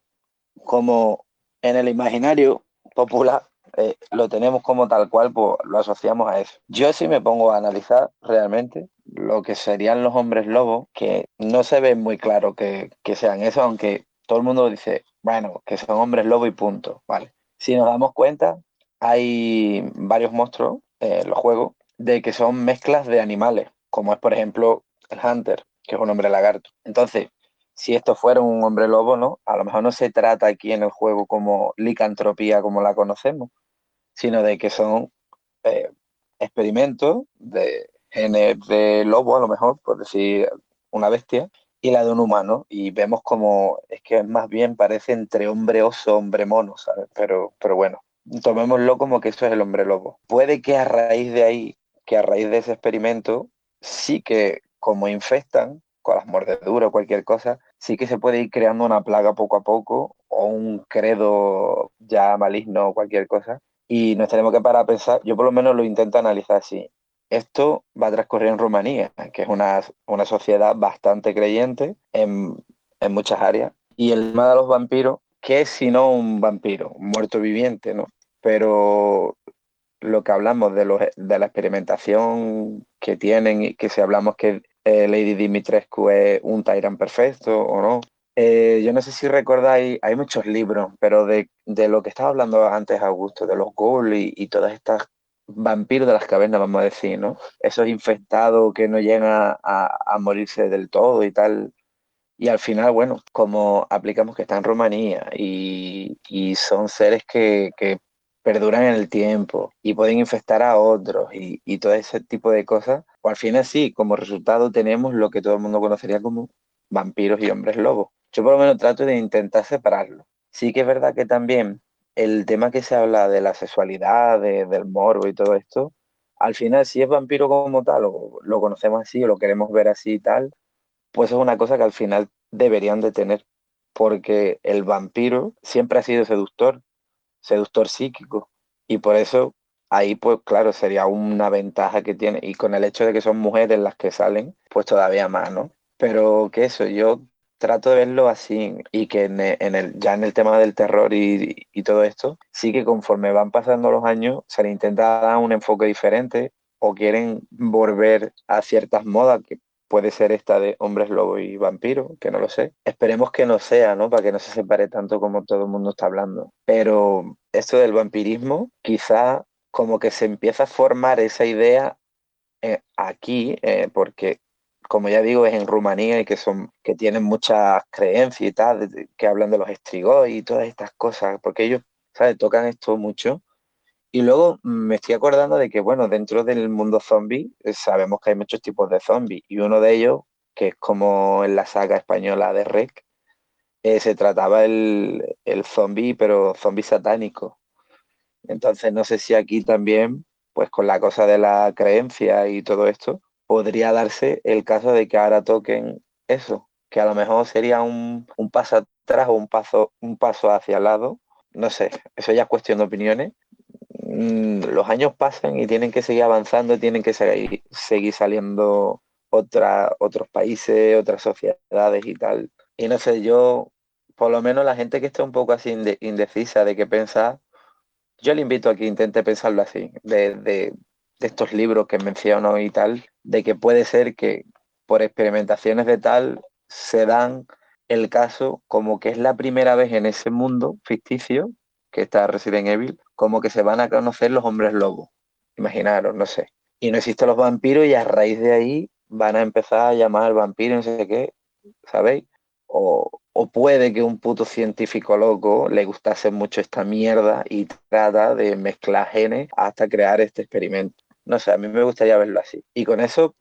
como en el imaginario popular eh, lo tenemos como tal cual, pues lo asociamos a eso. Yo sí me pongo a analizar realmente lo que serían los hombres lobos, que no se ve muy claro que, que sean eso, aunque todo el mundo dice, bueno, que son hombres lobo y punto, vale. Si nos damos cuenta, hay varios monstruos en los juegos de que son mezclas de animales, como es por ejemplo el Hunter, que es un hombre lagarto. Entonces, si esto fuera un hombre lobo, ¿no? A lo mejor no se trata aquí en el juego como licantropía como la conocemos, sino de que son eh, experimentos de genes de lobo, a lo mejor, por decir una bestia, y la de un humano. Y vemos como es que más bien parece entre hombre oso, hombre mono, ¿sabes? Pero, pero bueno, tomémoslo como que eso es el hombre lobo. Puede que a raíz de ahí, que a raíz de ese experimento, sí que como infestan con las mordeduras o cualquier cosa, sí que se puede ir creando una plaga poco a poco o un credo ya maligno o cualquier cosa. Y nos tenemos que parar a pensar, yo por lo menos lo intento analizar así. Esto va a transcurrir en Rumanía, que es una, una sociedad bastante creyente en, en muchas áreas. Y el tema de los vampiros, ¿qué es sino un vampiro? Un muerto viviente, ¿no? Pero lo que hablamos de, los, de la experimentación que tienen que si hablamos que eh, Lady Dimitrescu es un Tyrant perfecto o no. Eh, yo no sé si recordáis, hay muchos libros, pero de, de lo que estaba hablando antes Augusto, de los ghouls y, y todas estas vampiros de las cavernas, vamos a decir, ¿no? Esos infectados que no llegan a, a, morirse del todo y tal. Y al final, bueno, como aplicamos que está en Rumanía y, y son seres que, que perduran en el tiempo y pueden infectar a otros y, y todo ese tipo de cosas, pues al final sí, como resultado tenemos lo que todo el mundo conocería como vampiros y hombres lobos. Yo por lo menos trato de intentar separarlo. Sí que es verdad que también el tema que se habla de la sexualidad, de, del morbo y todo esto, al final si es vampiro como tal, o lo conocemos así, o lo queremos ver así y tal, pues es una cosa que al final deberían de tener, porque el vampiro siempre ha sido seductor, seductor psíquico, y por eso ahí pues claro, sería una ventaja que tiene, y con el hecho de que son mujeres las que salen, pues todavía más, ¿no? Pero que eso, yo trato de verlo así y que en el, en el, ya en el tema del terror y, y, todo esto, sí que conforme van pasando los años se le intenta dar un enfoque diferente o quieren volver a ciertas modas que puede ser esta de hombres lobo y vampiros, que no lo sé. Esperemos que no sea, ¿no? Para que no se separe tanto como todo el mundo está hablando. Pero esto del vampirismo, quizá como que se empieza a formar esa idea eh, aquí, eh, porque como ya digo, es en Rumanía y que son, que tienen muchas creencias y tal, que hablan de los estrigos y todas estas cosas, porque ellos, ¿sabes? Tocan esto mucho. Y luego me estoy acordando de que, bueno, dentro del mundo zombie sabemos que hay muchos tipos de zombies y uno de ellos, que es como en la saga española de Rec, eh, se trataba el, el zombie, pero zombie satánico. Entonces no sé si aquí también, pues con la cosa de la creencia y todo esto, podría darse el caso de que ahora toquen eso, que a lo mejor sería un, un paso atrás o un paso, un paso hacia el lado. No sé, eso ya es cuestión de opiniones. Mm, Los años pasan y tienen que seguir avanzando, tienen que seguir, seguir saliendo otros países, otras sociedades y tal. Y no sé, yo, por lo menos la gente que está un poco así inde- indecisa de qué pensar, yo le invito a que intente pensarlo así, de- de estos libros que menciono y tal, de que puede ser que por experimentaciones de tal se dan el caso como que es la primera vez en ese mundo ficticio que está Resident Evil, como que se van a conocer los hombres lobos. Imaginaros, no sé. Y no existen los vampiros y a raíz de ahí van a empezar a llamar vampiros, no sé qué, ¿sabéis? O, o puede que un puto científico loco le gustase mucho esta mierda y trata de mezclar genes hasta crear este experimento. No sé, a mí me gustaría verlo así. Y con eso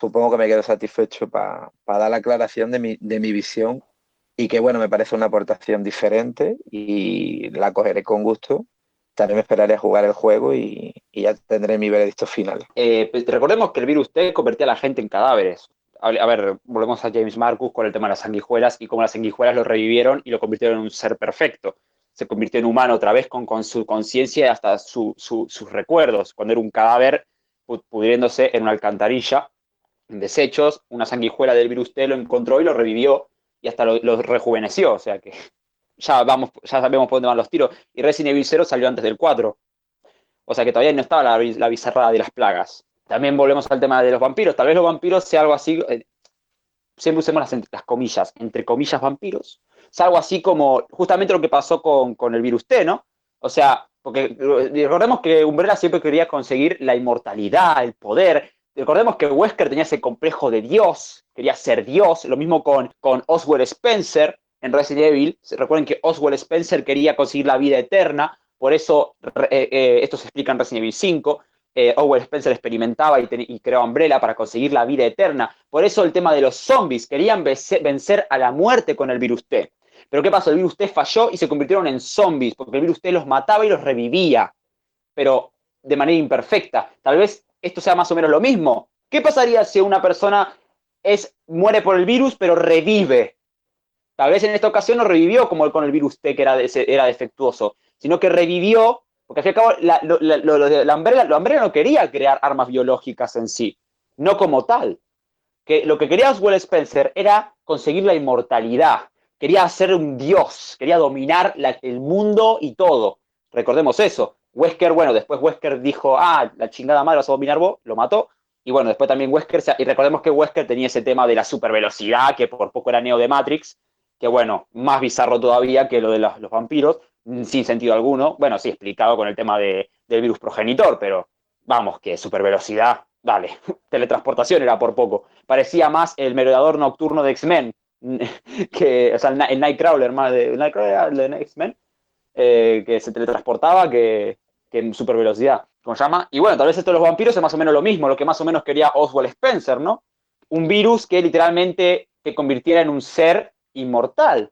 supongo que me quedo satisfecho para dar la aclaración de mi, de mi visión y que bueno, me parece una aportación diferente y la cogeré con gusto. También me esperaré a jugar el juego y, ya tendré mi veredicto final. Eh, pues, recordemos que el virus T convertía a la gente en cadáveres. A ver, volvemos a James Marcus con el tema de las sanguijuelas y cómo las sanguijuelas lo revivieron y lo convirtieron en un ser perfecto. Se convirtió en humano otra vez con, con su conciencia y hasta su- su- sus recuerdos. Cuando era un cadáver pu- pudriéndose en una alcantarilla, en desechos, una sanguijuela del virus T lo encontró y lo revivió y hasta lo, lo rejuveneció. O sea que ya, vamos, ya sabemos por dónde van los tiros. Y Resident Evil 0 salió antes del 4. O sea que todavía no estaba la, la bizarrada de las plagas. También volvemos al tema de los vampiros. Tal vez los vampiros sea algo así. eh, siempre usemos las, comillas, entre comillas vampiros. Es algo así como justamente lo que pasó con, con el virus T, ¿no? O sea, porque eh, recordemos que Umbrella siempre quería conseguir la inmortalidad, el poder. Recordemos que Wesker tenía ese complejo de Dios, quería ser Dios. Lo mismo con, con Oswald Spencer en Resident Evil. Recuerden que Oswald Spencer quería conseguir la vida eterna. Por eso, eh, eh, esto se explica en Resident Evil 5 eh, Owen Spencer experimentaba y, y creó Umbrella para conseguir la vida eterna. Por eso el tema de los zombies, querían vence- vencer a la muerte con el virus T. Pero ¿qué pasó? El virus T falló y se convirtieron en zombies, porque el virus T los mataba y los revivía, pero de manera imperfecta. Tal vez esto sea más o menos lo mismo. ¿Qué pasaría si una persona es, muere por el virus, pero revive? Tal vez en esta ocasión no revivió como con el virus T, que era, era defectuoso, sino que revivió porque al fin y al cabo, la, lo- lo- la Umbrella, la Umbrella no quería crear armas biológicas en sí, no como tal. Que lo que quería Oswald Spencer era conseguir la inmortalidad. Quería ser un dios, quería dominar la- el mundo y todo. Recordemos eso. Wesker, bueno, después Wesker dijo, ah, la chingada madre vas a dominar vos, lo mató. Y bueno, después también Wesker, y recordemos que Wesker tenía ese tema de la supervelocidad, que por poco era Neo de Matrix, que bueno, más bizarro todavía que lo de los, vampiros, mm, sin sentido alguno. Bueno, sí, explicado con el tema de, del virus progenitor, pero vamos, que supervelocidad, dale, teletransportación era por poco. Parecía más el merodeador nocturno de X-Men, que, o sea, el, Ni- el Nightcrawler más de, el Nightcrawler de X-Men, eh, que se teletransportaba que, que en supervelocidad, ¿cómo se llama? Y bueno, tal vez esto de los vampiros es más o menos lo mismo, lo que más o menos quería Oswald Spencer, ¿no? Un virus que literalmente te convirtiera en un ser inmortal.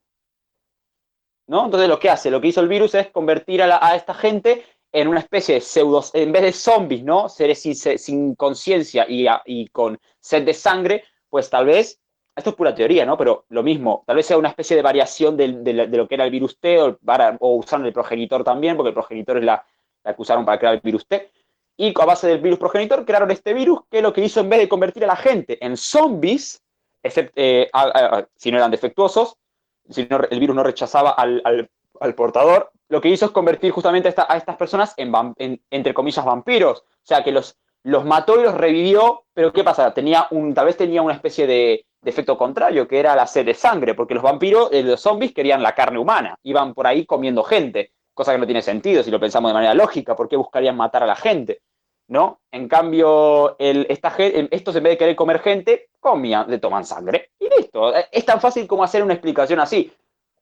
¿No? Entonces lo que hace, lo que hizo el virus es convertir a, esta gente en una especie de pseudos, en vez de zombies, ¿no? Seres sin, conciencia y, con sed de sangre, pues tal vez, esto es pura teoría, ¿no? Pero lo mismo, tal vez sea una especie de variación de, lo que era el virus T o, o usaron el progenitor también, porque el progenitor es la, la que usaron para crear el virus T. Y a base del virus progenitor crearon este virus que lo que hizo en vez de convertir a la gente en zombies, except- eh, si no eran defectuosos, si no- el virus no rechazaba al, al- portador, lo que hizo es convertir justamente a, esta- a estas personas en, entre comillas, vampiros. O sea, que los, los mató y los revivió, pero ¿qué pasa? Tenía tal vez tenía una especie de, de efecto contrario, que era la sed de sangre, porque los vampiros, eh, los zombies querían la carne humana, iban por ahí comiendo gente, cosa que no tiene sentido si lo pensamos de manera lógica, ¿por qué buscarían matar a la gente? ¿No? En cambio, el, esta, estos en vez de querer comer gente, comían, le toman sangre. Y listo. Es tan fácil como hacer una explicación así.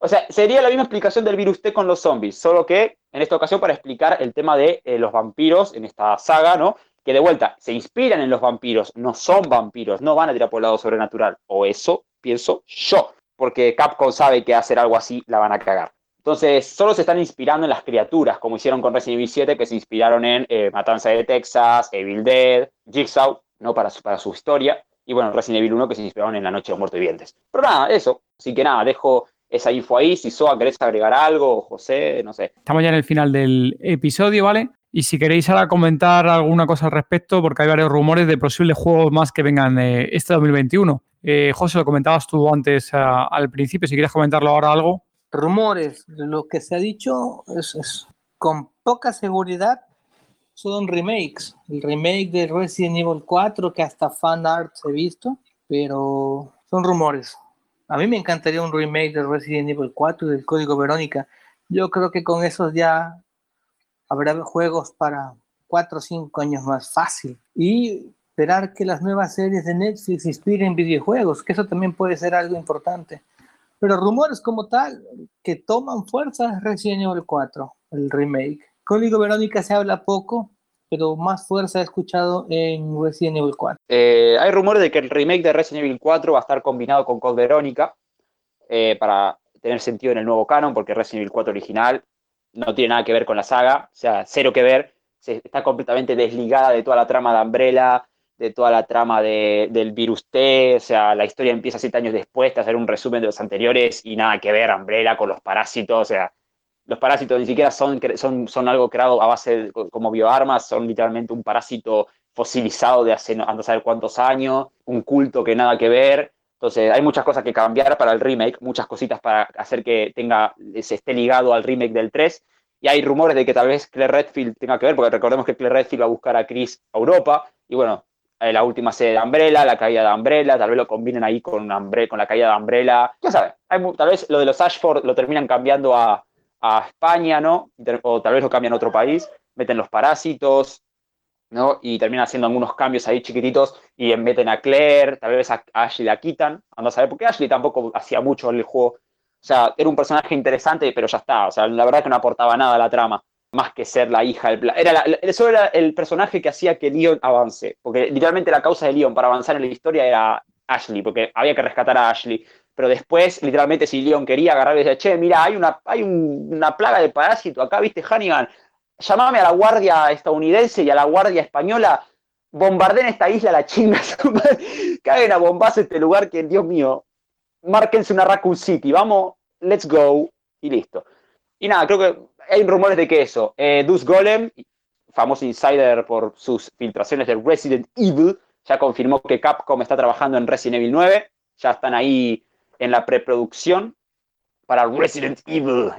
O sea, sería la misma explicación del virus T con los zombies, solo que en esta ocasión para explicar el tema de eh, los vampiros en esta saga, ¿no? Que de vuelta se inspiran en los vampiros, no son vampiros, no van a tirar por el lado sobrenatural. O eso pienso yo, porque Capcom sabe que hacer algo así la van a cagar. Entonces, solo se están inspirando en las criaturas, como hicieron con Resident Evil 7, que se inspiraron en eh, Matanza de Texas, Evil Dead, Jigsaw, ¿no? Para su, para su historia. Y bueno, Resident Evil 1 que se inspiraron en La Noche de los Muertos Vivientes. Pero nada, eso. Así que nada, dejo esa info ahí. Si Soa querés agregar algo, José, no sé. Estamos ya en el final del episodio, ¿vale? Y si queréis ahora comentar alguna cosa al respecto, porque hay varios rumores de posibles juegos más que vengan eh, este 2021. Eh, José, lo comentabas tú antes ah, al principio, si quieres comentarlo ahora algo. Rumores, lo que se ha dicho es, es con poca seguridad son remakes. El remake de Resident Evil 4, que hasta fan art he visto, pero son rumores. A mí me encantaría un remake de Resident Evil 4 y del Código Verónica. Yo creo que con esos ya habrá juegos para 4 o 5 años más fácil. Y esperar que las nuevas series de Netflix inspiren videojuegos, que eso también puede ser algo importante. Pero rumores como tal, que toman fuerza es Resident Evil 4, el remake. Código Verónica se habla poco, pero más fuerza he escuchado en Resident Evil 4. Eh, hay rumores de que el remake de Resident Evil 4 va a estar combinado con Code Verónica eh, para tener sentido en el nuevo canon, porque Resident Evil 4 original no tiene nada que ver con la saga, o sea, cero que ver, se, está completamente desligada de toda la trama de Umbrella, de toda la trama de, del virus T, o sea, la historia empieza siete años después de hacer un resumen de los anteriores y nada que ver Umbrella con los parásitos, o sea, los parásitos ni siquiera son, son, son algo creado a base de, como bioarmas, son literalmente un parásito fosilizado de hace no saber cuántos años, un culto que nada que ver. Entonces, hay muchas cosas que cambiar para el remake, muchas cositas para hacer que tenga, se esté ligado al remake del 3. Y hay rumores de que tal vez Claire Redfield tenga que ver, porque recordemos que Claire Redfield va a buscar a Chris a Europa. Y bueno, la última serie de Umbrella, la caída de Umbrella, tal vez lo combinen ahí con, Umbre con la caída de Umbrella. Ya saben, tal vez lo de los Ashford lo terminan cambiando a, a España, ¿no? O tal vez lo cambian a otro país, meten los parásitos, ¿no? Y terminan haciendo algunos cambios ahí chiquititos y meten a Claire, tal vez a, Ashley la quitan, anda a saber, porque Ashley tampoco hacía mucho en el juego. O sea, era un personaje interesante, pero ya está. O sea, la verdad es que no aportaba nada a la trama, más que ser la hija del... Era la, eso era el personaje que hacía que Leon avance, porque literalmente la causa de Leon para avanzar en la historia era Ashley, porque había que rescatar a Ashley pero después, literalmente, si Leon quería agarrar y decía, che, mira, hay una, hay una plaga de parásito acá, viste, Hannigan, llamame a la guardia estadounidense y a la guardia española, bombarden esta isla, la chinga, caguen a bombas este lugar que, Dios mío, márquense una Raccoon City, vamos, let's go, y listo. Y nada, creo que hay rumores de que eso, eh, Dus Golem, famoso insider por sus filtraciones de Resident Evil, ya confirmó que Capcom está trabajando en Resident Evil 9, ya están ahí en la preproducción para Resident Evil.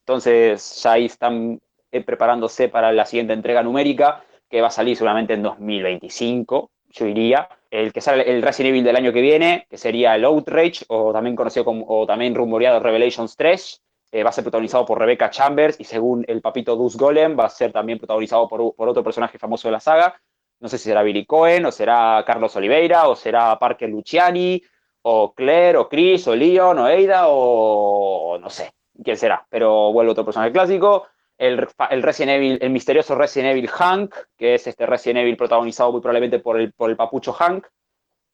Entonces ya ahí están eh, preparándose para la siguiente entrega numérica, que va a salir seguramente en 2025, yo diría. El que sale el Resident Evil del año que viene, que sería el Outrage, o también conocido como, o también rumoreado Revelations 3, eh, va a ser protagonizado por Rebecca Chambers y según el papito Dus Golem va a ser también protagonizado por, por otro personaje famoso de la saga. No sé si será Billy Cohen, o será Carlos Oliveira, o será Parker Luciani, o Claire, o Chris, o Leon, o Ada, o no sé quién será, pero vuelve otro personaje clásico. El, Resident Evil, el misterioso Resident Evil Hank, que es este Resident Evil protagonizado muy probablemente por el, por el papucho Hank,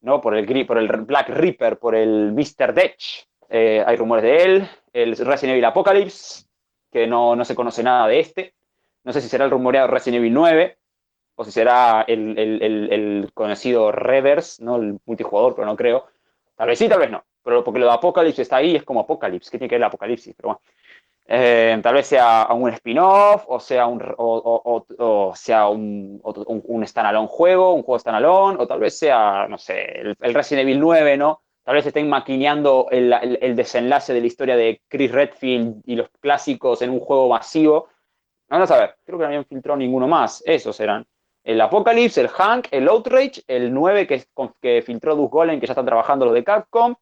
¿no? por, el, por el Black Reaper, por el Mr. Detch. Eh, hay rumores de él. El Resident Evil Apocalypse, que no, no se conoce nada de este. No sé si será el rumoreado Resident Evil 9 o si será el, el, el conocido Reverse, ¿no? el multijugador, pero no creo. Tal vez sí, tal vez no. Pero porque lo de Apocalipsis está ahí, es como Apocalipsis. ¿Qué tiene que ver el Apocalipsis? Pero bueno. Eh, tal vez sea un spin-off, o sea un, o, o, sea un, un, standalone juego, un juego standalone, o tal vez sea, no sé, el, Resident Evil 9, ¿no? Tal vez estén maquineando el, el, desenlace de la historia de Chris Redfield y los clásicos en un juego masivo. Vamos a ver, creo que no habían filtrado ninguno más. Esos eran el Apocalypse, el Hank, el Outrage, el 9 que, que filtró Dus Golem, que ya están trabajando lo de Capcom,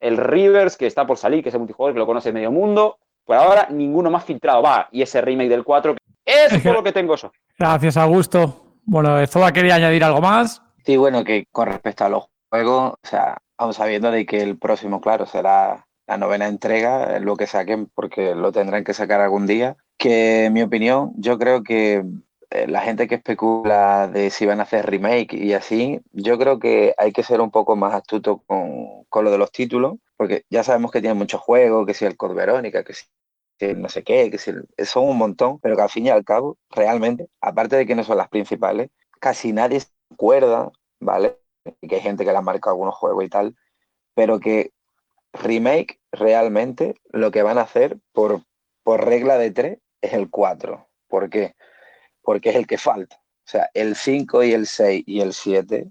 el Rivers, que está por salir, que es el multijugador que lo conoce medio mundo. Por ahora, ninguno más filtrado va. Y ese remake del 4, es todo lo que tengo yo. Gracias, Augusto. Bueno, Zoba quería añadir algo más. Sí, bueno, que con respecto a los juegos, o sea, aún sabiendo de que el próximo, claro, será la novena entrega, lo que saquen, porque lo tendrán que sacar algún día. Que en mi opinión, yo creo que eh, la gente que especula de si van a hacer remake y así, yo creo que hay que ser un poco más astuto con, con lo de los títulos, porque ya sabemos que tienen muchos juegos, que si el Code Verónica, que si no sé qué, que si son un montón, pero que al fin y al cabo, realmente, aparte de que no son las principales, casi nadie se acuerda, ¿vale? Que hay gente que le ha marcado algunos juegos y tal, pero que remake realmente lo que van a hacer por, por regla de tres es el 4. ¿Por qué? Porque es el que falta. O sea, el 5 y el 6 y el 7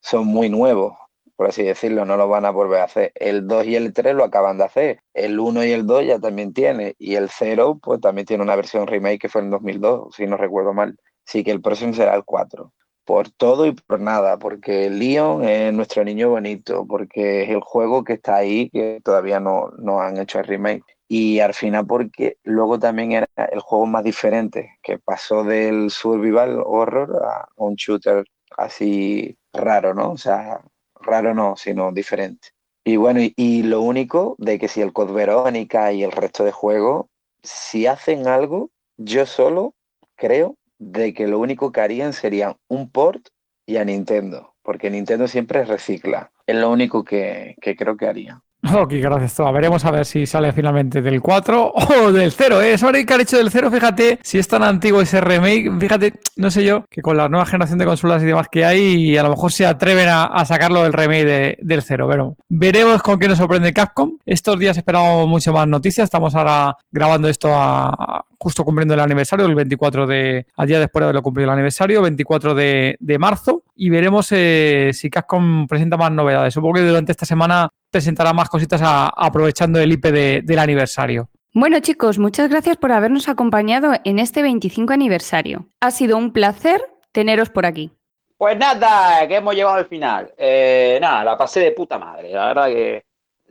son muy nuevos, por así decirlo, no lo van a volver a hacer. El 2 y el 3 lo acaban de hacer. El 1 y el 2 ya también tiene. Y el 0, pues también tiene una versión remake que fue en 2002, si no recuerdo mal. Así que el próximo será el 4 por todo y por nada, porque Leon es nuestro niño bonito, porque es el juego que está ahí, que todavía no, no han hecho el remake. Y al final porque luego también era el juego más diferente, que pasó del survival horror a un shooter así raro, ¿no? O sea, raro no, sino diferente. Y bueno, y, lo único de que si el Code Verónica y el resto de juegos, si hacen algo, yo solo creo de que lo único que harían sería un port y a Nintendo, porque Nintendo siempre recicla. Es lo único que, que creo que haría. Ok, gracias, Toa. Veremos a ver si sale finalmente del 4 o del 0. ¿eh? Sobre que ha hecho del 0, fíjate, si es tan antiguo ese remake, fíjate, no sé yo, que con la nueva generación de consolas y demás que hay, a lo mejor se atreven a, sacarlo del remake del 0. Pero veremos con qué nos sorprende Capcom. Estos días esperamos mucho más noticias. Estamos ahora grabando esto a, justo cumpliendo el aniversario, el 24 de, al día después de haberlo cumplido el aniversario, 24 de, de marzo, y veremos eh, si Capcom presenta más novedades. Supongo que durante esta semana presentará más cositas aprovechando el IP del aniversario. Bueno chicos, muchas gracias por habernos acompañado en este 25 aniversario. Ha sido un placer teneros por aquí. Pues nada, que hemos llegado al final. Eh, nada, la pasé de puta madre. La verdad que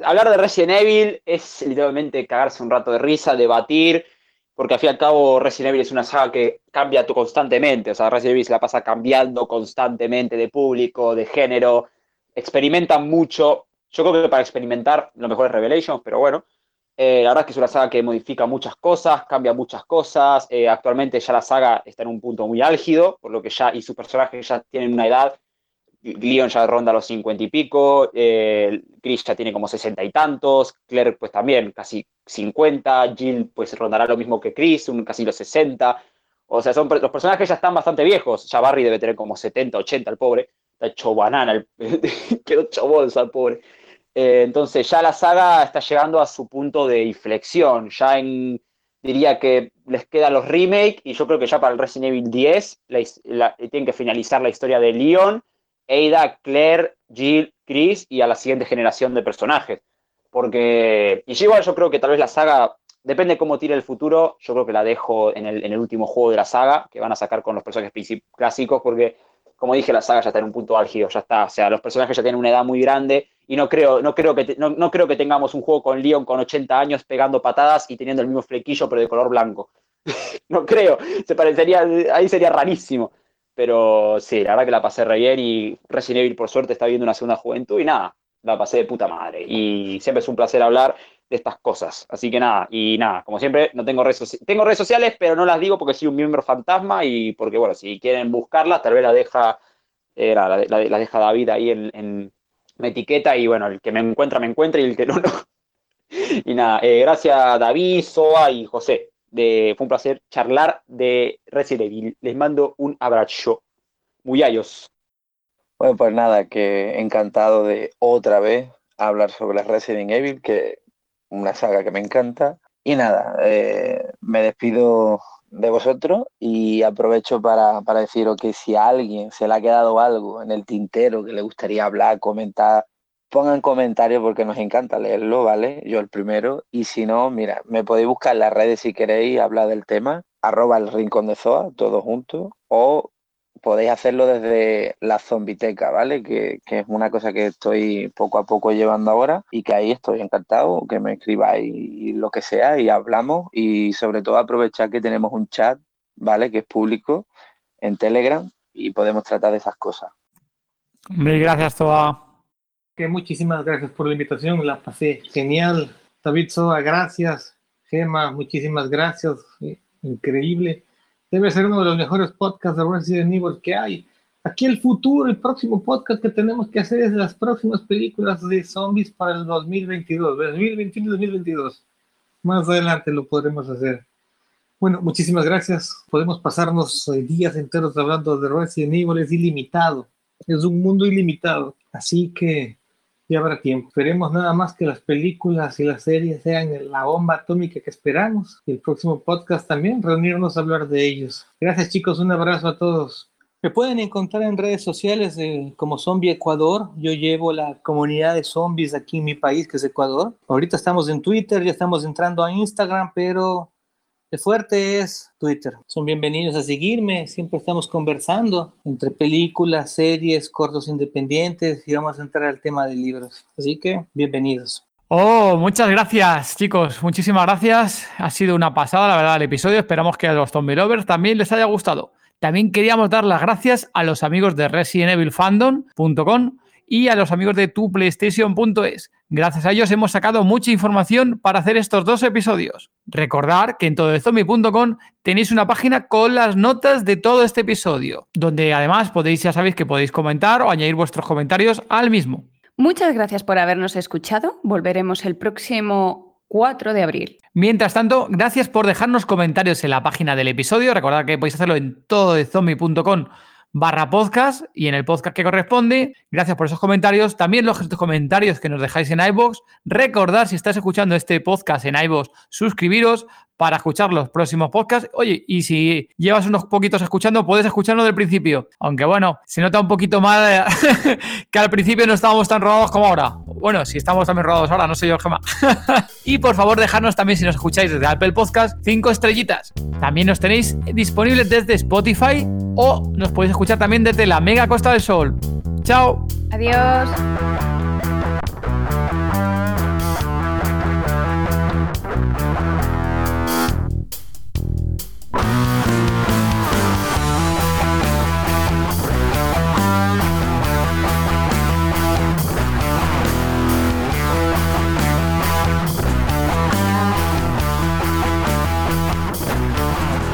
hablar de Resident Evil es literalmente cagarse un rato de risa, debatir, porque al fin y al cabo Resident Evil es una saga que cambia constantemente. O sea, Resident Evil se la pasa cambiando constantemente de público, de género, experimentan mucho yo creo que para experimentar lo mejor es Revelations, pero bueno. Eh, la verdad es que es una saga que modifica muchas cosas, cambia muchas cosas. Eh, actualmente ya la saga está en un punto muy álgido, por lo que ya, y sus personajes ya tienen una edad. Leon ya ronda los 50 y pico, eh, Chris ya tiene como 60 y tantos, Claire pues también casi 50, Jill pues rondará lo mismo que Chris, un, casi los 60. O sea, son, los personajes ya están bastante viejos. Ya Barry debe tener como 70, 80, el pobre. Está hecho banana, el, quedó hecho bolsa el pobre. Eh, entonces ya la saga está llegando a su punto de inflexión. Ya en, diría que les quedan los remakes y yo creo que ya para el Resident Evil 10 tienen que finalizar la historia de Leon, Ada, Claire, Jill, Chris y a la siguiente generación de personajes. Porque, y igual yo creo que tal vez la saga, depende cómo tire el futuro, yo creo que la dejo en el, en el último juego de la saga, que van a sacar con los personajes clásicos, porque como dije, la saga ya está en un punto álgido, ya está. O sea, los personajes ya tienen una edad muy grande y no creo, no creo, que, no, creo que tengamos un juego con Leon con 80 años pegando patadas y teniendo el mismo flequillo pero de color blanco. no creo, se parecería, ahí sería rarísimo. Pero sí, la verdad que la pasé re bien y Resident Evil por suerte está viendo una segunda juventud y nada, la pasé de puta madre. Y siempre es un placer hablar de estas cosas. Así que nada, y nada, como siempre, no tengo redes sociales. Tengo redes sociales, pero no las digo porque soy un miembro fantasma y porque, bueno, si quieren buscarlas, tal vez la deja, eh, la, deja David ahí en mi etiqueta y bueno, el que me encuentra, me encuentra y el que no, no. y nada, eh, gracias David, Soa y José. De, fue un placer charlar de Resident Evil. Les mando un abrazo. Muy ayos. Bueno, pues nada, que encantado de otra vez hablar sobre Resident Evil, que una saga que me encanta. Y nada, eh, me despido de vosotros y aprovecho para, para deciros que si a alguien se le ha quedado algo en el tintero que le gustaría hablar, comentar, pongan comentarios porque nos encanta leerlo, ¿vale? Yo el primero. Y si no, mira, me podéis buscar en las redes si queréis hablar del tema, arroba el rincón de Zoa, todo junto, o podéis hacerlo desde la zombiteca, ¿vale? Que, es una cosa que estoy poco a poco llevando ahora y que ahí estoy encantado, que me escribáis lo que sea y hablamos y sobre todo aprovechar que tenemos un chat, ¿vale? Que es público en Telegram y podemos tratar de esas cosas. Mil gracias, Toa. Que muchísimas gracias por la invitación, la pasé genial. David Soa, gracias. Gema, muchísimas gracias. Increíble debe ser uno de los mejores podcasts de Resident Evil que hay. Aquí el futuro, el próximo podcast que tenemos que hacer es las próximas películas de zombies para el 2022, 2021-2022. Más adelante lo podremos hacer. Bueno, muchísimas gracias. Podemos pasarnos eh, días enteros hablando de Resident Evil, es ilimitado. Es un mundo ilimitado. Así que ya habrá tiempo. Esperemos nada más que las películas y las series sean la bomba atómica que esperamos. Y el próximo podcast también, reunirnos a hablar de ellos. Gracias chicos, un abrazo a todos. Me pueden encontrar en redes sociales eh, como Zombie Ecuador. Yo llevo la comunidad de zombies aquí en mi país, que es Ecuador. Ahorita estamos en Twitter, ya estamos entrando a Instagram, pero el fuerte es Twitter. Son bienvenidos a seguirme. Siempre estamos conversando entre películas, series, cortos independientes y vamos a entrar al tema de libros. Así que bienvenidos. Oh, muchas gracias, chicos. Muchísimas gracias. Ha sido una pasada, la verdad, el episodio. Esperamos que a los Zombie Lovers también les haya gustado. También queríamos dar las gracias a los amigos de ResidentEvilFandom.com y a los amigos de TuPlayStation.es. Gracias a ellos hemos sacado mucha información para hacer estos dos episodios. Recordar que en tododezombie.com tenéis una página con las notas de todo este episodio, donde además podéis, ya sabéis que podéis comentar o añadir vuestros comentarios al mismo. Muchas gracias por habernos escuchado. Volveremos el próximo 4 de abril. Mientras tanto, gracias por dejarnos comentarios en la página del episodio. Recordad que podéis hacerlo en tododezombie.com barra podcast y en el podcast que corresponde. Gracias por esos comentarios. También los comentarios que nos dejáis en iVoox. Recordad, si estás escuchando este podcast en iVoox, suscribiros para escuchar los próximos podcasts. Oye, y si llevas unos poquitos escuchando, puedes escucharlo del principio. Aunque bueno, se nota un poquito mal que al principio no estábamos tan rodados como ahora. Bueno, si estamos también rodados ahora, no sé yo, Gemma. y por favor, dejadnos también, si nos escucháis desde Apple Podcast, cinco estrellitas. También nos tenéis disponibles desde Spotify o nos podéis escuchar también desde la Mega Costa del Sol. Chao. Adiós.